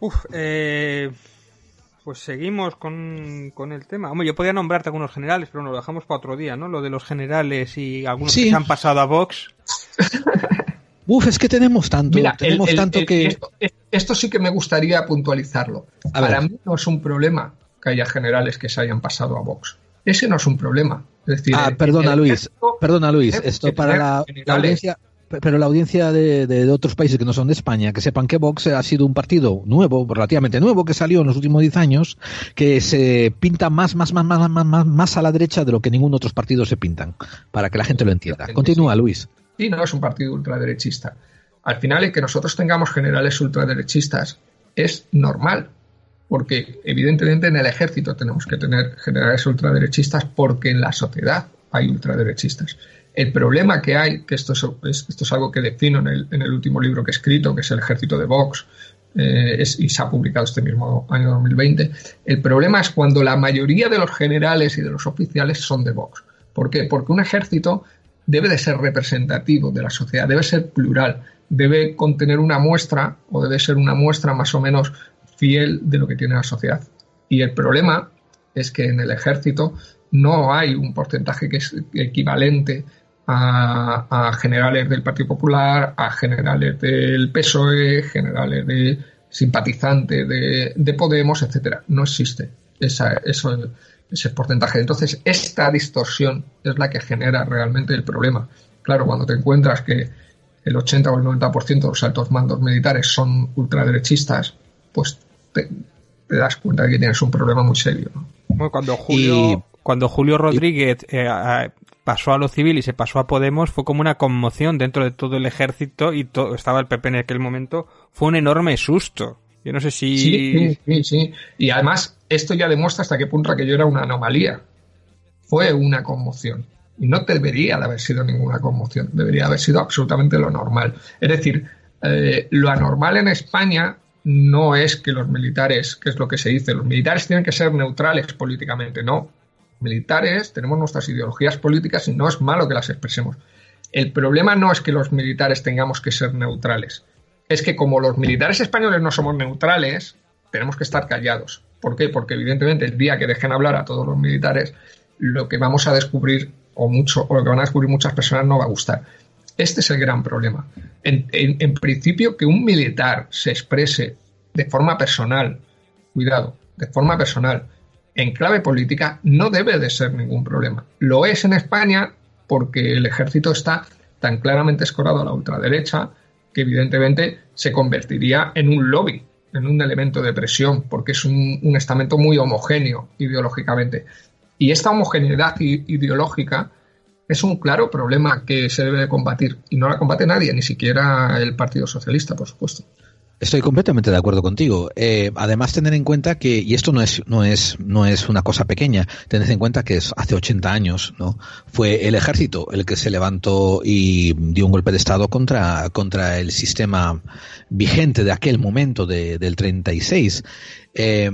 Uf, eh, pues seguimos con, con, el tema. Hombre, yo podía nombrarte algunos generales, pero nos lo dejamos para otro día, ¿no? Lo de los generales y algunos que se han pasado a Vox. Uf, es que tenemos tanto, tenemos tanto que... Esto, sí que me gustaría puntualizarlo. Para mí no es un problema que haya generales que se hayan pasado a Vox. Ese no es un problema. Es decir, ah, perdona Luis, perdona Luis, esto para la, audiencia, pero la audiencia de, otros países que no son de España, que sepan que Vox ha sido un partido nuevo, relativamente nuevo, que salió en los últimos 10 años, que se pinta más, más, más, más, más, más a la derecha de lo que ningún otro partido se pintan, para que la gente lo entienda. Continúa, Luis. Sí, no es un partido ultraderechista. Al final, el que nosotros tengamos generales ultraderechistas es normal, porque evidentemente en el ejército tenemos que tener generales ultraderechistas porque en la sociedad hay ultraderechistas. El problema que hay, que esto es, esto es algo que defino en el, en el, último libro que he escrito, que es el ejército de Vox, eh, y se ha publicado este mismo año 2020, el problema es cuando la mayoría de los generales y de los oficiales son de Vox. ¿Por qué? Porque un ejército debe de ser representativo de la sociedad, debe ser plural, debe contener una muestra o debe ser una muestra más o menos fiel de lo que tiene la sociedad. Y el problema es que en el ejército no hay un porcentaje que es equivalente a, generales del Partido Popular, a generales del PSOE, generales de simpatizantes de, Podemos, etcétera. No existe esa, eso, ese porcentaje. Entonces, esta distorsión es la que genera realmente el problema. Claro, cuando te encuentras que el 80 o el 90% de los altos mandos militares son ultraderechistas, pues te, das cuenta de que tienes un problema muy serio. cuando Julio, cuando Julio Rodríguez eh, pasó a lo civil y se pasó a Podemos, fue como una conmoción dentro de todo el ejército y todo, estaba el PP en aquel momento. Fue un enorme susto. Yo no sé si. Sí, sí, sí. Y además, esto ya demuestra hasta qué punto aquello era una anomalía. Fue una conmoción. Y no debería de haber sido ninguna conmoción. Debería haber sido absolutamente lo normal. Es decir, eh, lo anormal en España no es que los militares, que es lo que se dice, los militares tienen que ser neutrales políticamente. No. Militares tenemos nuestras ideologías políticas y no es malo que las expresemos. El problema no es que los militares tengamos que ser neutrales es que como los militares españoles no somos neutrales, tenemos que estar callados. ¿Por qué? Porque evidentemente el día que dejen hablar a todos los militares, lo que vamos a descubrir, o mucho, o lo que van a descubrir muchas personas, no va a gustar. Este es el gran problema. En, principio, que un militar se exprese de forma personal, cuidado, de forma personal, en clave política, no debe de ser ningún problema. Lo es en España porque el ejército está tan claramente escorado a la ultraderecha, que evidentemente se convertiría en un lobby, en un elemento de presión, porque es un, estamento muy homogéneo ideológicamente. Y esta homogeneidad ideológica es un claro problema que se debe combatir y no la combate nadie, ni siquiera el Partido Socialista, por supuesto. Estoy completamente de acuerdo contigo. Eh, además, tener en cuenta que, y esto no es, no es, no es una cosa pequeña, tened en cuenta que hace 80 años, ¿no? Fue el ejército el que se levantó y dio un golpe de Estado contra, contra el sistema vigente de aquel momento de, del 36. Eh,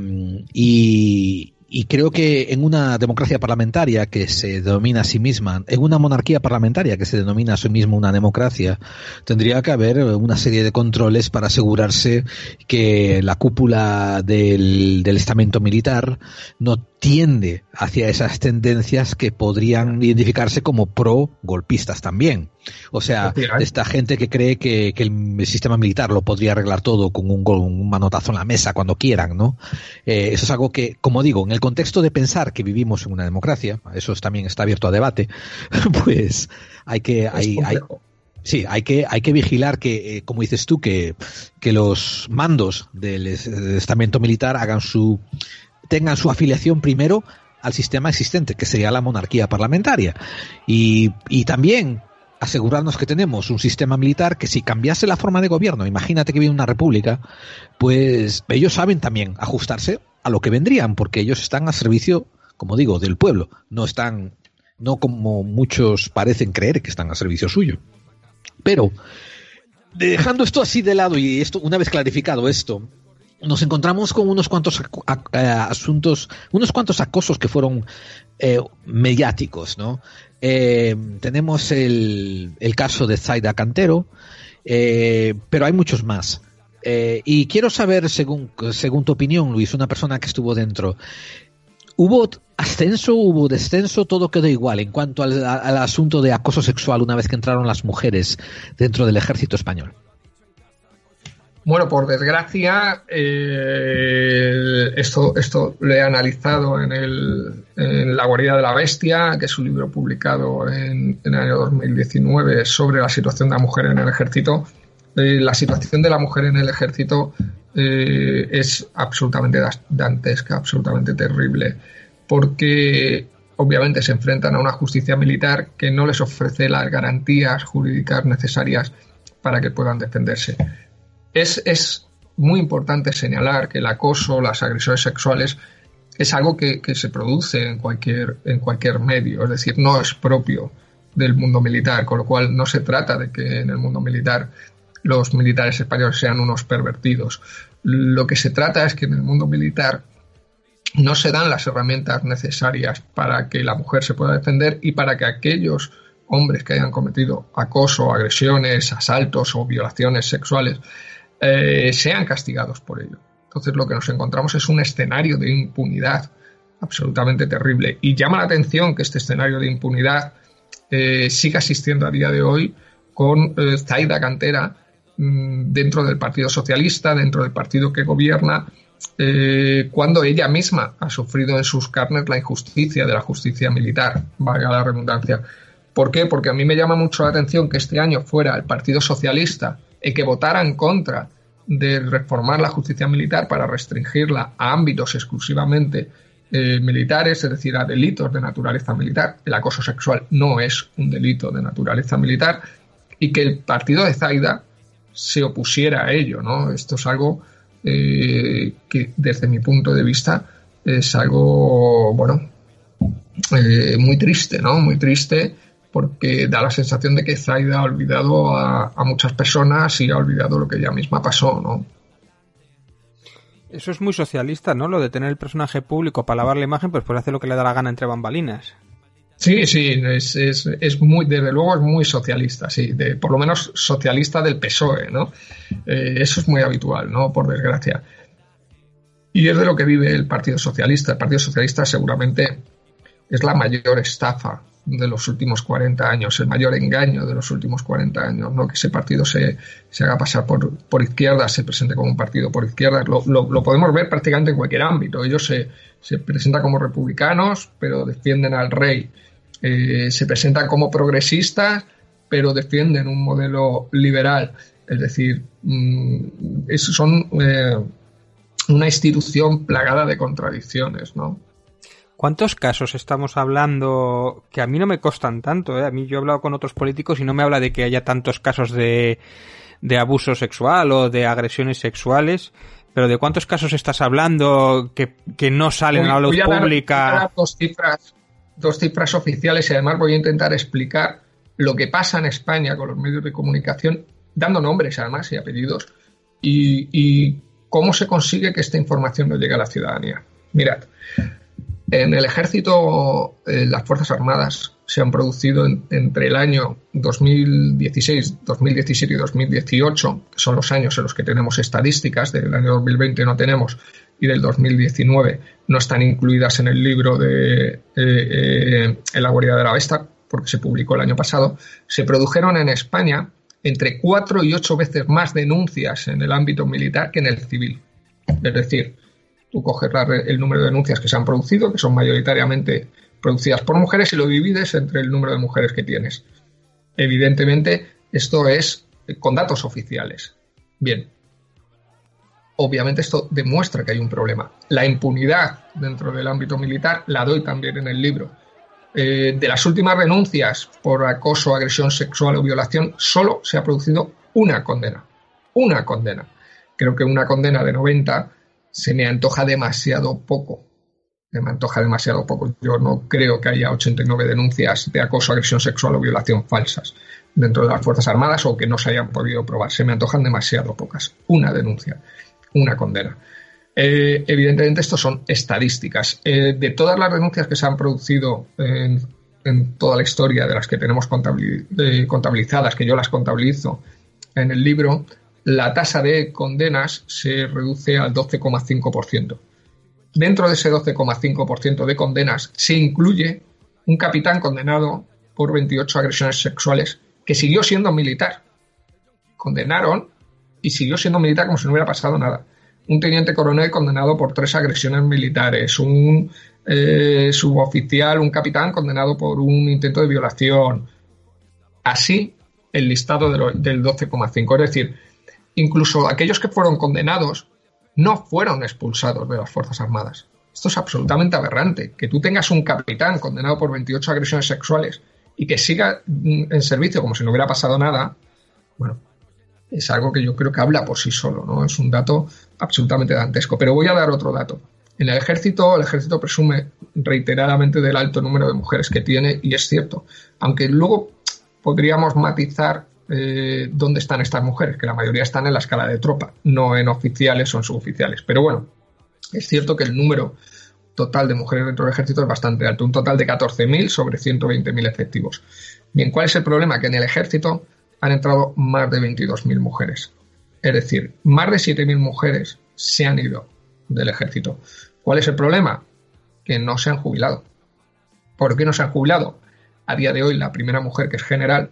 y, y creo que en una democracia parlamentaria que se denomina a sí misma, en una monarquía parlamentaria que se denomina a sí misma una democracia, tendría que haber una serie de controles para asegurarse que la cúpula del, del estamento militar no tiende hacia esas tendencias que podrían identificarse como pro-golpistas también. O sea, esta gente que cree que, el sistema militar lo podría arreglar todo con un, un manotazo en la mesa cuando quieran, ¿no? Eh, eso es algo que, como digo, en el contexto de pensar que vivimos en una democracia, eso también está abierto a debate, pues hay que... Hay, hay, Sí, hay que, hay que vigilar que, eh, como dices tú, que, que los mandos del estamento militar hagan su, tengan su afiliación primero al sistema existente, que sería la monarquía parlamentaria. Y, y también asegurarnos que tenemos un sistema militar que si cambiase la forma de gobierno, imagínate que viene una república, pues ellos saben también ajustarse a lo que vendrían, porque ellos están a servicio, como digo, del pueblo, no están, no como muchos parecen creer que están a servicio suyo. Pero, dejando esto así de lado y esto, una vez clarificado esto, nos encontramos con unos cuantos eh, asuntos, unos cuantos acosos que fueron eh, mediáticos, ¿no? Eh, tenemos el, caso de Zaida Cantero, pero hay muchos más. y quiero saber, según, según tu opinión, Luis, una persona que estuvo dentro, ¿hubo ascenso, hubo descenso? Todo quedó igual en cuanto al asunto de acoso sexual una vez que entraron las mujeres dentro del ejército español. Bueno, por desgracia, eh, esto, esto lo he analizado en, el, en, La guarida de la bestia, que es un libro publicado en, en el año 2019 sobre la situación de la mujer en el ejército. Eh, la situación de la mujer en el ejército eh, es absolutamente dantesca, absolutamente terrible, porque obviamente se enfrentan a una justicia militar que no les ofrece las garantías jurídicas necesarias para que puedan defenderse es, muy importante señalar que el acoso, las agresiones sexuales, es algo que, se produce en cualquier, en cualquier medio, es decir, no es propio del mundo militar, con lo cual no se trata de que en el mundo militar los militares españoles sean unos pervertidos. Lo que se trata es que en el mundo militar no se dan las herramientas necesarias para que la mujer se pueda defender y para que aquellos hombres que hayan cometido acoso, agresiones, asaltos o violaciones sexuales eh, sean castigados por ello. Entonces lo que nos encontramos es un escenario de impunidad absolutamente terrible. Y llama la atención que este escenario de impunidad eh, siga existiendo a día de hoy con eh, Zaida Cantera mm, dentro del Partido Socialista, dentro del partido que gobierna, cuando ella misma ha sufrido en sus carnes la injusticia de la justicia militar, valga la redundancia. ¿Por qué? Porque a mí me llama mucho la atención que este año fuera el Partido Socialista que votara en contra de reformar la justicia militar para restringirla a ámbitos exclusivamente eh, militares, es decir, a delitos de naturaleza militar. El acoso sexual no es un delito de naturaleza militar y que el partido de Zaida se opusiera a ello, ¿no? Esto es algo eh, que desde mi punto de vista es algo, bueno, eh, muy triste, ¿no? Muy triste porque da la sensación de que Zaida ha olvidado a, muchas personas y ha olvidado lo que ella misma pasó, ¿no? Eso es muy socialista, ¿no? Lo de tener el personaje público para lavar la imagen, pues puede hacer lo que le da la gana entre bambalinas. Sí, sí, es, es, es, muy, desde luego es muy socialista, sí, de, por lo menos socialista del PSOE, ¿no? Eh, eso es muy habitual, ¿no? Por desgracia. Y es de lo que vive el Partido Socialista. El Partido Socialista seguramente es la mayor estafa de los últimos 40 años, el mayor engaño de los últimos 40 años, ¿no? que ese partido se, se haga pasar por, por, izquierda, se presente como un partido por izquierda, lo, lo, podemos ver prácticamente en cualquier ámbito. Ellos se, se presentan como republicanos, pero defienden al rey, eh, se presentan como progresistas, pero defienden un modelo liberal. Es decir, mmm, son eh, una institución plagada de contradicciones, ¿no? ¿Cuántos casos estamos hablando que a mí no me costan tanto? Eh? A mí yo he hablado con otros políticos y no me habla de que haya tantos casos de, de abuso sexual o de agresiones sexuales, pero ¿de cuántos casos estás hablando que, que no salen a la luz pública? dos, cifras, dos cifras oficiales y además voy a intentar explicar lo que pasa en España con los medios de comunicación, dando nombres además y apellidos, y, y cómo se consigue que esta información no llegue a la ciudadanía. Mirad, en el ejército, eh, las Fuerzas Armadas se han producido entre el año 2016, 2017 y 2018, que son los años en los que tenemos estadísticas, del año 2020 no tenemos, y del 2019 no están incluidas en el libro de eh, eh, En la guarida de la Vesta, porque se publicó el año pasado, se produjeron en España entre cuatro y ocho veces más denuncias en el ámbito militar que en el civil. Es decir, Tú coges el número de denuncias que se han producido, que son mayoritariamente producidas por mujeres, y lo divides entre el número de mujeres que tienes. Evidentemente, esto es con datos oficiales. Bien. Obviamente esto demuestra que hay un problema. La impunidad dentro del ámbito militar la doy también en el libro. Eh, de las últimas denuncias por acoso, agresión sexual o violación, solo se ha producido una condena. Una condena. Creo que una condena de 90 se me antoja demasiado poco. Se me antoja demasiado poco. Yo no creo que haya 89 denuncias de acoso, agresión sexual o violación falsas dentro de las Fuerzas Armadas o que no se hayan podido probar. Se me antojan demasiado pocas. Una denuncia. una condena. Eh, evidentemente, esto son estadísticas. Eh, de todas las denuncias que se han producido en, toda la historia, de las que tenemos contabilizadas, que yo las contabilizo en el libro, la tasa de condenas se reduce al 12,5%. Dentro de ese 12,5% de condenas se incluye un capitán condenado por 28 agresiones sexuales que siguió siendo militar. Condenaron y siguió siendo militar como si no hubiera pasado nada. Un teniente coronel condenado por tres agresiones militares, un eh, suboficial, un capitán condenado por un intento de violación. Así el listado del 12,5. Es decir, incluso aquellos que fueron condenados no fueron expulsados de las Fuerzas Armadas. Esto es absolutamente aberrante. Que tú tengas un capitán condenado por 28 agresiones sexuales y que siga mm, en servicio como si no hubiera pasado nada, bueno, es algo que yo creo que habla por sí solo, ¿no? Es un dato absolutamente dantesco. Pero voy a dar otro dato. En el ejército, el ejército presume reiteradamente del alto número de mujeres que tiene, y es cierto. Aunque luego podríamos matizar eh, dónde están estas mujeres, que la mayoría están en la escala de tropa, no en oficiales o en suboficiales. Pero bueno, es cierto que el número total de mujeres dentro del ejército es bastante alto, un total de 14.000 sobre 120.000 efectivos. Bien, ¿cuál es el problema? Que en el ejército han entrado más de 22.000 mujeres. Es decir, más de 7.000 mujeres se han ido del ejército. ¿Cuál es el problema? Que no se han jubilado. ¿Por qué no se han jubilado? A día de hoy, la primera mujer que es general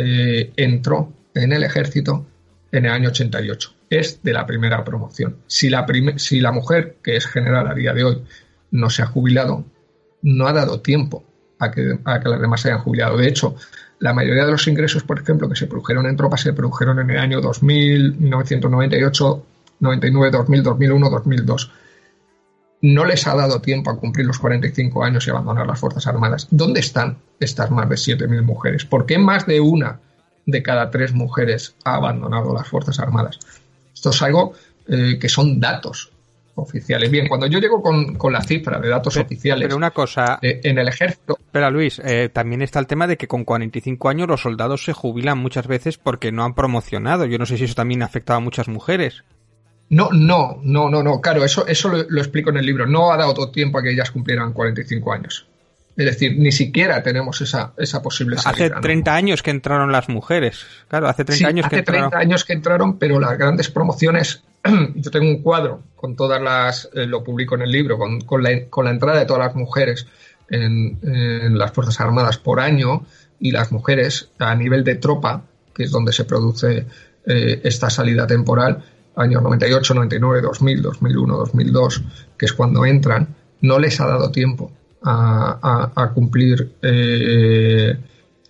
eh, entró en el ejército en el año 88. Es de la primera promoción. Si la, si la mujer, que es general a día de hoy, no se ha jubilado, no ha dado tiempo a que, a que las demás se hayan jubilado. De hecho, la mayoría de los ingresos, por ejemplo, que se produjeron en tropas, se produjeron en el año 2000, 1998, 99, 2000, 2001, 2002. No les ha dado tiempo a cumplir los 45 años y abandonar las Fuerzas Armadas. ¿Dónde están estas más de 7.000 mujeres? ¿Por qué más de una de cada tres mujeres ha abandonado las Fuerzas Armadas? Esto es algo eh, que son datos oficiales. Bien, cuando yo llego con, la cifra de datos oficiales. Pero una cosa. en el ejército. Pero Luis, eh, también está el tema de que con 45 años los soldados se jubilan muchas veces porque no han promocionado. Yo no sé si eso también afecta a muchas mujeres. No, no, no, no, no. Claro, eso, eso lo, explico en el libro. No ha dado todo tiempo a que ellas cumplieran 45 años. Es decir, ni siquiera tenemos esa, esa posible Hace 30 años que entraron las mujeres. Claro, hace 30 años que entraron. Hace 30 años que entraron, pero las grandes promociones. yo tengo un cuadro con todas las. Eh, lo publico en el libro, con, con, la, con, la, entrada de todas las mujeres en, en las Fuerzas Armadas por año y las mujeres a nivel de tropa, que es donde se produce eh, esta salida temporal años 98, 99, 2000, 2001, 2002, que es cuando entran, no les ha dado tiempo a, cumplir, eh,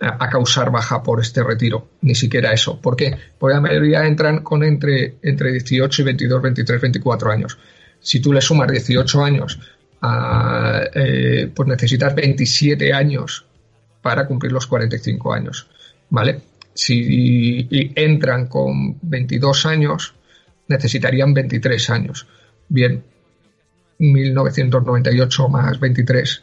a, causar baja por este retiro, ni siquiera eso. ¿Por qué? Porque la mayoría entran con entre, entre 18 y 22, 23, 24 años. Si tú le sumas 18 años, eh, pues necesitas 27 años para cumplir los 45 años, ¿vale? Si entran con 22 años, necesitarían 23 años. Bien, 1998 más 23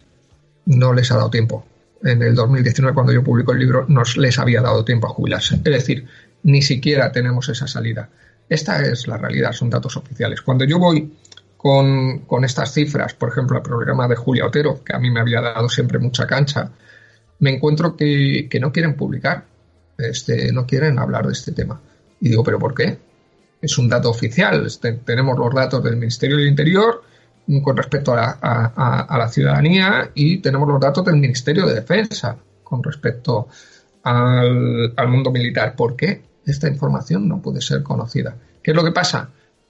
no les ha dado tiempo. En el 2019, cuando yo publico el libro, no les había dado tiempo a jubilarse. Es decir, ni siquiera tenemos esa salida. Esta es la realidad, son datos oficiales. Cuando yo voy con, estas cifras, por ejemplo, al programa de Julia Otero, que a mí me había dado siempre mucha cancha, me encuentro que, que no quieren publicar, este, no quieren hablar de este tema. Y digo, ¿pero por qué? Es un dato oficial. Este, tenemos los datos del Ministerio del Interior con respecto a la, ciudadanía y tenemos los datos del Ministerio de Defensa con respecto al, mundo militar. ¿Por qué esta información no puede ser conocida? ¿Qué es lo que pasa?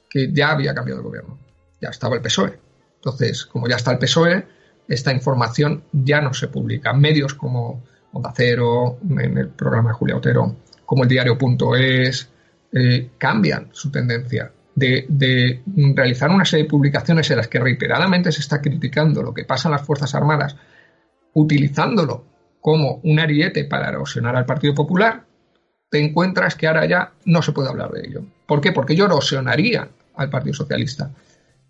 Que ya había cambiado el gobierno, ya estaba el PSOE. Entonces, como ya está el PSOE, esta información ya no se publica. Medios como Onda Cero, en el programa de Julia Otero, como el diario.es, eh, cambian su tendencia de, realizar una serie de publicaciones en las que reiteradamente se está criticando lo que pasa en las Fuerzas Armadas, utilizándolo como un ariete para erosionar al Partido Popular, te encuentras que ahora ya no se puede hablar de ello. ¿Por qué? Porque yo erosionaría al Partido Socialista.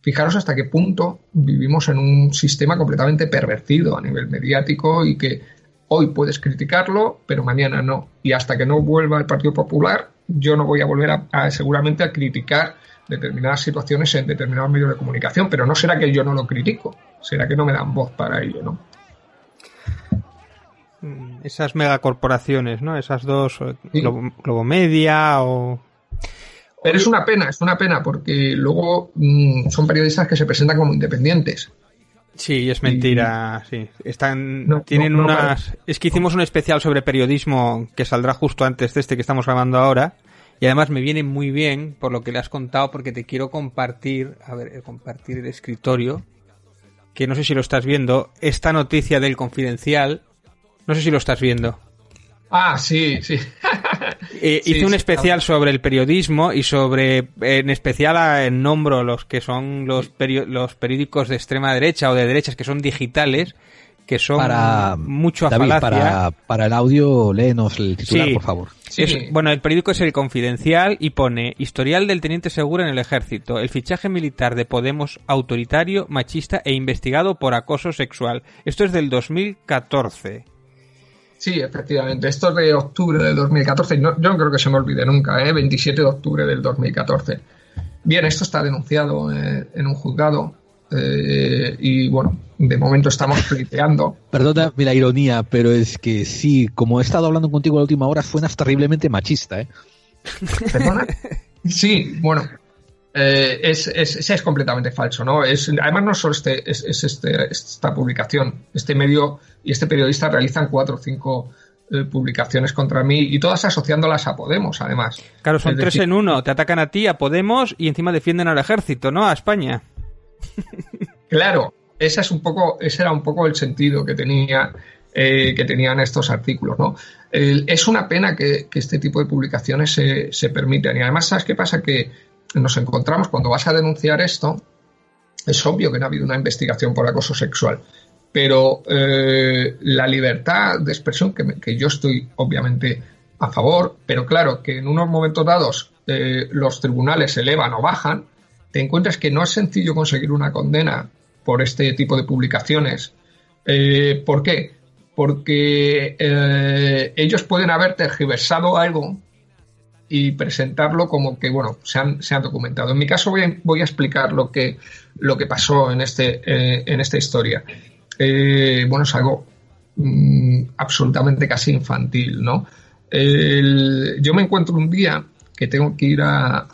Fijaros hasta qué punto vivimos en un sistema completamente pervertido a nivel mediático y que hoy puedes criticarlo, pero mañana no. Y hasta que no vuelva el Partido Popular, yo no voy a volver a, seguramente a criticar determinadas situaciones en determinados medios de comunicación, pero no será que yo no lo critico, será que no me dan voz para ello, ¿no? Mm, esas megacorporaciones, ¿no? Esas dos, eh, Globo, Media o... Pero es una pena, es una pena, porque luego mm, son periodistas que se presentan como independientes. Sí, es mentira, sí. Están, tienen unas... Es que hicimos un especial sobre periodismo que saldrá justo antes de este que estamos grabando ahora. Y además me viene muy bien por lo que le has contado, porque te quiero compartir, a ver, compartir el escritorio, que no sé si lo estás viendo, esta noticia del confidencial, no sé si lo estás viendo. Ah, sí, sí. Eh, hice un especial sobre el periodismo y sobre, en especial, en nombro los que son los, los periódicos de extrema derecha o de derechas que son digitales, que son para, mucho a Para, para el audio, léenos el titular, por favor. bueno, el periódico es El Confidencial y pone Historial del Teniente Segura en el Ejército. El fichaje militar de Podemos autoritario, machista e investigado por acoso sexual. Esto es del 2014. Sí, efectivamente. Esto es de octubre del 2014. yo no creo que se me olvide nunca, ¿eh? 27 de octubre del 2014. Bien, esto está denunciado eh, en un juzgado eh, y bueno, de momento estamos pleiteando. Perdona la ironía, pero es que sí, como he estado hablando contigo la última hora, suenas terriblemente machista, ¿eh? ¿Perdona? Sí, bueno, eh, es, es, es, completamente falso, ¿no? Es, además, no solo este, es, este, esta publicación, este medio y este periodista realizan cuatro o cinco eh, publicaciones contra mí y todas asociándolas a Podemos, además. Claro, son tres en uno. Te atacan a ti, a Podemos y encima defienden al ejército, ¿no? A España. Claro, ese es un poco, ese era un poco el sentido que tenía eh, que tenían estos artículos, ¿no? es una pena que, este tipo de publicaciones se, se permitan. Y además, ¿sabes qué pasa? Que nos encontramos cuando vas a denunciar esto, es obvio que no ha habido una investigación por acoso sexual, pero eh, la libertad de expresión, que, yo estoy obviamente a favor, pero claro que en unos momentos dados eh, los tribunales elevan o bajan, te encuentras que no es sencillo conseguir una condena por este tipo de publicaciones. Eh, ¿Por qué? Porque ellos pueden haber tergiversado algo y presentarlo como que, bueno, se han, se han documentado. En mi caso voy a, voy a explicar lo que, lo que pasó en, este, eh, en esta historia. Eh, bueno, es algo mm, absolutamente casi infantil, ¿no? yo me encuentro un día que tengo que ir a,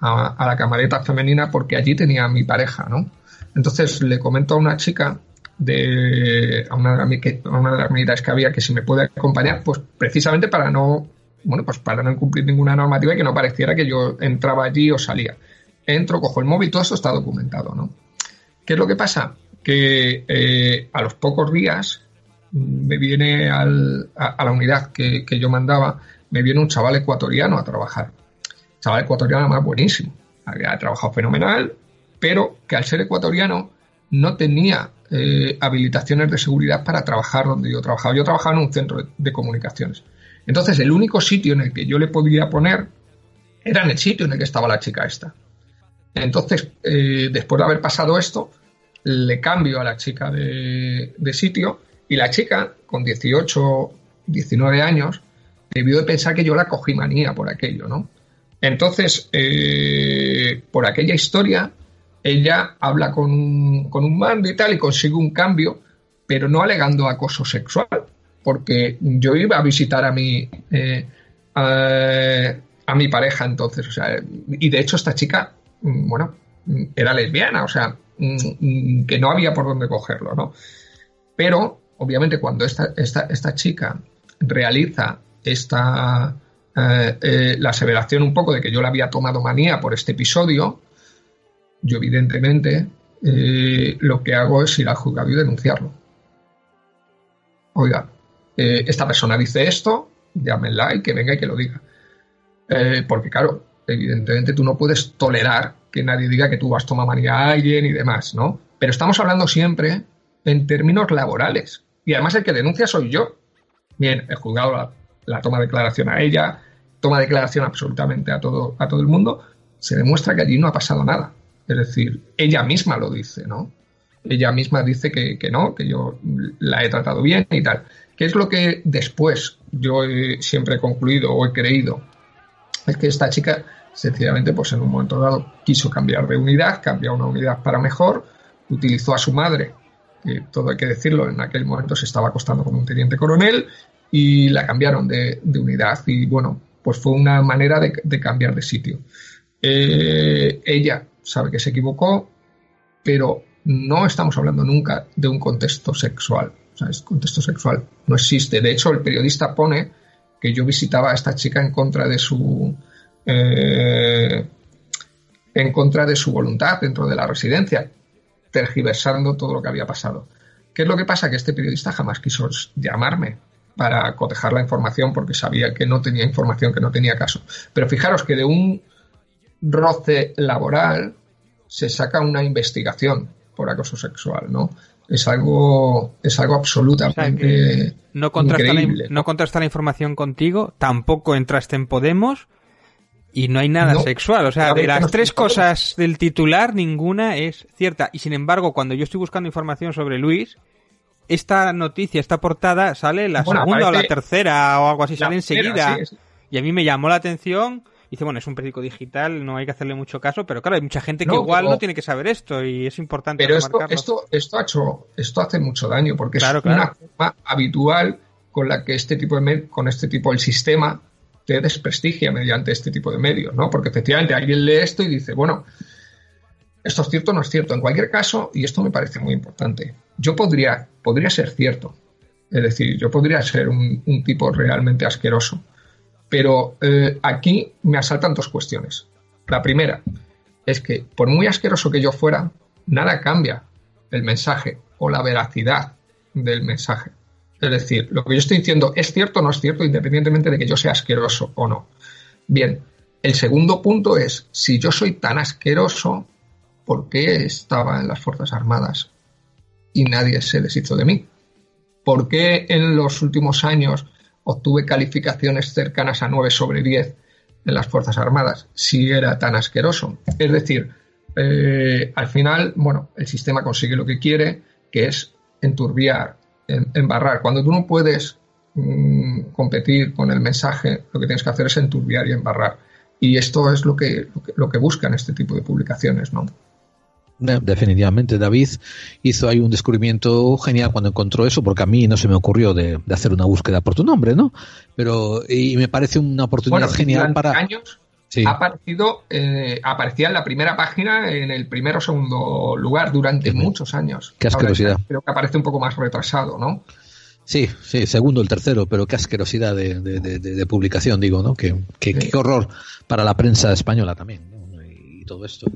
a, la camareta femenina porque allí tenía a mi pareja, ¿no? Entonces le comento a una chica de a una, a una de las que había que si me puede acompañar, pues precisamente para no bueno, pues para no incumplir ninguna normativa y que no pareciera que yo entraba allí o salía. Entro, cojo el móvil, todo eso está documentado, ¿no? ¿Qué es lo que pasa? Que eh, a los pocos días me viene a, la unidad que, yo mandaba, me viene un chaval ecuatoriano a trabajar. Chaval ecuatoriano más buenísimo. Había trabajado fenomenal, pero que al ser ecuatoriano no tenía eh, habilitaciones de seguridad para trabajar donde yo trabajaba. Yo trabajaba en un centro de comunicaciones. Entonces, el único sitio en el que yo le podía poner era en el sitio en el que estaba la chica esta. Entonces, eh, después de haber pasado esto, le cambio a la chica de, sitio y la chica, con 18, 19 años, debió de pensar que yo la cogí manía por aquello, ¿no? Entonces, eh, por aquella historia, ella habla con con un mando y tal y consigue un cambio, pero no alegando acoso sexual, porque yo iba a visitar a mi, eh, a, mi pareja entonces, o sea, y de hecho esta chica, mm, bueno, mm, era lesbiana, o sea, mm, que no había por dónde cogerlo, ¿no? Pero, obviamente, cuando esta, esta, esta chica realiza esta, eh, eh, la aseveración un poco de que yo la había tomado manía por este episodio, yo evidentemente lo que hago es ir al juzgado y denunciarlo. Oiga, eh, esta persona dice esto, llámenla y que venga y que lo diga. Eh, porque claro, evidentemente tú no puedes tolerar que nadie diga que tú vas a tomar manía a alguien y demás, ¿no? Pero estamos hablando siempre en términos laborales. Y además el que denuncia soy yo. Bien, el juzgado la, toma declaración a ella, toma declaración absolutamente a todo, a todo el mundo, se demuestra que allí no ha pasado nada. Es decir, ella misma lo dice, ¿no? Ella misma dice que, que no, que yo la he tratado bien y tal. ¿Qué es lo que después yo siempre he concluido o he creído? Es que esta chica sencillamente pues en un momento dado quiso cambiar de unidad, cambió una unidad para mejor, utilizó a su madre, que todo hay que decirlo, en aquel momento se estaba acostando con un teniente coronel, y la cambiaron de, unidad y bueno, pues fue una manera de, cambiar de sitio. Eh, ella sabe que se equivocó, pero no estamos hablando nunca de un contexto sexual. Es contexto sexual no existe. De hecho, el periodista pone que yo visitaba a esta chica en contra de su eh, en contra de su voluntad dentro de la residencia, tergiversando todo lo que había pasado. ¿Qué es lo que pasa? Que este periodista jamás quiso llamarme para cotejar la información porque sabía que no tenía información, que no tenía caso. Pero fijaros que de un roce laboral se saca una investigación por acoso sexual, ¿no? Es algo, es algo absolutamente no contrasta increíble. La, no contrasta la información contigo, tampoco entraste en Podemos y no hay nada sexual. O sea, de las tres cosas del titular, ninguna es cierta. Y sin embargo, cuando yo estoy buscando información sobre Luis, esta noticia, esta portada, sale la segunda o la tercera o algo así, sale enseguida. Y a mí me llamó la atención. Dice, bueno, es un periódico digital, no hay que hacerle mucho caso, pero claro, hay mucha gente que igual no tiene que saber esto y es importante. Pero esto, esto, esto, ha hecho, esto hace mucho daño porque es una forma habitual con la que este tipo de con este tipo del sistema te desprestigia mediante este tipo de medios, ¿no? Porque efectivamente alguien lee esto y dice, bueno, esto es cierto o no es cierto. En cualquier caso, y esto me parece muy importante, yo podría, podría ser cierto. Es decir, yo podría ser un, tipo realmente asqueroso. Pero eh, aquí me asaltan dos cuestiones. La primera es que por muy asqueroso que yo fuera, nada cambia el mensaje o la veracidad del mensaje. Es decir, lo que yo estoy diciendo es cierto o no es cierto, independientemente de que yo sea asqueroso o no. Bien, el segundo punto es, si yo soy tan asqueroso, ¿por qué estaba en las Fuerzas Armadas y nadie se deshizo de mí? ¿Por qué en los últimos años obtuve calificaciones cercanas a 9 sobre 10 en las Fuerzas Armadas si era tan asqueroso? Es decir, eh, al final, bueno, el sistema consigue lo que quiere, que es enturbiar, embarrar. Cuando tú no puedes mm, competir con el mensaje, lo que tienes que hacer es enturbiar y embarrar. Y esto es lo que, lo que, lo que buscan este tipo de publicaciones, ¿no? Definitivamente, David hizo ahí un descubrimiento genial cuando encontró eso, porque a mí no se me ocurrió de, hacer una búsqueda por tu nombre, ¿no? Pero y me parece una oportunidad genial para. años ha aparecido, eh, aparecía en la primera página en el primero o segundo lugar durante muchos años. Qué asquerosidad. Creo que aparece un poco más retrasado, ¿no? Sí, sí, segundo, el tercero, pero qué asquerosidad de, publicación, digo, ¿no? Qué, qué horror para la prensa española también todo esto.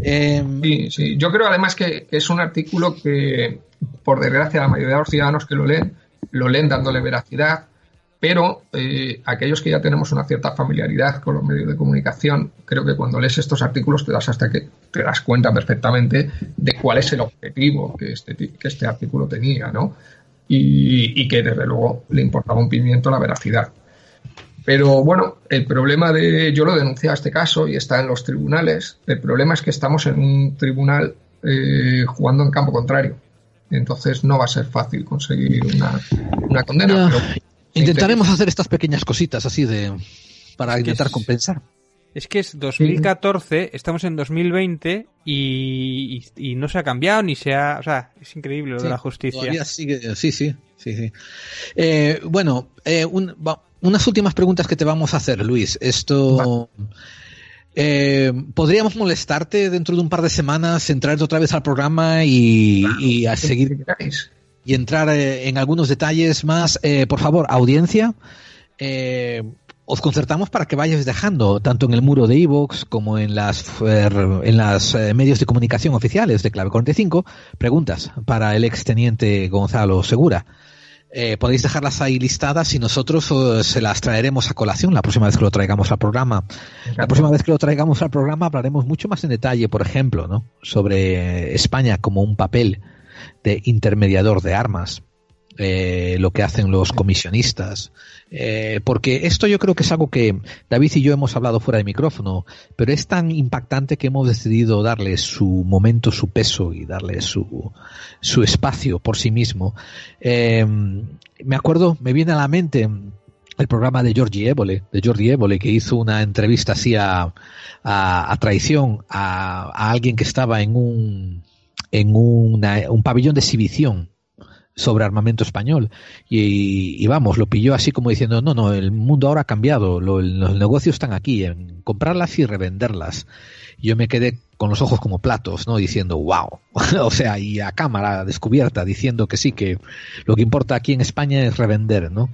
Em, sí, sí. Yo creo además que, es un artículo que, por desgracia, la mayoría de los ciudadanos que lo leen, lo leen dándole veracidad, pero eh, aquellos que ya tenemos una cierta familiaridad con los medios de comunicación, creo que cuando lees estos artículos te das hasta que te das cuenta perfectamente de cuál es el objetivo que este, que este artículo tenía, ¿no? Y, y que desde luego le importaba un pimiento la veracidad. Pero bueno, el problema de, yo lo denuncié a este caso y está en los tribunales, el problema es que estamos en un tribunal eh, jugando en campo contrario. Entonces no va a ser fácil conseguir una, condena. intentaremos hacer estas pequeñas cositas así de para intentar compensar. Es que es 2014, estamos en 2020 y, y, no se ha cambiado ni se ha... O sea, es increíble lo de la justicia. Sigue, sí, sí, sí, sí. Eh, bueno, eh, un, unas últimas preguntas que te vamos a hacer, Luis. Esto. Eh, ¿Podríamos molestarte dentro de un par de semanas, entrar otra vez al programa y, a seguir y entrar eh, en algunos detalles más? Eh, por favor, audiencia, os concertamos para que vayáis dejando, tanto en el muro de Evox como en las, en las medios de comunicación oficiales de Clave 45, preguntas para el exteniente Gonzalo Segura. Eh, podéis dejarlas ahí listadas y nosotros eh, se las traeremos a colación la próxima vez que lo traigamos al programa. La próxima vez que lo traigamos al programa hablaremos mucho más en detalle, por ejemplo, ¿no? sobre España como un papel de intermediador de armas, eh, lo que hacen los comisionistas, eh, porque esto yo creo que es algo que David y yo hemos hablado fuera de micrófono, pero es tan impactante que hemos decidido darle su momento, su peso y darle su, su espacio por sí mismo. Eh, me acuerdo, me viene a la mente el programa de Giorgi Évole, de Giorgi Évole, que hizo una entrevista así a, a, traición a, a, alguien que estaba en un, en una, un pabellón de exhibición sobre armamento español. Y, y, vamos, lo pilló así como diciendo, no, no, el mundo ahora ha cambiado, lo, los negocios están aquí, en comprarlas y revenderlas. Y yo me quedé con los ojos como platos, ¿no? Diciendo, wow. o sea, y a cámara descubierta, diciendo que sí, que lo que importa aquí en España es revender, ¿no?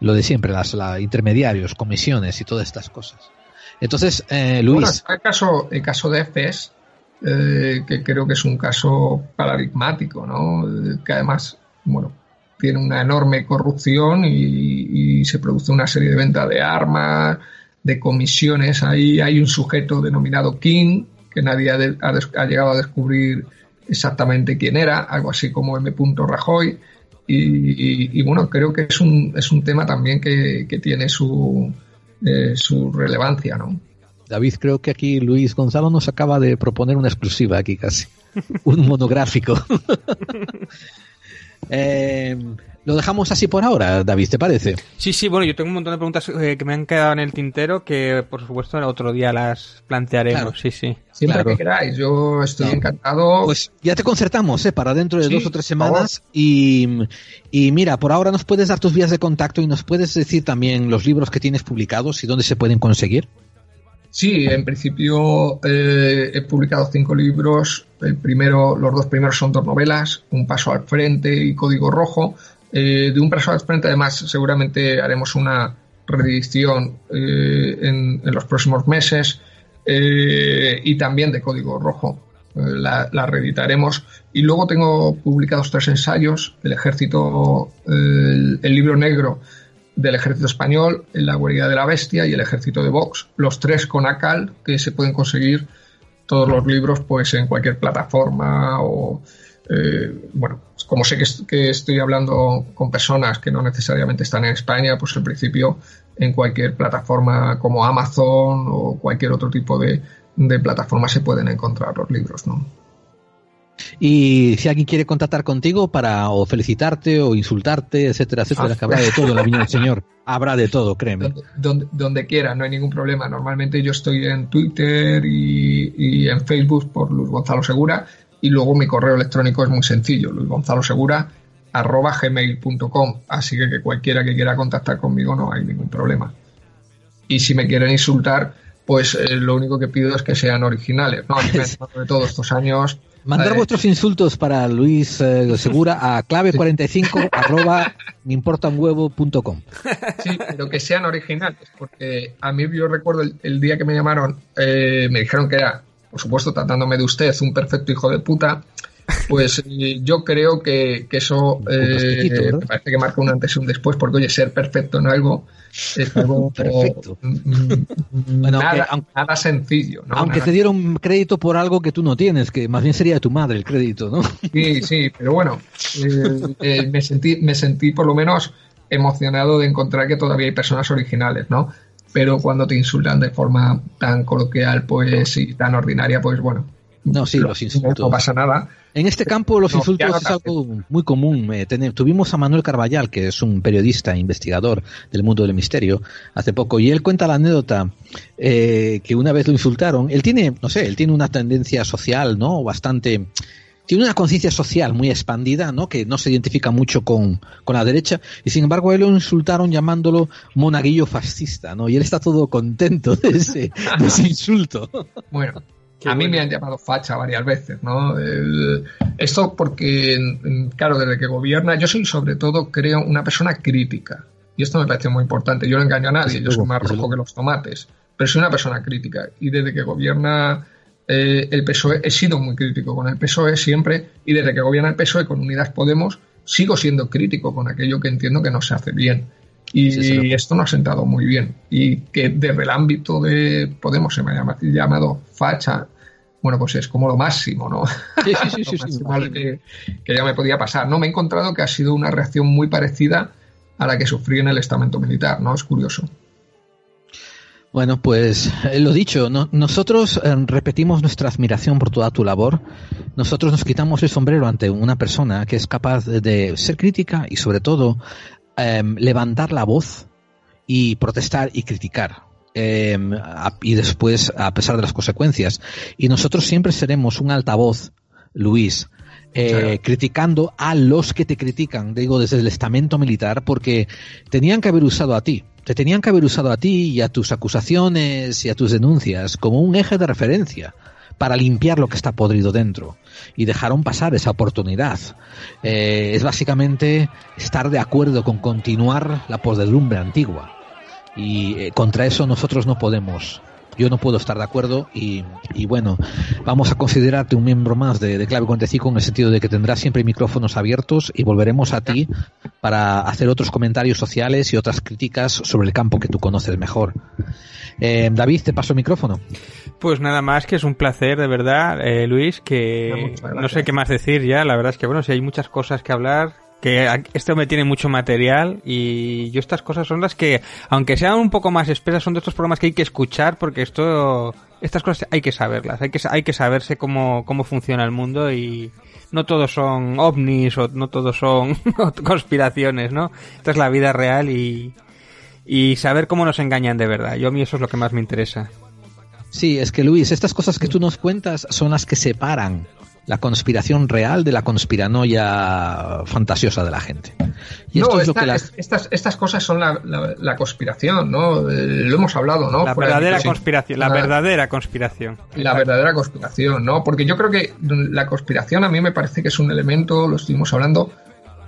Lo de siempre, las la, intermediarios, comisiones y todas estas cosas. Entonces, eh, Luis. Bueno, el caso, el caso de FES, eh, que creo que es un caso paradigmático, ¿no? Que además bueno, tiene una enorme corrupción y, se produce una serie de ventas de armas, de comisiones. Ahí hay un sujeto denominado King, que nadie ha, llegado a descubrir exactamente quién era, algo así como M. Rajoy. Y, bueno, creo que es un, es un tema también que, tiene su, eh, su relevancia, ¿no? David, creo que aquí Luis Gonzalo nos acaba de proponer una exclusiva aquí casi, un monográfico. Eh, lo dejamos así por ahora, David, ¿te parece? Sí, sí, bueno, yo tengo un montón de preguntas eh, que me han quedado en el tintero que, por supuesto, otro día las plantearemos. Sí, sí. Siempre que queráis, yo estoy encantado. Pues ya te concertamos, ¿eh? Para dentro de dos o tres semanas. Y, y mira, por ahora nos puedes dar tus vías de contacto y nos puedes decir también los libros que tienes publicados y dónde se pueden conseguir. Sí, en principio eh, he publicado cinco libros. El primero, los dos primeros son dos novelas, Un paso al frente y Código Rojo. Eh, de Un paso al frente, además, seguramente haremos una reedición eh, en, los próximos meses y también de Código Rojo. La, la, reeditaremos. Y luego tengo publicados tres ensayos, El Ejército, el libro negro del ejército español, la guarida de la bestia y el ejército de Vox, los tres con ACAL que se pueden conseguir todos los libros pues en cualquier plataforma o eh, bueno, como sé que, estoy hablando con personas que no necesariamente están en España, pues en principio en cualquier plataforma como Amazon o cualquier otro tipo de, de plataforma se pueden encontrar los libros, ¿no? Y si alguien quiere contactar contigo para o felicitarte o insultarte, etcétera, etcétera, que habrá de todo en la viña del Señor. Habrá de todo, créeme. Donde, donde, quiera, no hay ningún problema. Normalmente yo estoy en Twitter y, en Facebook por Luis Gonzalo Segura y luego mi correo electrónico es muy sencillo, Luis Gonzalo Segura arroba gmail.com. Así que, que cualquiera que quiera contactar conmigo no hay ningún problema. Y si me quieren insultar, pues eh, lo único que pido es que sean originales. ¿no? de todos estos años Mandar vuestros insultos para Luis eh, Segura a clave45 arroba. Sí, pero que sean originales, porque a mí yo recuerdo el, día que me llamaron, eh, me dijeron que era, por supuesto, tratándome de usted, un perfecto hijo de puta, pues yo creo que, eso eh, me parece que marca un antes y un después, porque oye, ser perfecto en algo es algo Perfecto. Mm, mm, nada, sencillo. Aunque te dieron crédito por algo que tú no tienes, que más bien sería de tu madre el crédito, ¿no? Sí, sí, pero bueno, eh, eh, me, sentí, me sentí por lo menos emocionado de encontrar que todavía hay personas originales, ¿no? Pero cuando te insultan de forma tan coloquial pues y tan ordinaria, pues bueno. No, sí, los insultos. No pasa nada. En este campo los insultos es algo muy común. Eh, tuvimos a Manuel Carballal, que es un periodista, investigador del mundo del misterio, hace poco, y él cuenta la anécdota eh, que una vez lo insultaron. Él tiene, no sé, él tiene una tendencia social, ¿no? Bastante tiene una conciencia social muy expandida, ¿no? Que no se identifica mucho con, con, la derecha, y sin embargo a él lo insultaron llamándolo monaguillo fascista, ¿no? Y él está todo contento de ese, de ese insulto. Bueno, a mí me han llamado facha varias veces, ¿no? esto porque, claro, desde que gobierna, yo soy sobre todo, creo, una persona crítica. Y esto me parece muy importante. Yo no engaño a nadie, yo soy más rojo que los tomates. Pero soy una persona crítica. Y desde que gobierna eh, el PSOE, he sido muy crítico con el PSOE siempre. Y desde que gobierna el PSOE con Unidas Podemos, sigo siendo crítico con aquello que entiendo que no se hace bien. Y esto no ha sentado muy bien. Y que desde el ámbito de Podemos se me ha llamado facha, bueno, pues es como lo máximo, ¿no? Sí, sí, sí, sí, que, ya me podía pasar. No, me he encontrado que ha sido una reacción muy parecida a la que sufrí en el estamento militar, ¿no? Es curioso. Bueno, pues eh, lo dicho, nosotros eh, repetimos nuestra admiración por toda tu labor. Nosotros nos quitamos el sombrero ante una persona que es capaz de, ser crítica y sobre todo em, levantar la voz y protestar y criticar. Eh, y después, a pesar de las consecuencias. Y nosotros siempre seremos un altavoz, Luis, eh, criticando a los que te critican, digo, desde el estamento militar, porque tenían que haber usado a ti, te tenían que haber usado a ti y a tus acusaciones y a tus denuncias como un eje de referencia para limpiar lo que está podrido dentro. Y dejaron pasar esa oportunidad. Eh, es básicamente estar de acuerdo con continuar la podredumbre antigua. Y eh, contra eso nosotros no podemos yo no puedo estar de acuerdo y, y bueno, vamos a considerarte un miembro más de, de Clave 45 en el sentido de que tendrás siempre micrófonos abiertos y volveremos a ti para hacer otros comentarios sociales y otras críticas sobre el campo que tú conoces mejor. Eh, David, te paso el micrófono. Pues nada más que es un placer, de verdad, eh, Luis, que no sé qué más decir ya. La verdad es que, bueno, si hay muchas cosas que hablar, que esto me tiene mucho material y yo estas cosas son las que, aunque sean un poco más espesas, son de estos programas que hay que escuchar porque esto, estas cosas hay que saberlas, hay que, hay que saberse cómo, cómo funciona el mundo y no todos son ovnis o no todos son conspiraciones, ¿no? Esta es la vida real y, y saber cómo nos engañan de verdad. Yo a mí eso es lo que más me interesa. Sí, es que Luis, estas cosas que tú nos cuentas son las que separan la conspiración real de la conspiranoia fantasiosa de la gente. Y esto es lo que las... estas, estas cosas son la, la, conspiración, ¿no? Eh, lo hemos hablado, ¿no? La verdadera conspiración, la, verdadera conspiración. La verdadera conspiración, ¿no? Porque yo creo que la conspiración a mí me parece que es un elemento, lo estuvimos hablando,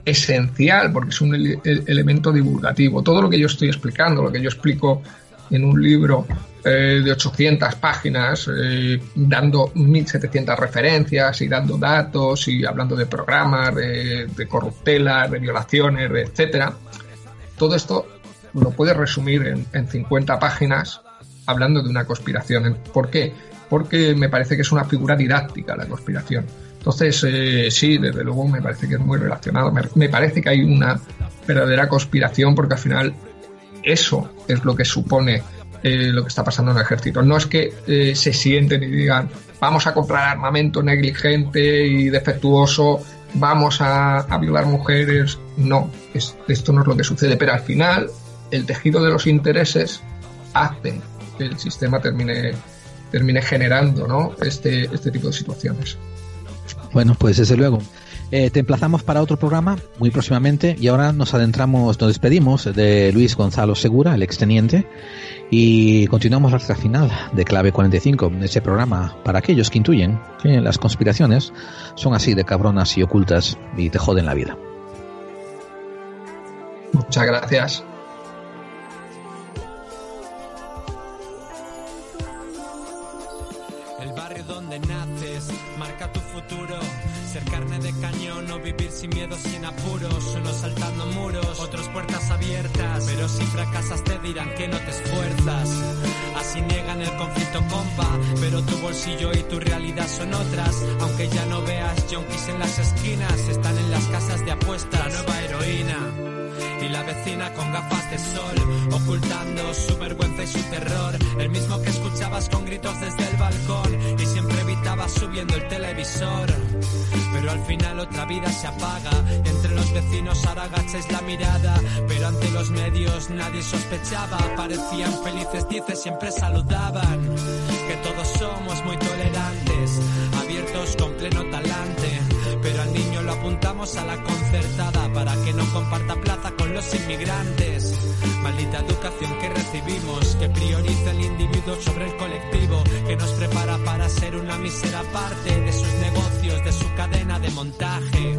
esencial, porque es un elemento divulgativo. Todo lo que yo estoy explicando, lo que yo explico en un libro eh, de 800 páginas, eh, dando 1700 referencias y dando datos y hablando de programas, de, de de violaciones, de etcétera. Todo esto lo puedes resumir en, en 50 páginas hablando de una conspiración. ¿Por qué? Porque me parece que es una figura didáctica la conspiración. Entonces, eh, sí, desde luego me parece que es muy relacionado. Me, parece que hay una verdadera conspiración porque al final eso es lo que supone eh, lo que está pasando en el ejército. No es que eh, se sienten y digan, vamos a comprar armamento negligente y defectuoso, vamos a, violar mujeres. No, es, esto no es lo que sucede. Pero al final, el tejido de los intereses hace que el sistema termine, termine generando ¿no? este, este tipo de situaciones. Bueno, pues desde luego. Eh, te emplazamos para otro programa muy próximamente y ahora nos adentramos, nos despedimos de Luis Gonzalo Segura, el exteniente, y continuamos hasta final de Clave 45, ese programa para aquellos que intuyen que las conspiraciones son así de cabronas y ocultas y te joden la vida. Muchas gracias. Tu bolsillo y tu realidad son otras. Aunque ya no veas junkies en las esquinas, están en las casas de apuestas. La nueva heroína y la vecina con gafas de sol, ocultando su vergüenza y su terror, el mismo que escuchabas con gritos desde el balcón y siempre evitabas subiendo el televisor. Pero al final otra vida se apaga, entre los vecinos ahora agacháis la mirada, pero ante los medios nadie sospechaba, parecían felices, dice, siempre saludaban, muy tolerantes, abiertos con pleno talante, pero al niño lo apuntamos a la concertada para que no comparta plaza con los inmigrantes. Maldita educación que recibimos, que prioriza el individuo sobre el colectivo, que nos prepara para ser una mísera parte de sus negocios, de su cadena de montaje.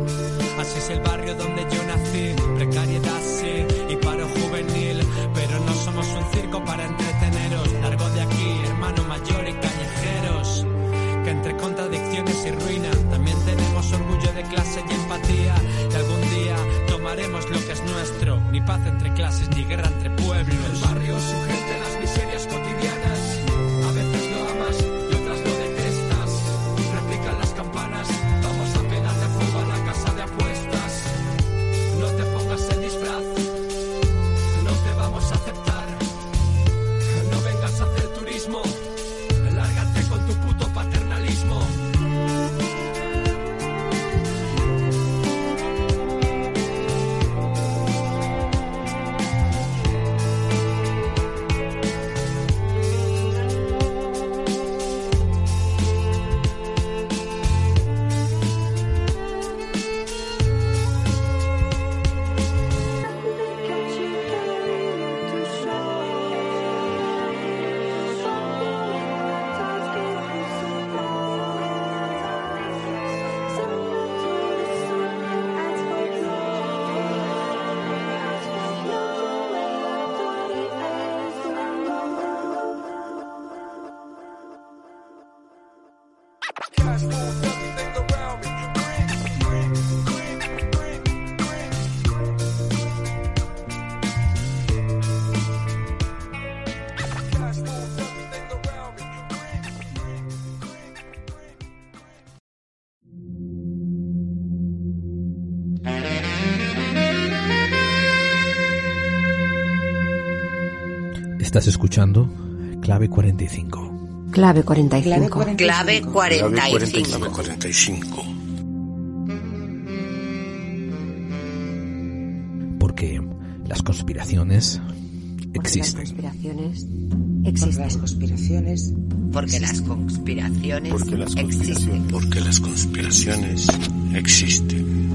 Así es el barrio donde yo nací, precariedad sí, y paro juvenil, pero no somos un circo para entreteneros. También tenemos orgullo de clase y empatía, y algún día tomaremos lo que es nuestro, ni paz entre clases ni guerra entre pueblos. Barrio sujete Estás escuchando Clave 45. Clave 45. Clave 45. Clave 45. Porque las conspiraciones existen. Las conspiraciones existen. Las conspiraciones. Porque las conspiraciones Porque existen. porque las conspiraciones existen.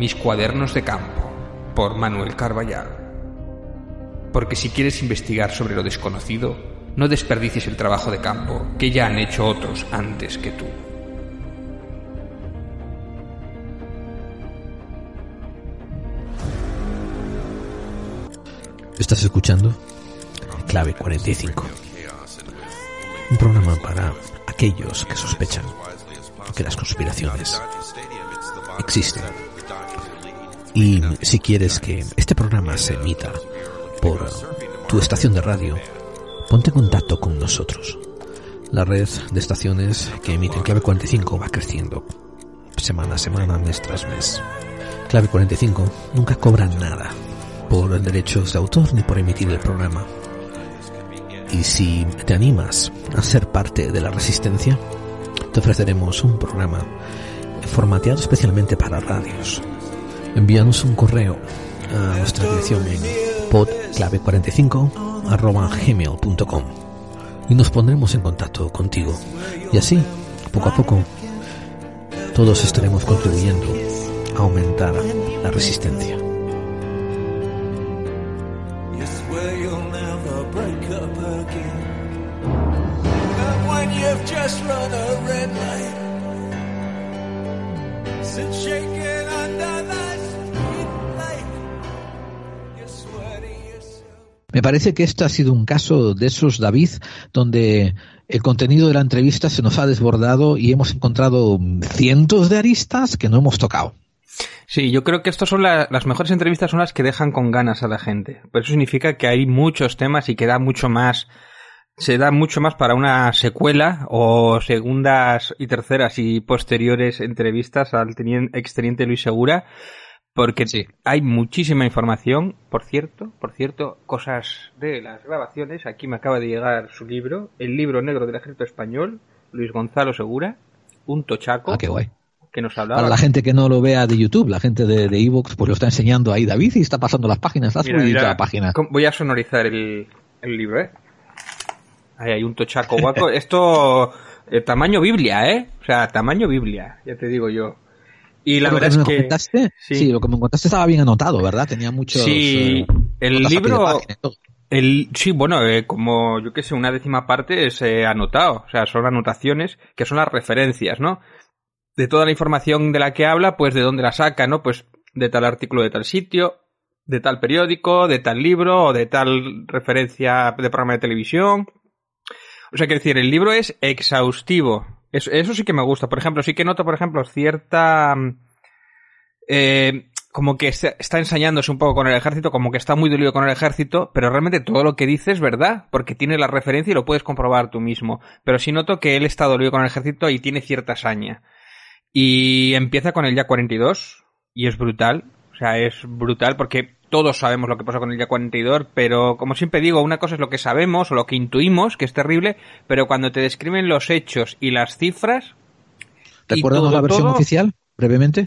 Mis cuadernos de campo, por Manuel Carballal. Porque si quieres investigar sobre lo desconocido, no desperdicies el trabajo de campo que ya han hecho otros antes que tú. Estás escuchando Clave 45. Un programa para aquellos que sospechan que las conspiraciones existen. Y si quieres que este programa se emita por tu estación de radio, ponte en contacto con nosotros. La red de estaciones que emiten Clave 45 va creciendo semana a semana, mes tras mes. Clave 45 nunca cobra nada por derechos de autor ni por emitir el programa. Y si te animas a ser parte de la resistencia, te ofreceremos un programa formateado especialmente para radios. Envíanos un correo a nuestra dirección en podclave45 gmail.com y nos pondremos en contacto contigo. Y así, poco a poco, todos estaremos contribuyendo a aumentar la resistencia. Me parece que este ha sido un caso de esos, David, donde el contenido de la entrevista se nos ha desbordado y hemos encontrado cientos de aristas que no hemos tocado. Sí, yo creo que estas son la- las mejores entrevistas, son las que dejan con ganas a la gente. Pero eso significa que hay muchos temas y que da mucho más, se da mucho más para una secuela o segundas y terceras y posteriores entrevistas al tenien- exteniente Luis Segura. Porque hay muchísima información, por cierto, por cierto, cosas de las grabaciones. Aquí me acaba de llegar su libro, el libro negro del ejército español, Luis Gonzalo Segura, un tochaco. Ah, qué guay. Que nos hablaba. Para la gente que no lo vea de YouTube, la gente de Evox, pues lo está enseñando ahí David y está pasando las páginas, has Mira, mira, la página. ¿cómo- Voy a sonorizar el, el libro, ¿eh? Ahí hay un tochaco guapo. Esto, eh, tamaño Biblia, ¿eh? O sea, tamaño Biblia, ya te digo yo. Y la verdad que es que... comentaste, sí. lo que me contaste estaba bien anotado, ¿verdad? Tenía muchos. Sí, eh, el libro... El, sí, bueno, eh, como yo que sé, una décima parte es eh, anotado, o sea, son anotaciones que son las referencias, ¿no? De toda la información de la que habla, pues de dónde la saca, ¿no? Pues de tal artículo de tal sitio, de tal periódico, de tal libro o de tal referencia de programa de televisión. O sea, quiero decir, el libro es exhaustivo. Eso, eso sí que me gusta. Por ejemplo, sí que noto, por ejemplo, cierta... mm, eh, como que está, ensayándose un poco con el ejército, como que está muy dolido con el ejército, pero realmente todo lo que dice es verdad, porque tiene la referencia y lo puedes comprobar tú mismo. Pero sí noto que él está dolido con el ejército y tiene cierta saña. Y empieza con el ya 42 y es brutal. O sea, es brutal porque todos sabemos lo que pasó con el día 42, pero como siempre digo, una cosa es lo que sabemos o lo que intuimos, que es terrible, pero cuando te describen los hechos y las cifras... y ¿Recuérdanos todo, la versión todo, oficial, brevemente?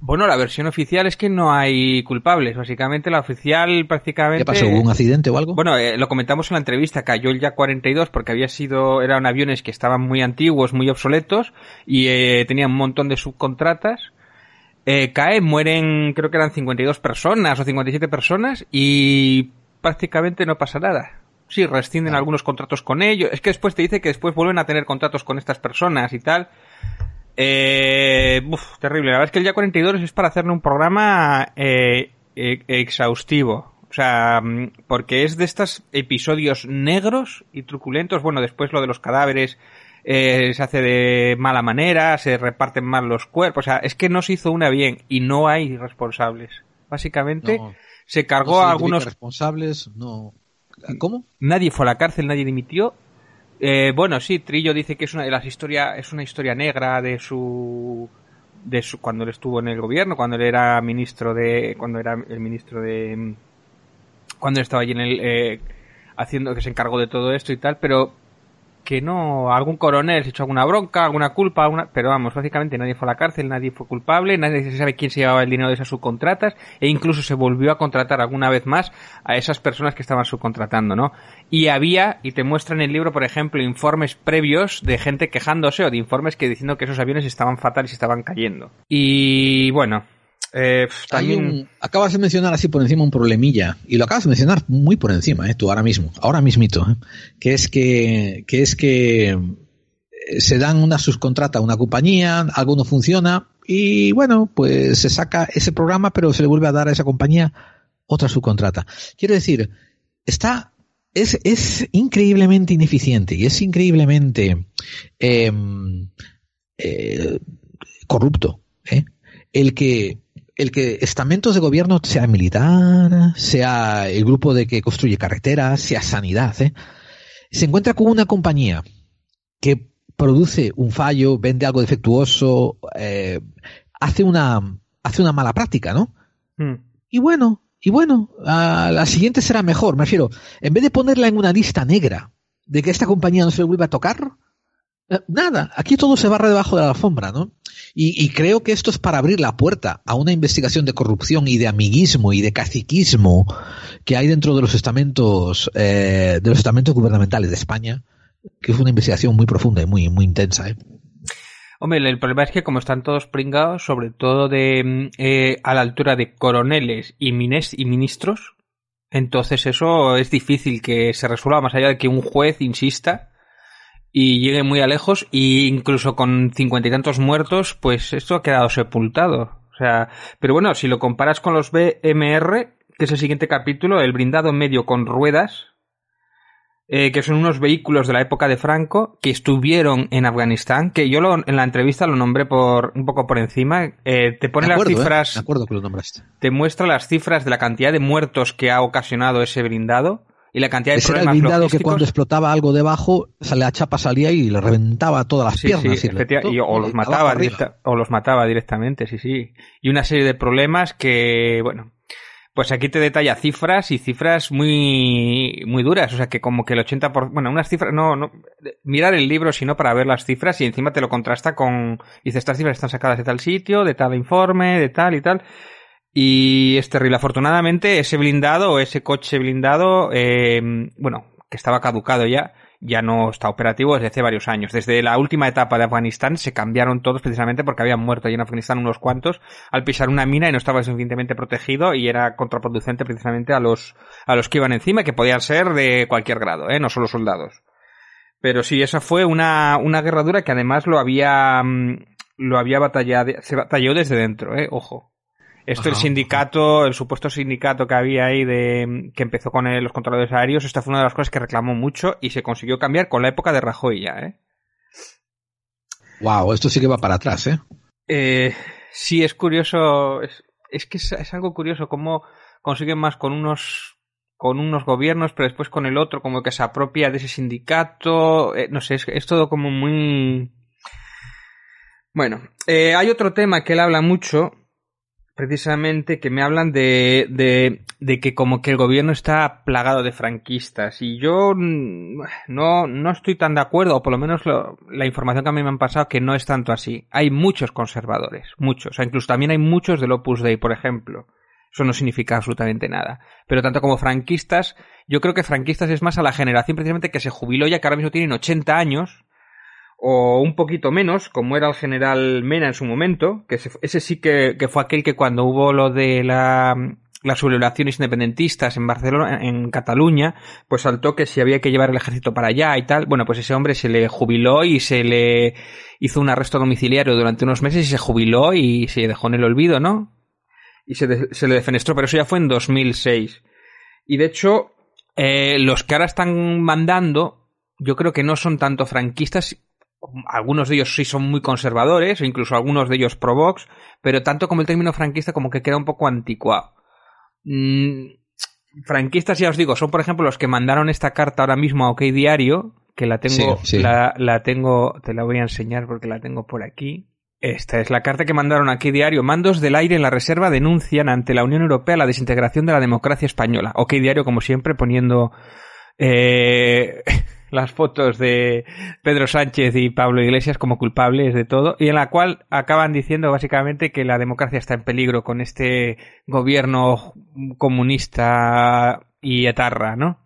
Bueno, la versión oficial es que no hay culpables. Básicamente, la oficial prácticamente. ¿Qué pasó? ¿Hubo un accidente o algo? Bueno, eh, lo comentamos en la entrevista. Cayó el Ya 42 porque había sido. Eran aviones que estaban muy antiguos, muy obsoletos y eh, tenían un montón de subcontratas. Eh, cae, mueren, creo que eran 52 personas o 57 personas y prácticamente no pasa nada. Sí, rescinden algunos contratos con ellos. Es que después te dice que después vuelven a tener contratos con estas personas y tal. Eh, uf, terrible. La verdad es que el Ya 42 es para hacerle un programa eh, eh, exhaustivo. O sea, mm, porque es de estos episodios negros y truculentos. Bueno, después lo de los cadáveres eh, se hace de mala manera, se reparten mal los cuerpos. O sea, es que no se hizo una bien y no hay responsables. Básicamente No, se cargó no se a algunos responsables, no. ¿Cómo? Nadie fue a la cárcel, nadie dimitió. Eh, bueno, sí, Trillo dice que es una de las historias, es una historia negra de su, de su, cuando él estuvo en el gobierno, cuando él era ministro de, cuando era el ministro de, cuando él estaba allí en el, eh, haciendo, que se encargó de todo esto y tal, pero que no, algún coronel se echó alguna bronca, alguna culpa, alguna, pero vamos, básicamente nadie fue a la cárcel, nadie fue culpable, nadie se sabe quién se llevaba el dinero de esas subcontratas, e incluso se volvió a contratar alguna vez más a esas personas que estaban subcontratando, ¿no? Y había, y te muestra en el libro, por ejemplo, informes previos de gente quejándose o de informes que diciendo que esos aviones estaban fatales y estaban cayendo. Y bueno, eh, también... un- acabas de mencionar así por encima un problemilla y lo acabas de mencionar muy por encima, ¿eh? tú ahora mismo, ahora mismito, ¿eh? que es que, que es que eh, se dan una subcontrata a una compañía, algo no funciona y bueno, pues se saca ese programa pero se le vuelve a dar a esa compañía otra subcontrata. Quiero decir, está es, es increíblemente ineficiente y es increíblemente eh, corrupto ¿eh? el que el que estamentos de gobierno sea militar, sea el grupo de que construye carreteras, sea sanidad, ¿eh? se encuentra con una compañía que produce un fallo, vende algo defectuoso, eh, hace una hace una mala práctica, ¿no? Hmm. Y bueno, y bueno, a la siguiente será mejor. Me refiero, en vez de ponerla en una lista negra de que esta compañía no se le vuelva a tocar, eh, nada, aquí todo se barra debajo de la alfombra, ¿no? Y, y creo que esto es para abrir la puerta a una investigación de corrupción y de amiguismo y de caciquismo que hay dentro de los estamentos eh, de los estamentos gubernamentales de España, que es una investigación muy profunda y muy muy intensa, ¿eh? Hombre, el problema es que como están todos pringados, sobre todo de mm, eh, a la altura de coroneles y, mines- y ministros, entonces eso es difícil que se resuelva más allá de que un juez insista y llegue muy a lejos y incluso con cincuenta y tantos muertos, pues esto ha quedado sepultado. O sea, pero bueno, si lo comparas con los BMR, que es el siguiente capítulo, el blindado medio con ruedas, eh, que son unos vehículos de la época de Franco que estuvieron en Afganistán, que yo lo- en la entrevista lo nombré por un poco por encima. eh, te pone las ¿eh? cifras, Me acuerdo que lo nombraste. te muestra las cifras de la cantidad de muertos que ha ocasionado ese blindado y la cantidad de Ese era el problemas blindado que cuando explotaba algo debajo, la chapa salía y le reventaba todas las Sí, piernas. sí, y le- efectiva- y- o los mataba directa- o los mataba directamente, sí, sí. Y una serie de problemas que, bueno, pues aquí te detalla cifras y cifras muy muy duras, o sea que como que el 80 bueno, unas cifras no no mirar el libro sino para ver las cifras y encima te lo contrasta con dice estas cifras están sacadas de tal sitio, de tal informe, de tal y tal. Y es terrible. Afortunadamente, ese blindado ese coche blindado, eh, bueno, que estaba caducado ya, ya no está operativo desde hace varios años. Desde la última etapa de Afganistán se cambiaron todos precisamente porque habían muerto allí en Afganistán unos cuantos al pisar una mina y no estaba suficientemente protegido y era contraproducente precisamente a los, a los que iban encima, que podían ser de cualquier grado, ¿eh? no solo soldados. Pero sí, esa fue una, una guerra dura que además lo había, mm, lo había batallado, se batalló desde dentro, ¿eh? Ojo. Esto, el Ajá, sindicato, el supuesto sindicato que había ahí de, que empezó con los controladores aéreos, esta fue una de las cosas que reclamó mucho y se consiguió cambiar con la época de Rajoy ya, ¿eh? Wow, esto sí que va para atrás, ¿eh? Eh, sí, es curioso, es, es que es, es algo curioso cómo consiguen más con unos con unos gobiernos, pero después con el otro como que se apropia de ese sindicato, eh, no sé, es, es todo como muy... Bueno, eh, hay otro tema que él habla mucho, precisamente que me hablan de, de, de que como que el gobierno está plagado de franquistas y yo mm, no, no estoy tan de acuerdo, o por lo menos lo- la información que a mí me han pasado que no es tanto así. Hay muchos conservadores, muchos, o sea, incluso también hay muchos del Opus Dei, por ejemplo. Eso no significa absolutamente nada. Pero tanto como franquistas, yo creo que franquistas es más a la generación precisamente que se jubiló ya que ahora mismo tienen 80 años, o un poquito menos, como era el general Mena en su momento, que ese, sí que, que fue aquel que cuando hubo lo de la, las sublevaciones independentistas en Barcelona, en Cataluña, pues saltó que si había que llevar el ejército para allá y tal. Bueno, pues ese hombre se le jubiló y se le hizo un arresto domiciliario durante unos meses y se jubiló y se dejó en el olvido, ¿no? Y se, se le defenestró, pero eso ya fue en 2006. Y de hecho, eh, los que ahora están mandando, yo creo que no son tanto franquistas, algunos de ellos sí son muy conservadores, o incluso algunos de ellos pro Vox, pero tanto como el término franquista como que queda un poco anticuado. Mm, franquistas, ya os digo, son por ejemplo los que mandaron esta carta ahora mismo a OK Diario, que la tengo, Sí, sí. La, la tengo, te la voy a enseñar porque la tengo por aquí. Esta es la carta que mandaron aquí diario. Mandos del aire en la reserva denuncian ante la Unión Europea la desintegración de la democracia española. Ok diario, como siempre, poniendo eh, las fotos de Pedro Sánchez y Pablo Iglesias como culpables de todo, y en la cual acaban diciendo básicamente que la democracia está en peligro con este gobierno comunista y etarra, ¿no?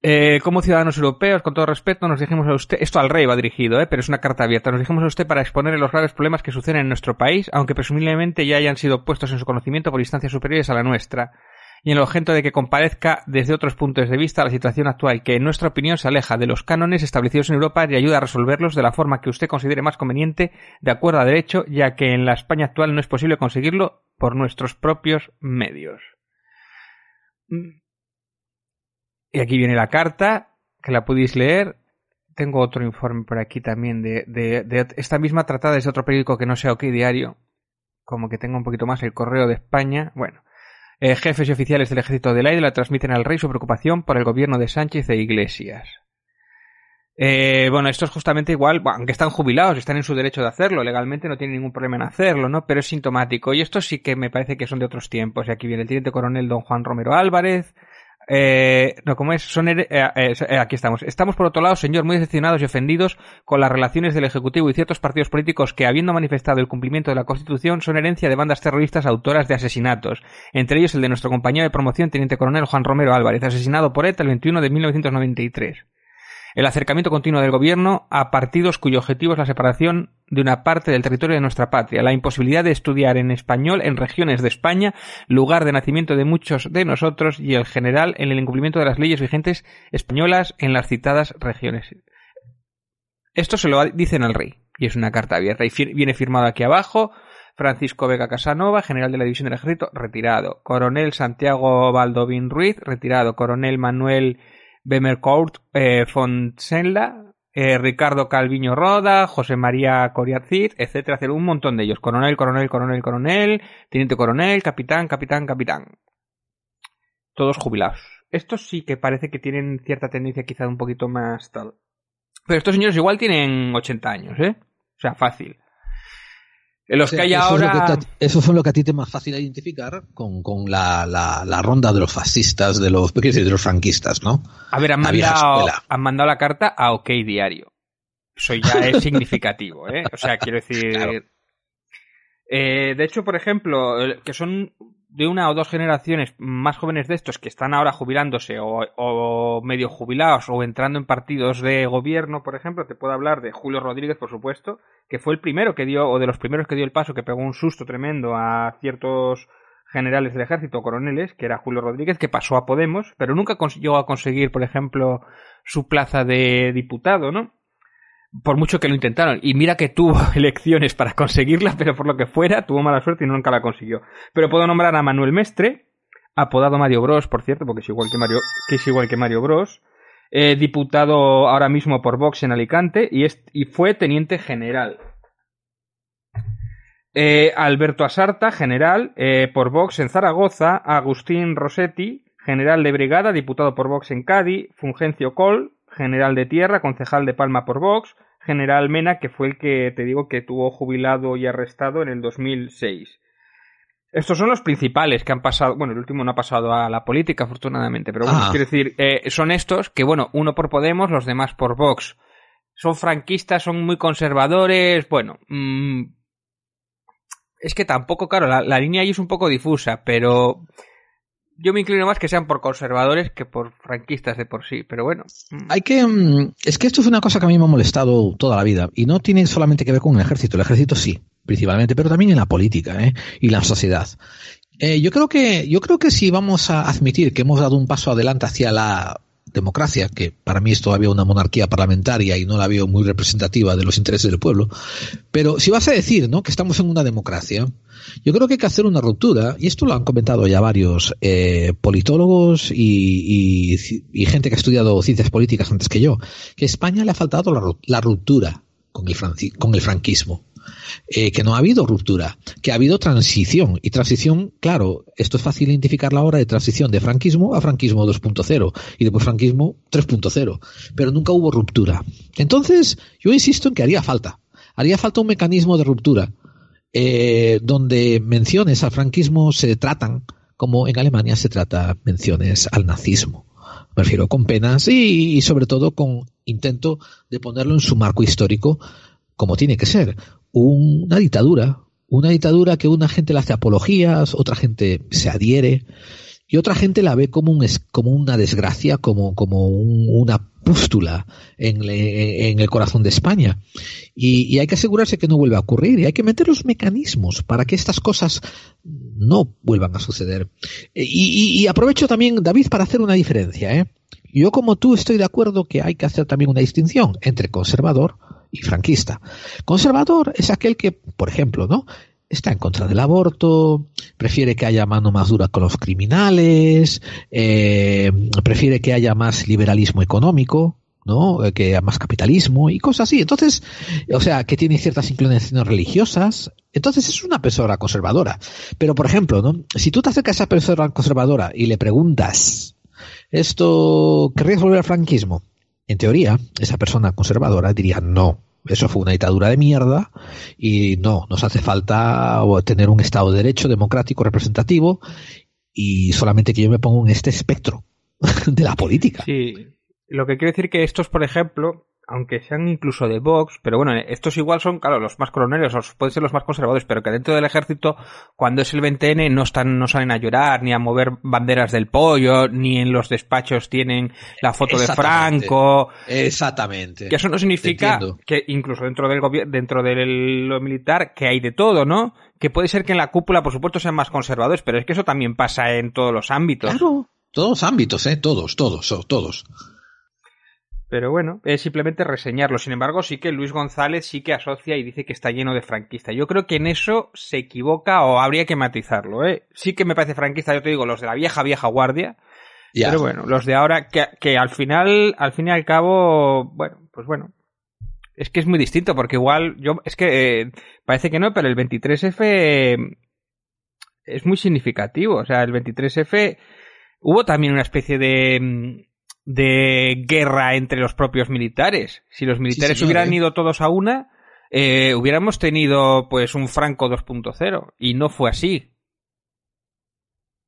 Eh, como ciudadanos europeos, con todo respeto, nos dirigimos a usted, esto al rey va dirigido, ¿eh? pero es una carta abierta, nos dirigimos a usted para exponer los graves problemas que suceden en nuestro país, aunque presumiblemente ya hayan sido puestos en su conocimiento por instancias superiores a la nuestra, y en el objeto de que comparezca desde otros puntos de vista la situación actual, que en nuestra opinión se aleja de los cánones establecidos en Europa y ayuda a resolverlos de la forma que usted considere más conveniente, de acuerdo a derecho, ya que en la España actual no es posible conseguirlo por nuestros propios medios. Mm. Y aquí viene la carta, que la podéis leer. Tengo otro informe por aquí también de, de, esta misma tratada desde otro periódico que no sea OK Diario. Como que tengo un poquito más el correo de España. Bueno, eh, jefes y oficiales del Ejército del Aire le transmiten al rey su preocupación por el gobierno de Sánchez e Iglesias. Eh, bueno, esto es justamente igual, aunque están jubilados, están en su derecho de hacerlo, legalmente no tienen ningún problema en hacerlo, ¿no? Pero es sintomático. Y esto sí que me parece que son de otros tiempos. Y aquí viene el teniente coronel don Juan Romero Álvarez, eh, no, ¿cómo es? Son eh, eh, eh, aquí estamos. Estamos, por otro lado, señor, muy decepcionados y ofendidos con las relaciones del Ejecutivo y ciertos partidos políticos que, habiendo manifestado el cumplimiento de la Constitución, son herencia de bandas terroristas autoras de asesinatos. Entre ellos el de nuestro compañero de promoción, teniente coronel Juan Romero Álvarez, asesinado por ETA el 21 de 1993 el acercamiento continuo del gobierno a partidos cuyo objetivo es la separación de una parte del territorio de nuestra patria, la imposibilidad de estudiar en español en regiones de España, lugar de nacimiento de muchos de nosotros y el general en el incumplimiento de las leyes vigentes españolas en las citadas regiones. Esto se lo dicen al rey y es una carta abierta y viene firmado aquí abajo Francisco Vega Casanova, general de la División del Ejército, retirado. Coronel Santiago Baldovín Ruiz, retirado. Coronel Manuel Bemercourt eh, Fonsenla, eh, Ricardo Calviño Roda, José María Coriacid, etcétera, etcétera, un montón de ellos. Coronel, coronel, coronel, coronel, teniente coronel, capitán, capitán, capitán. Todos jubilados. Estos sí que parece que tienen cierta tendencia quizá un poquito más tal. Pero estos señores igual tienen 80 años, ¿eh? O sea, fácil. Los O sea, que hay eso es lo ahora... eso fue lo que a ti te es más fácil identificar con, con la, la, la ronda de los fascistas, de los, decir, de los franquistas, ¿no? A ver, han La mandado, han mandado la carta a OK Diario. Eso ya es significativo, ¿eh? O sea, quiero decir... Claro. Eh, de hecho, por ejemplo, que son de una o dos generaciones más jóvenes de estos que están ahora jubilándose o, medio jubilados o entrando en partidos de gobierno, por ejemplo, te puedo hablar de Julio Rodríguez, por supuesto, que fue el primero que dio, o de los primeros que dio el paso, que pegó un susto tremendo a ciertos generales del ejército, coroneles, que era Julio Rodríguez, que pasó a Podemos, pero nunca consiguió a conseguir, por ejemplo, su plaza de diputado, ¿no? Por mucho que lo intentaron. Y mira que tuvo elecciones para conseguirla, pero por lo que fuera, tuvo mala suerte y nunca la consiguió. Pero puedo nombrar a Manuel Mestre, apodado Mario Bros, por cierto, porque es igual que Mario, es igual que Mario Bros, eh, diputado ahora mismo por Vox en Alicante y, es- y fue teniente general. Eh, Alberto Asarta, general eh, por Vox en Zaragoza, Agustín Rossetti, general de brigada, diputado por Vox en Cádiz, Fungencio Col, general de tierra, concejal de Palma por Vox, general Mena, que fue el que te digo que tuvo jubilado y arrestado en el 2006. Estos son los principales que han pasado. Bueno, el último no ha pasado a la política, afortunadamente, pero bueno, Ah. quiero decir, eh, son estos que, bueno, uno por Podemos, los demás por Vox. Son franquistas, son muy conservadores. Bueno, mm, es que tampoco, claro, la, la línea ahí es un poco difusa, pero yo me inclino más que sean por conservadores que por franquistas de por sí. Pero bueno, mm, Hay que. mm, Es que esto es una cosa que a mí me ha molestado toda la vida. Y no tiene solamente que ver con el ejército. El ejército sí, principalmente, pero también en la política ¿eh? y la sociedad. Eh, yo creo que, yo creo que si vamos a admitir que hemos dado un paso adelante hacia la democracia, que para mí es todavía una monarquía parlamentaria y no la veo muy representativa de los intereses del pueblo, pero si vas a decir, ¿no? que estamos en una democracia, yo creo que hay que hacer una ruptura, y esto lo han comentado ya varios eh, politólogos y, gente que ha estudiado ciencias políticas antes que yo, que a España le ha faltado la, la ruptura con el, con el franquismo. Eh, que no ha habido ruptura, que ha habido transición. Y transición, claro, esto es fácil identificar la hora de transición de franquismo a franquismo 2.0 y después franquismo 3.0, pero nunca hubo ruptura. Entonces, yo insisto en que haría falta. Haría falta un mecanismo de ruptura eh, donde menciones al franquismo se tratan como en Alemania se trata menciones al nazismo. Me refiero con penas y, y sobre todo con intento de ponerlo en su marco histórico como tiene que ser. Una dictadura, una dictadura que una gente le hace apologías, otra gente se adhiere y otra gente la ve como un como una desgracia, como como un- una pústula en, el corazón de España. Y, hay que asegurarse que no vuelva a ocurrir y hay que meter los mecanismos para que estas cosas no vuelvan a suceder. Y, y- y aprovecho también, David, para hacer una diferencia. ¿eh? Yo como tú estoy de acuerdo que hay que hacer también una distinción entre conservador y franquista. Conservador es aquel que, por ejemplo, ¿no? Está en contra del aborto, prefiere que haya mano más dura con los criminales, eh, prefiere que haya más liberalismo económico, ¿no? Eh, Que haya más capitalismo y cosas así. Entonces, o sea, que tiene ciertas inclinaciones religiosas. Entonces es una persona conservadora. Pero, por ejemplo, ¿no? Si tú te acercas a esa persona conservadora y le preguntas, ¿esto querrías volver al franquismo? En teoría, esa persona conservadora diría no. Eso fue una dictadura de mierda y no, nos hace falta tener un Estado de Derecho democrático representativo y solamente que yo me pongo en este espectro de la política. Sí, lo que quiero decir que estos, por ejemplo, aunque sean incluso de Vox, pero bueno, estos igual son, claro, los más coroneles, o pueden ser los más conservadores, pero que dentro del ejército, cuando es el 20N, no están, no salen a llorar, ni a mover banderas del pollo, ni en los despachos tienen la foto de. Franco. Exactamente. Que eso no significa que incluso dentro del gobierno, dentro de lo militar, que hay de todo, ¿no? Que puede ser que en la cúpula, por supuesto, sean más conservadores, pero es que eso también pasa en todos los ámbitos. Claro, todos ámbitos, ¿eh? Todos, todos, todos. Pero bueno, es simplemente reseñarlo. Sin embargo, sí que Luis González sí que asocia y dice que está lleno de franquistas. Yo creo que en eso se equivoca o habría que matizarlo, ¿eh? Sí que me parece franquista, yo te digo, los de la vieja, vieja guardia. Pero bueno, los de ahora, que, que al final, al fin y al cabo, bueno, pues bueno. Es que es muy distinto, porque igual, yo, es que eh, parece que no, pero el 23F eh, es muy significativo. O sea, el 23F hubo también una especie de, mm, de guerra entre los propios militares. Si los militares hubieran ¿eh? ido todos a una, eh, hubiéramos tenido pues un Franco 2.0 y no fue así.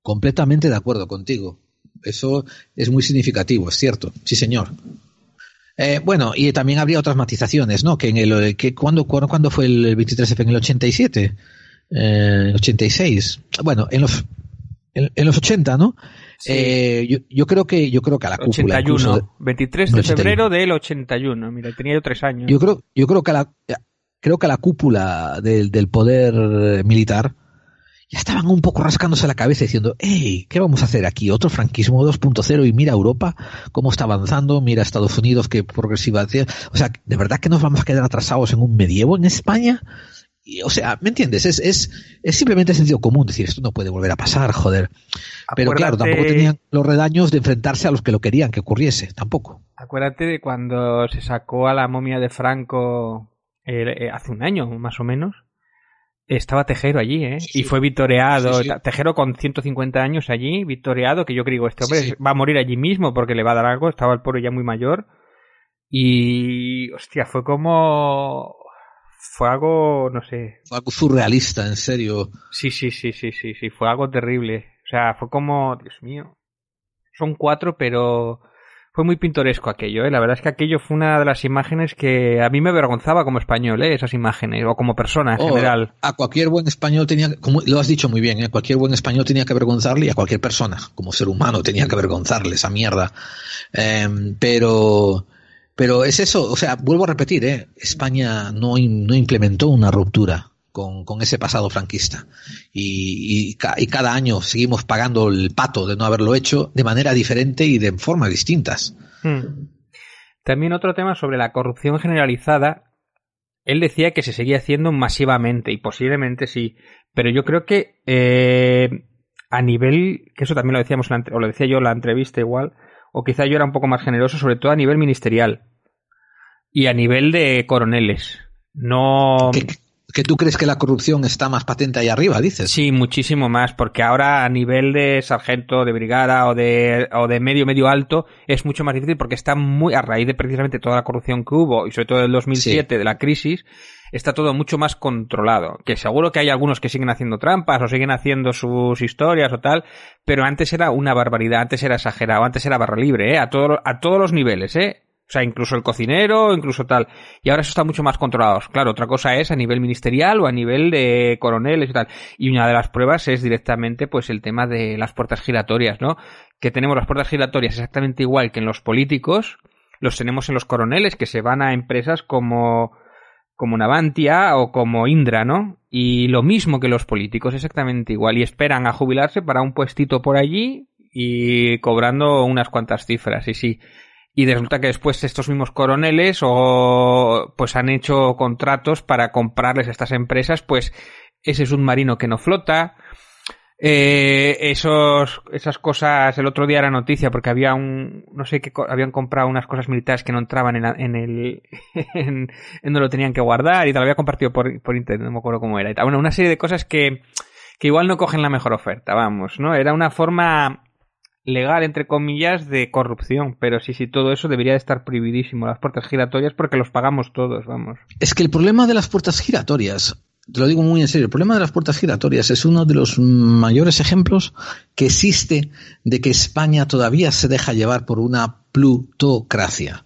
Completamente de acuerdo contigo. Eso es muy significativo, es cierto. Sí, señor. Eh, bueno, y también habría otras matizaciones, ¿no? Que en el que cuando cuando fue el 23F en el 87, eh, 86. Bueno, en los en, en los 80, ¿no? Sí. Eh, yo, yo creo que yo creo que a la cúpula 81. incluso- 23 de 81. febrero del 81. Mira, tenía yo tres años. Yo creo, yo creo que a la, creo que a la cúpula del, del poder eh, militar ya estaban un poco rascándose la cabeza diciendo, hey, ¿qué vamos a hacer aquí? Otro franquismo 2.0 y mira Europa cómo está avanzando, mira Estados Unidos qué progresiva. tiene". O sea, ¿de verdad que nos vamos a quedar atrasados en un medievo en España? Y, o sea, ¿me entiendes? Es, es, es simplemente sentido común decir, esto no puede volver a pasar, joder. Pero claro, tampoco tenían los redaños de enfrentarse a los que lo querían que ocurriese, tampoco. Acuérdate de cuando se sacó a la momia de Franco eh, hace un año, más o menos. Estaba Tejero allí, ¿eh? y fue vitoreado. Sí, sí. Tejero con 150 años allí, vitoreado, que yo creo, este hombre va a morir allí mismo porque le va a dar algo. Estaba el pobre ya muy mayor. Y, hostia, fue como... Fue algo, no sé. Fue algo surrealista, en serio. Sí, sí, sí, sí, sí, sí, fue algo terrible. O sea, fue como, Dios mío. Son cuatro, pero fue muy pintoresco aquello, ¿eh? La verdad es que aquello fue una de las imágenes que a mí me avergonzaba como español, ¿eh? Esas imágenes, o como persona en Oh, general. A cualquier buen español tenía, como lo has dicho muy bien, ¿eh? cualquier buen español tenía que avergonzarle y a cualquier persona, como ser humano, tenía que avergonzarle esa mierda. Em, pero, pero es eso, o sea, vuelvo a repetir, ¿eh? España no, im- no implementó una ruptura con, ese pasado franquista. Y, y, y cada año seguimos pagando el pato de no haberlo hecho de manera diferente y de formas distintas. Hmm. También otro tema sobre la corrupción generalizada. Él decía que se seguía haciendo masivamente y posiblemente sí, pero yo creo que eh, a nivel, que eso también lo decíamos, o lo decía yo en la entrevista igual, o quizá yo era un poco más generoso, sobre todo a nivel ministerial y a nivel de coroneles. No. ¿Que, que tú crees que la corrupción está más patente ahí arriba, dices? Sí, muchísimo más, porque ahora a nivel de sargento, de brigada o de, o de medio, medio alto es mucho más difícil porque está muy, a raíz de precisamente toda la corrupción que hubo y sobre todo del 2007, de la crisis, está todo mucho más controlado. Que seguro que hay algunos que siguen haciendo trampas o siguen haciendo sus historias o tal, pero antes era una barbaridad, antes era exagerado, antes era barra libre, ¿eh? A, todo, a todos los niveles, ¿eh? O sea, incluso el cocinero, incluso tal. Y ahora eso está mucho más controlado. Claro, otra cosa es a nivel ministerial o a nivel de coroneles y tal. Y una de las pruebas es directamente, pues, el tema de las puertas giratorias, ¿no? Que tenemos las puertas giratorias exactamente igual que en los políticos. Los tenemos en los coroneles que se van a empresas como, como Navantia o como Indra, ¿no? Y lo mismo que los políticos, exactamente igual. Y esperan a jubilarse para un puestito por allí y cobrando unas cuantas cifras. Y sí. Y resulta que después estos mismos coroneles o pues han hecho contratos para comprarles a estas empresas pues ese submarino que no flota, eh, esos, esas cosas, el otro día era noticia porque había un, no sé qué, habían comprado unas cosas militares que no entraban en, en el, en, en donde lo tenían que guardar y tal, lo había compartido por, por internet, no me acuerdo cómo era y tal. Bueno, una serie de cosas que, que igual no cogen la mejor oferta, vamos, ¿no? Era una forma legal, entre comillas, de corrupción, pero sí, sí, todo eso debería de estar prohibidísimo, las puertas giratorias, porque los pagamos todos, vamos. Es que el problema de las puertas giratorias, te lo digo muy en serio, el problema de las puertas giratorias es uno de los mayores ejemplos que existe de que España todavía se deja llevar por una plutocracia.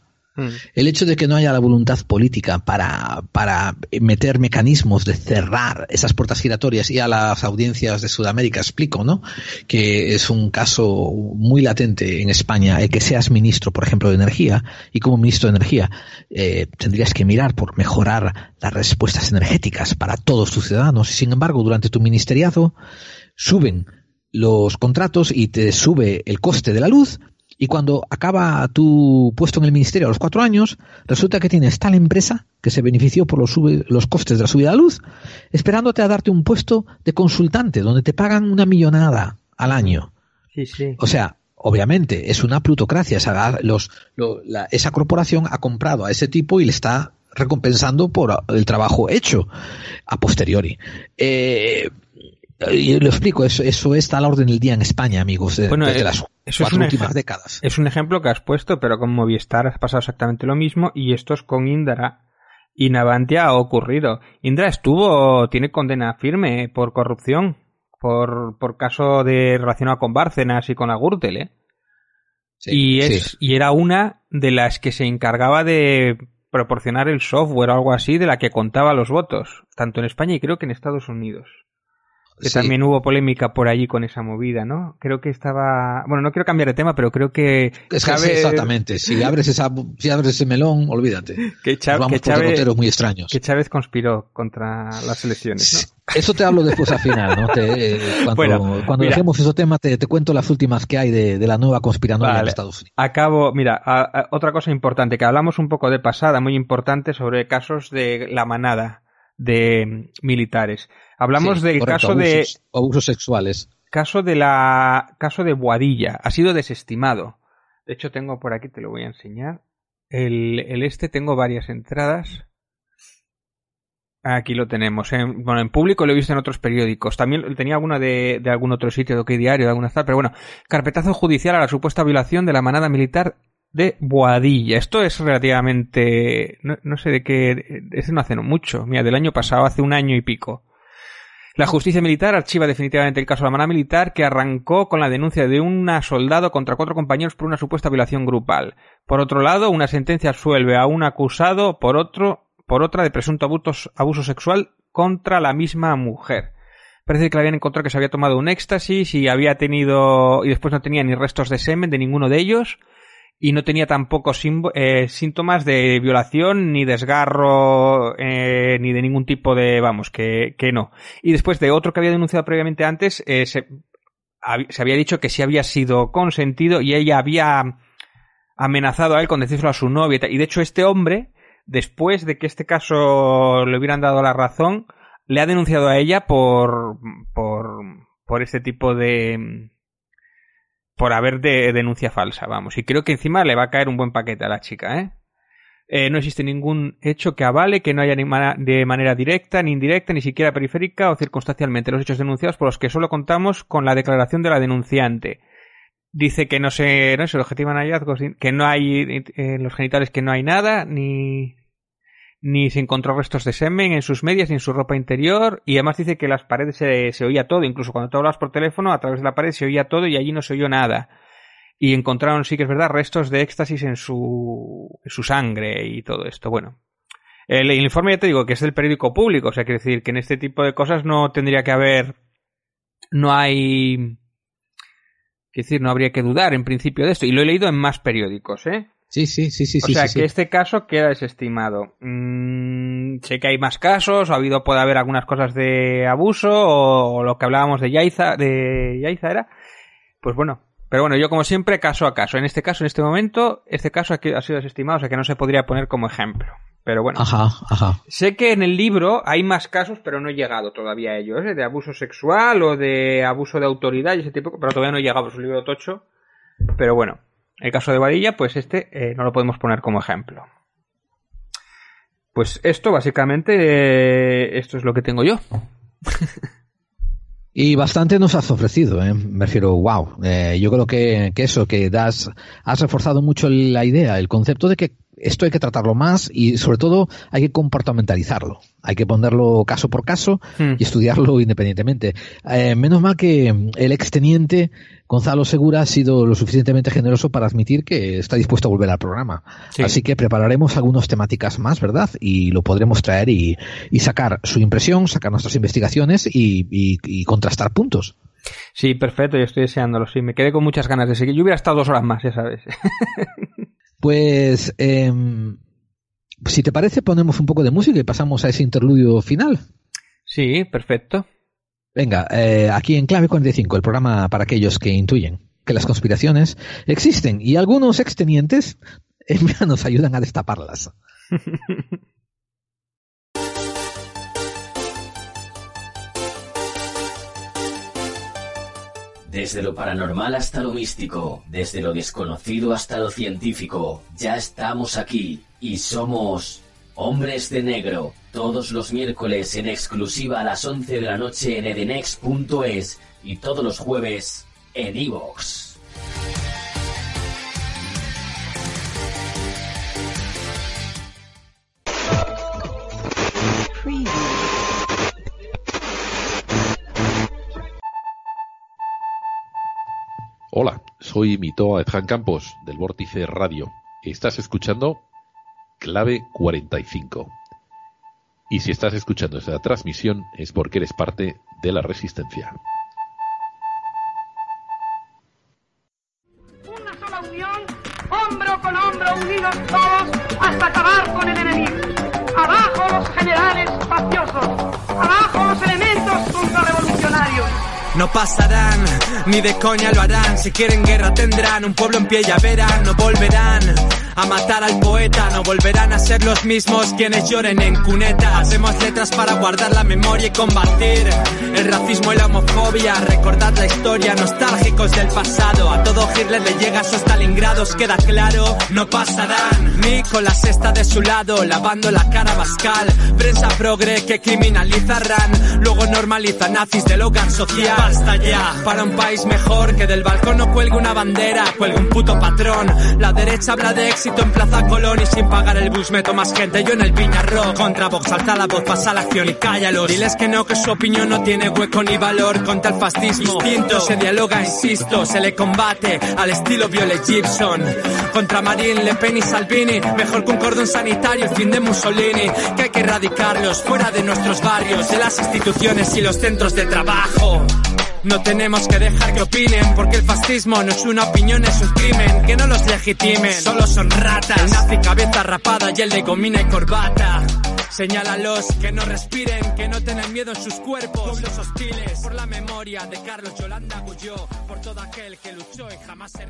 El hecho de que no haya la voluntad política para, para meter mecanismos de cerrar esas puertas giratorias y a las audiencias de Sudamérica explico, ¿no? Que es un caso muy latente en España el que seas ministro, por ejemplo, de energía y como ministro de energía eh, tendrías que mirar por mejorar las respuestas energéticas para todos tus ciudadanos y sin embargo durante tu ministeriado suben los contratos y te sube el coste de la luz y cuando acaba tu puesto en el ministerio a los cuatro años, resulta que tienes tal empresa que se benefició por los, sube- los costes de la subida de la luz, esperándote a darte un puesto de consultante, donde te pagan una millonada al año. Sí, sí. O sea, obviamente es una plutocracia. Esa, los, lo- la- esa corporación ha comprado a ese tipo y le está recompensando por el trabajo hecho a posteriori. Eh, y lo explico, eso, eso está a la orden del día en España, amigos, de- Bueno, desde eh, las eso es cuatro un últimas décadas. Es un ejemplo que has puesto, pero con Movistar ha pasado exactamente lo mismo y esto es con Indra. Y Navantia ha ocurrido. Indra estuvo, tiene condena firme por corrupción, por, por caso de relacionado con Bárcenas y con la Gürtel, ¿eh? y, es, sí. y era una de las que se encargaba de proporcionar el software o algo así de la que contaba los votos, tanto en España y creo que en Estados Unidos. Que Sí. también hubo polémica por allí con esa movida, ¿no? Creo que estaba. Bueno, no quiero cambiar de tema, pero creo que. Es que Chávez- sí, exactamente. Si abres, esa, si abres ese melón, olvídate. Que, Nos vamos que por Chávez, muy extraños. que Chávez conspiró contra las elecciones, ¿no? Eso te hablo después al final, ¿no? Te, eh, cuando Bueno, cuando dejemos ese tema, te, te cuento las últimas que hay de, de la nueva conspiranoia en Vale. Estados Unidos. Acabo, mira, a- a- otra cosa importante, que hablamos un poco de pasada, muy importante, sobre casos de la manada de mm, militares. Hablamos Sí, del correcto, caso de abusos, abusos sexuales. caso de la caso de Boadilla. Ha sido desestimado. De hecho, tengo por aquí, te lo voy a enseñar. El, el este tengo varias entradas. Aquí lo tenemos. En, bueno, en público lo he visto en otros periódicos. También tenía alguna de, de algún otro sitio, de OK Diario, de alguna tal. Pero bueno, carpetazo judicial a la supuesta violación de la manada militar de Boadilla. Esto es relativamente... No, no sé de qué... Es no hace mucho. Mira, del año pasado, hace un año y pico. La justicia militar archiva definitivamente el caso de la manada militar que arrancó con la denuncia de un soldado contra cuatro compañeros por una supuesta violación grupal. Por otro lado, una sentencia absuelve a un acusado por otro, por otra de presunto abuso, abuso sexual contra la misma mujer. Parece que le habían encontrado que se había tomado un éxtasis y había tenido, y después no tenía ni restos de semen de ninguno de ellos y no tenía tampoco eh, síntomas de violación ni desgarro eh, ni de ningún tipo de vamos que, que no. Y después de otro que había denunciado previamente antes eh, se, se había dicho que sí había sido consentido y ella había amenazado a él con decírselo a su novia y de hecho este hombre después de que este caso le hubieran dado la razón le ha denunciado a ella por por por este tipo de por haber de denuncia falsa, vamos. Y creo que encima le va a caer un buen paquete a la chica, ¿eh? Eh, no existe ningún hecho que avale que no haya ni de manera directa, ni indirecta, ni siquiera periférica o circunstancialmente los hechos denunciados por los que solo contamos con la declaración de la denunciante. Dice que no se, no se objetivan hallazgos, que no hay eh, en los genitales que no hay nada, ni, ni se encontró restos de semen en sus medias ni en su ropa interior y además dice que las paredes se, se oía todo, incluso cuando tú hablas por teléfono a través de la pared se oía todo y allí no se oyó nada. Y encontraron, sí que es verdad, restos de éxtasis en su, en su sangre y todo esto. Bueno, el, el informe ya te digo que es del periódico público, o sea, quiere decir que en este tipo de cosas no tendría que haber, no hay, quiero decir, no habría que dudar en principio de esto. Y lo he leído en más periódicos, ¿eh? Sí, sí, sí, sí. o sí, sea sí, que sí. este caso queda desestimado. Mm, sé que hay más casos, ha habido, puede haber algunas cosas de abuso, o, lo que hablábamos de Yaiza, de Yaiza era. Pues bueno, pero bueno, yo como siempre, caso a caso. En este caso, en este momento, este caso ha sido desestimado, o sea que no se podría poner como ejemplo. Pero bueno. Ajá, ajá. Sé que en el libro hay más casos, pero no he llegado todavía a ellos, ¿eh? de abuso sexual o de abuso de autoridad y ese tipo, pero todavía no he llegado, es un libro tocho. Pero bueno, el caso de Vadilla, pues este eh, no lo podemos poner como ejemplo. Pues esto, básicamente, eh, esto es lo que tengo yo. Y bastante nos has ofrecido, ¿eh? me refiero, wow. Eh, yo creo que, que eso, que das, has reforzado mucho la idea, el concepto de que esto hay que tratarlo más y sobre todo hay que comportamentalizarlo. Hay que ponerlo caso por caso Hmm. y estudiarlo independientemente. Eh, menos mal que el exteniente Gonzalo Segura ha sido lo suficientemente generoso para admitir que está dispuesto a volver al programa. Sí. Así que prepararemos algunas temáticas más, ¿verdad? Y lo podremos traer y, y sacar su impresión, sacar nuestras investigaciones y, y- y contrastar puntos. Sí, perfecto, yo estoy deseándolo, sí. Me quedé con muchas ganas de seguir. Yo hubiera estado dos horas más, ya sabes. Pues, em, si te parece, ponemos un poco de música y pasamos a ese interludio final. sí, perfecto. Venga, eh, aquí en Clave 45, el programa para aquellos que intuyen que las conspiraciones existen y algunos extenientes nos ayudan a destaparlas. Desde lo paranormal hasta lo místico, desde lo desconocido hasta lo científico, ya estamos aquí y somos Hombres de Negro, todos los miércoles en exclusiva a las 11 de la noche en edenex.es y todos los jueves en iVoox. Hola, soy Mitoa Edjan Campos del Vórtice Radio. Estás escuchando Clave 45. Y si estás escuchando esta transmisión es porque eres parte de la resistencia. Una sola unión, hombro con hombro, unidos todos hasta acabar con el enemigo. Abajo los generales faciosos, abajo los elementos contrarrevolucionarios. No pasarán, ni de coña lo harán. Si quieren guerra tendrán un pueblo en pie, ya verán, no volverán. A matar al poeta. No volverán a ser los mismos quienes lloren en cuneta. Hacemos letras para guardar la memoria y combatir el racismo y la homofobia. Recordad la historia, nostálgicos del pasado. A todo Hitler le llega su Stalingrado, os queda claro, no pasarán. Ni con la cesta de su lado, lavando la cara bascal. Prensa progre que criminalizarán. Luego normaliza nazis del hogar social. Basta ya, para un país mejor que del balcón no cuelgue una bandera, cuelgue un puto patrón. La derecha habla de éxito en Plaza Colón y sin pagar el bus meto más gente. Yo en el Viñarro, contra Vox alza la voz, pasa la acción y cállalo. Diles que no, que su opinión no tiene hueco ni valor contra el fascismo. Distinto, se dialoga, insisto, se le combate al estilo Violet Gibson. Contra Marine Le Pen y Salvini, mejor que un cordón sanitario, fin de Mussolini. Que hay que erradicarlos fuera de nuestros barrios, de las instituciones y los centros de trabajo. No tenemos que dejar que opinen, porque el fascismo no es una opinión, es un crimen. Que no los legitimen, solo son ratas. Nazi cabeza rapada y el de gomina y corbata. Señálalos que no respiren, que no tengan miedo en sus cuerpos. Los hostiles, por la memoria de Carlos Yolanda Gulló, por todo aquel que luchó y jamás se